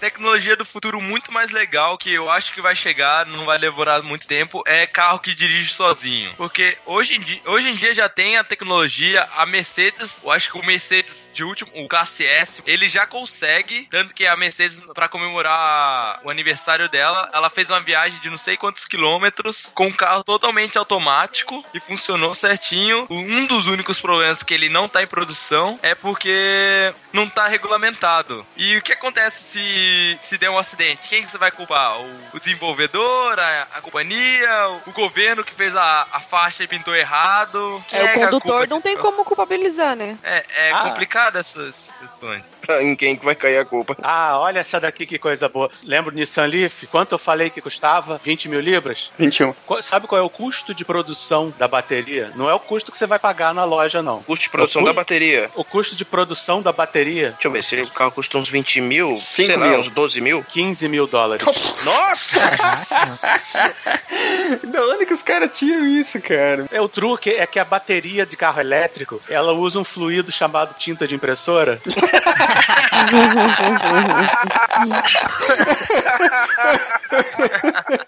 Tecnologia do futuro muito mais legal que eu acho que vai chegar, não vai demorar muito tempo, é carro que dirige sozinho. Porque hoje em dia, hoje em dia já tem a tecnologia, a Mercedes, eu acho que o Mercedes de último, o Classe S, ele já consegue, tanto que a Mercedes, pra comemorar o aniversário dela, ela fez uma viagem de não sei quantos quilômetros com um carro totalmente automático e funcionou certinho. Um dos únicos problemas que ele não tá em produção é porque não tá regulamentado. E o que acontece se, se der um acidente? Quem que você vai culpar? O, o desenvolvedor, a, a companhia, o, o governo que fez a, a faixa e pintou errado? Quem
É,
que
o condutor não tem como culpabilizar, né?
É, é
Ah.
complicado essas questões.
em quem que vai cair a culpa?
Ah, olha essa daqui que coisa boa. Lembra o Nissan Leaf? Quanto eu falei que custava? 20 mil libras?
21.
Qu- Sabe qual é o custo de produção da bateria? Não é o custo que você vai pagar na loja, não.
Custo de produção
O cu-
da bateria.
O custo de produção da bateria,
Deixa eu ver, se o carro custa uns 20 mil,
Cinco
sei lá,
mil.
uns 12 mil.
15 mil dólares.
Nossa!
Da onde que os caras tiram isso, cara?
É, o truque é que a bateria de carro elétrico, ela usa um fluido chamado tinta de impressora.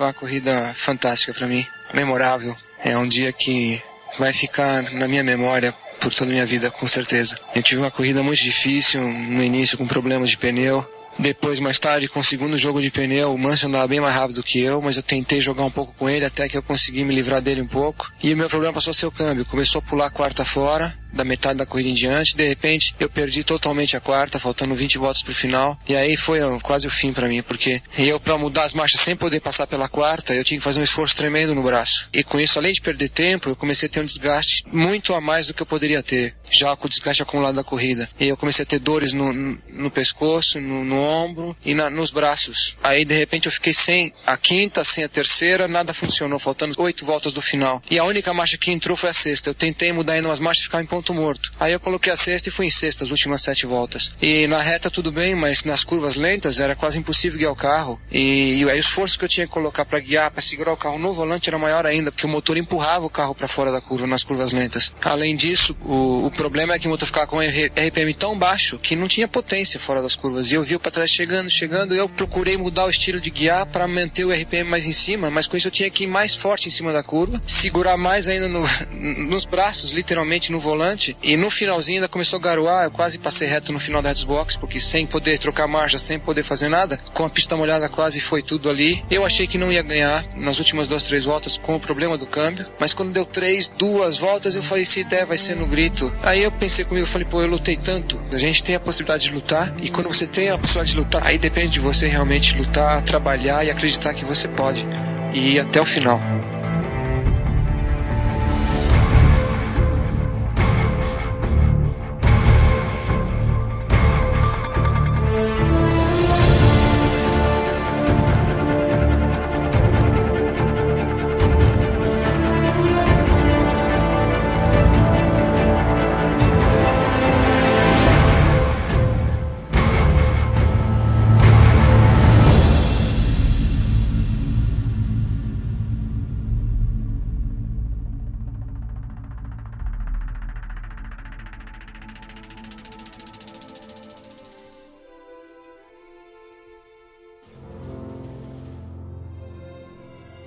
Foi uma corrida fantástica para mim, memorável. É um dia que vai ficar na minha memória por toda a minha vida, com certeza. Eu tive uma corrida muito difícil no início com problemas de pneu. Depois, mais tarde, com o segundo jogo de pneu, o Manso andava bem mais rápido que eu, mas eu tentei jogar um pouco com ele até que eu consegui me livrar dele um pouco. E o meu problema passou a ser o câmbio. Começou a pular quarta fora, da metade da corrida em diante. De repente, eu perdi totalmente a quarta, faltando 20 voltas pro final. E aí foi quase o fim para mim, porque eu, para mudar as marchas sem poder passar pela quarta, eu tinha que fazer um esforço tremendo no braço. E com isso, além de perder tempo, eu comecei a ter um desgaste muito a mais do que eu poderia ter, já com o desgaste acumulado da corrida. E eu comecei a ter dores no, no, pescoço, no, no ombro e na, nos braços. Aí, de repente, eu fiquei sem a quinta, sem a terceira, nada funcionou, faltando oito voltas do final. E a única marcha que entrou foi a sexta. Eu tentei mudar ainda umas marchas e ficar em ponto morto. Aí eu coloquei a sexta e fui em sexta as últimas sete voltas. E na reta tudo bem, mas nas curvas lentas era quase impossível guiar o carro. E, e aí o esforço que eu tinha que colocar para guiar, para segurar o carro no volante era maior ainda, porque o motor empurrava o carro para fora da curva nas curvas lentas. Além disso, o, o problema é que o motor ficava com RPM tão baixo que não tinha potência fora das curvas. E eu vi para trás chegando, chegando, eu procurei mudar o estilo de guiar para manter o RPM mais em cima, mas com isso eu tinha que ir mais forte em cima da curva, segurar mais ainda no, nos braços, literalmente no volante, e no finalzinho ainda começou a garoar, eu quase passei reto no final da Box, porque sem poder trocar marcha, sem poder fazer nada, com a pista molhada quase foi tudo ali. Eu achei que não ia ganhar nas últimas duas, três voltas com o problema do câmbio, mas quando deu três, duas voltas, eu falei, se der, vai ser no grito. Aí eu pensei comigo, eu falei, pô, eu lutei tanto. A gente tem a possibilidade de lutar, e quando você tem a possibilidade de lutar, aí depende de você realmente lutar, trabalhar e acreditar que você pode. E ir até o final.